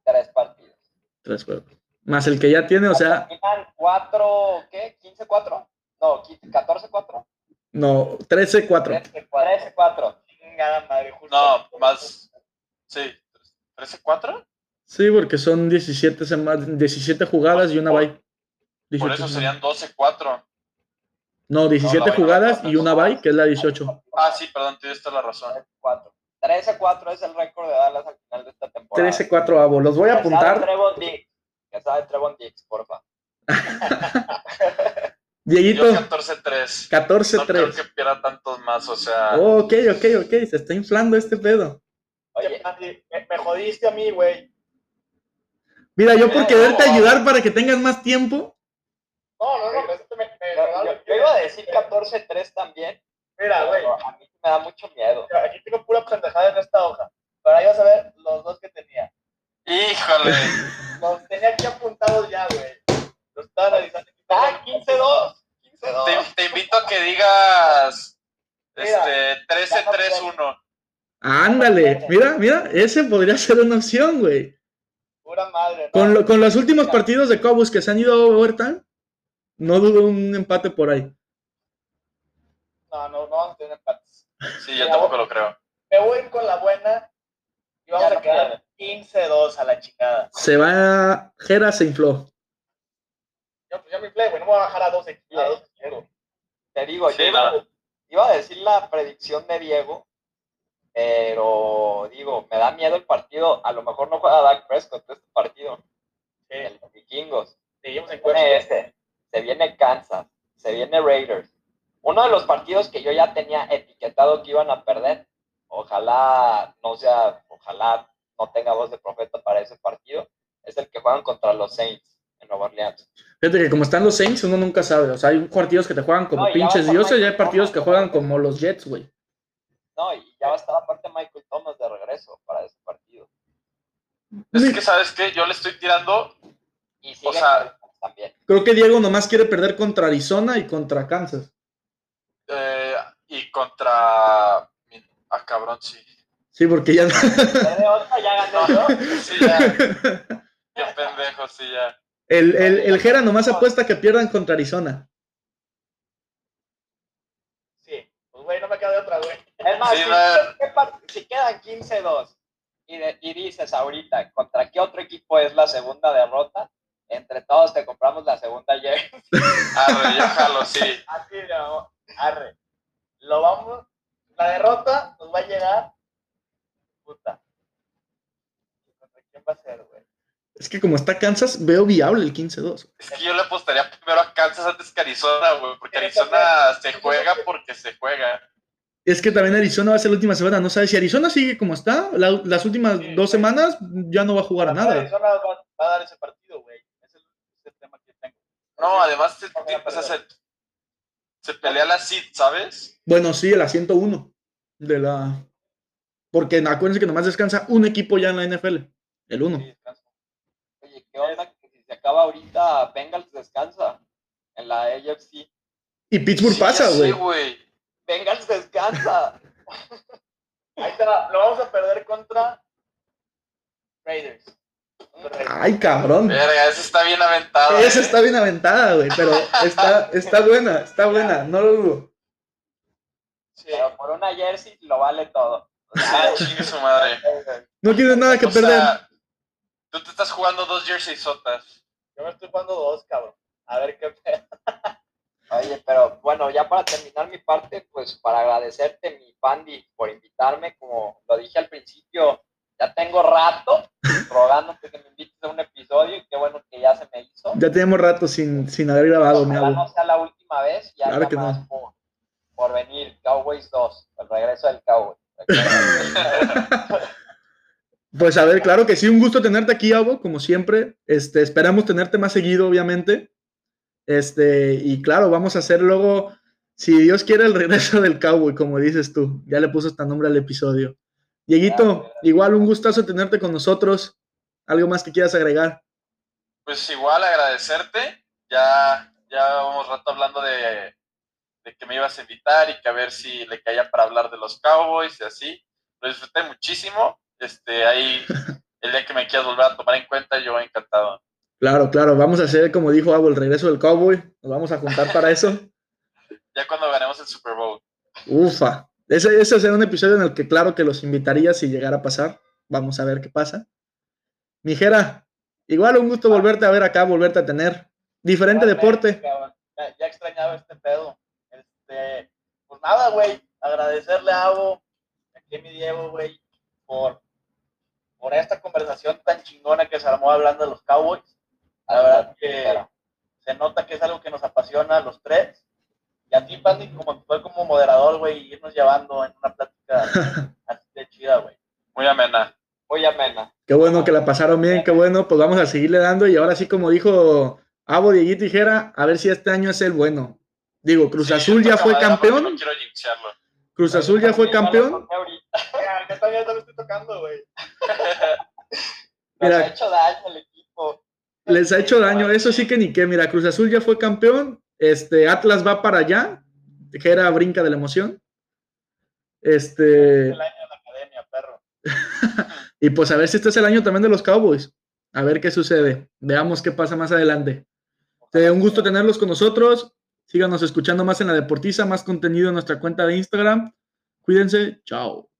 tres partidos. Tres juegos. Más el que ya tiene, o sea, Terminan cuatro, ¿qué? ¿15-4? No, qui- ¿14-4? no, 13-4. 13-4. Chingada madre, justo. No, más. Sí. ¿13-4? Sí, porque son 17, sema- 17 jugadas y una bye. Por 18 eso serían 12-4. No, 17 No, jugadas y una bye, que es la 18. Ah, sí, perdón, tienes toda la razón. 13-4. 13-4 es el récord de Dallas al final de esta temporada. 13-4 Abo. Los voy a apuntar. Que sabe Trevon Diggs, porfa. Dieguito, Yo 14-3. No creo 14-3. que pierda tantos más, o sea. Oh, ok, ok, ok. Se está inflando este pedo. Oye, Andy, me, me jodiste a mí, güey. Mira, yo por Eh, quererte no. ayudar para que tengas más tiempo. No, no, no, iba a decir 14-3 también. Mira, güey, a mí me da mucho miedo. aquí tengo pura pendejada en esta hoja. Pero ahí vas a ver los dos que tenía. Híjole. Los tenía aquí apuntados ya, güey. Los estaba analizando. Ah, 15-2. 15-2. Te, te invito a que digas. Mira. Este, 13-3-1. Ándale. Mira, mira. Ese podría ser una opción, güey. Pura madre, ¿no? Con, lo- con los últimos Mira. partidos de Cowboys que se han ido a overtime, no dudo un empate por ahí. No, no, no vamos a tener empates. Sí, yo tampoco lo creo. Me voy con la buena y vamos Ya a no quedar 15-2 a la chingada. Se va. Jera se infló. Yo, pues ya me inflé, güey. No me voy a bajar a 12. A 12 Te digo, Sí, yo iba, iba a decir la predicción de Diego, pero digo, me da miedo el partido. A lo mejor no juega Dak Prescott este partido. Sí, El de Vikingos. seguimos en cuenta. este, se viene Kansas, se viene Raiders. Uno de los partidos que yo ya tenía etiquetado que iban a perder. Ojalá no sea, ojalá no tenga voz de profeta para ese partido, es el que juegan contra los Saints en Nueva Orleans. Fíjate que como están los Saints, uno nunca sabe. O sea, hay partidos que te juegan como No, pinches dioses y hay partidos que juegan como los Jets, güey. No, y ya va a estar aparte Michael Thomas de regreso para ese partido. Es que, ¿sabes qué? Yo le estoy tirando. Y sigue sea- también. Creo que Diego nomás quiere perder contra Arizona y contra Kansas. eh, y contra. Ah, cabrón, sí. Sí, porque ya. Otra ya gané yo. Sí, ya. Qué pendejo, sí, ya. El, el, el Jera nomás apuesta que pierdan contra Arizona. Sí, pues güey, no me queda de otra, güey. Es más, Sí, si, no. ¿qué par- si quedan 15-2 y, y dices ahorita, ¿contra qué otro equipo es la segunda derrota? Entre todos te compramos la segunda jersey. Arre, yo jalo, sí. Así, no, arre. Lo vamos, la derrota nos va a llegar. Puta. ¿Contra quién va a ser, güey? Es que como está Kansas, veo viable el 15-2. Es que yo le apostaría primero a Kansas antes que a Arizona, güey. Porque Arizona se juega porque se juega. Es que también Arizona va a ser la última semana. No sabes si Arizona sigue como está. la- las últimas Sí, dos semanas ya no va a jugar a nada. Arizona va, va a dar ese partido, güey. Ese es el, ese es el tema que tengo. No, además voy a o sea, se, se pelea la seed, ¿sabes? Bueno, sí, el asiento 1 de la. Porque acuérdense que nomás descansa un equipo ya en la NFL. El 1. Sí. Oye, ¿qué onda? Que si se acaba ahorita, Bengals descansa en la AFC. Y Pittsburgh Sí, pasa, güey. Bengals descansa. Ahí te va. Lo vamos a perder contra Raiders. Ay, cabrón. Verga, esa está bien aventada. Esa ¿eh? está bien aventada, güey. Pero está, está buena, está buena. No lo dudo. Sí. Pero por una jersey lo vale todo. O sea, Ah, chingue su madre. No tienes nada que O perder. sea, tú te estás jugando dos jersey sotas. Yo me estoy jugando dos, cabrón. A ver qué pedo. Oye, pero bueno, ya para terminar mi parte, pues para agradecerte, mi Pandi, por invitarme, como lo dije al principio, ya tengo rato rogándote que me invites a un episodio y qué bueno que ya se me hizo. Ya tenemos rato sin, sin haber grabado, mi Ojalá no sea la última vez, ya Claro que no. por, por venir, Cowboys 2, el regreso del Cowboy. Pues a ver, claro que sí, un gusto tenerte aquí, Abo, como siempre. Este, esperamos tenerte más seguido, obviamente. Este, y claro, vamos a hacer luego, si Dios quiere, el regreso del cowboy, como dices tú. Ya le puso hasta nombre al episodio. Dieguito, igual un gustazo tenerte con nosotros. ¿Algo más que quieras agregar? Pues igual agradecerte. Ya, ya vamos rato hablando de, de que me ibas a invitar y que a ver si le caía para hablar de los Cowboys y así. Lo disfruté muchísimo. Este, ahí, el día que me quieras volver a tomar en cuenta, yo encantado. Claro, claro, vamos a hacer, como dijo Abo, el regreso del cowboy. Nos vamos a juntar para eso. Ya cuando ganemos el Super Bowl. Ufa. Ese, ese será un episodio en el que claro que los invitaría si llegara a pasar. Vamos a ver qué pasa. Mijera, igual un gusto volverte a ver acá, volverte a tener. Diferente deporte. Cabrón. Ya, ya extrañaba este pedo. Este, pues nada, güey. Agradecerle a Abo, aquí a mi Diego, güey, por, por esta conversación tan chingona que se armó hablando de los Cowboys. La verdad que se nota que es algo que nos apasiona a los tres. Y a ti, Pandy, como fue como moderador, güey, irnos llevando en una plática así de chida, güey. Muy amena. Muy amena. Qué bueno que la pasaron bien, qué bueno. Pues vamos a seguirle dando. Y ahora sí, como dijo Abo, Dieguito y Jera, a ver si este año es el bueno. Digo, Cruz Sí, Azul ya fue campeón. No quiero jinxearlo. Cruz Azul ya fue campeón. ahorita. Ya, yo también te lo estoy tocando, güey. Mira. ha hecho daño el equipo. Les ha hecho daño. Eso sí que ni qué. Mira, Cruz Azul ya fue campeón. Este, Atlas va para allá. Jera brinca de la emoción. Este. El año de la academia, perro. Y pues a ver si este es el año también de los Cowboys. A ver qué sucede. Veamos qué pasa más adelante. Eh, un gusto tenerlos con nosotros. Síganos escuchando más en la Deportiza, más contenido en nuestra cuenta de Instagram. Cuídense. Chao.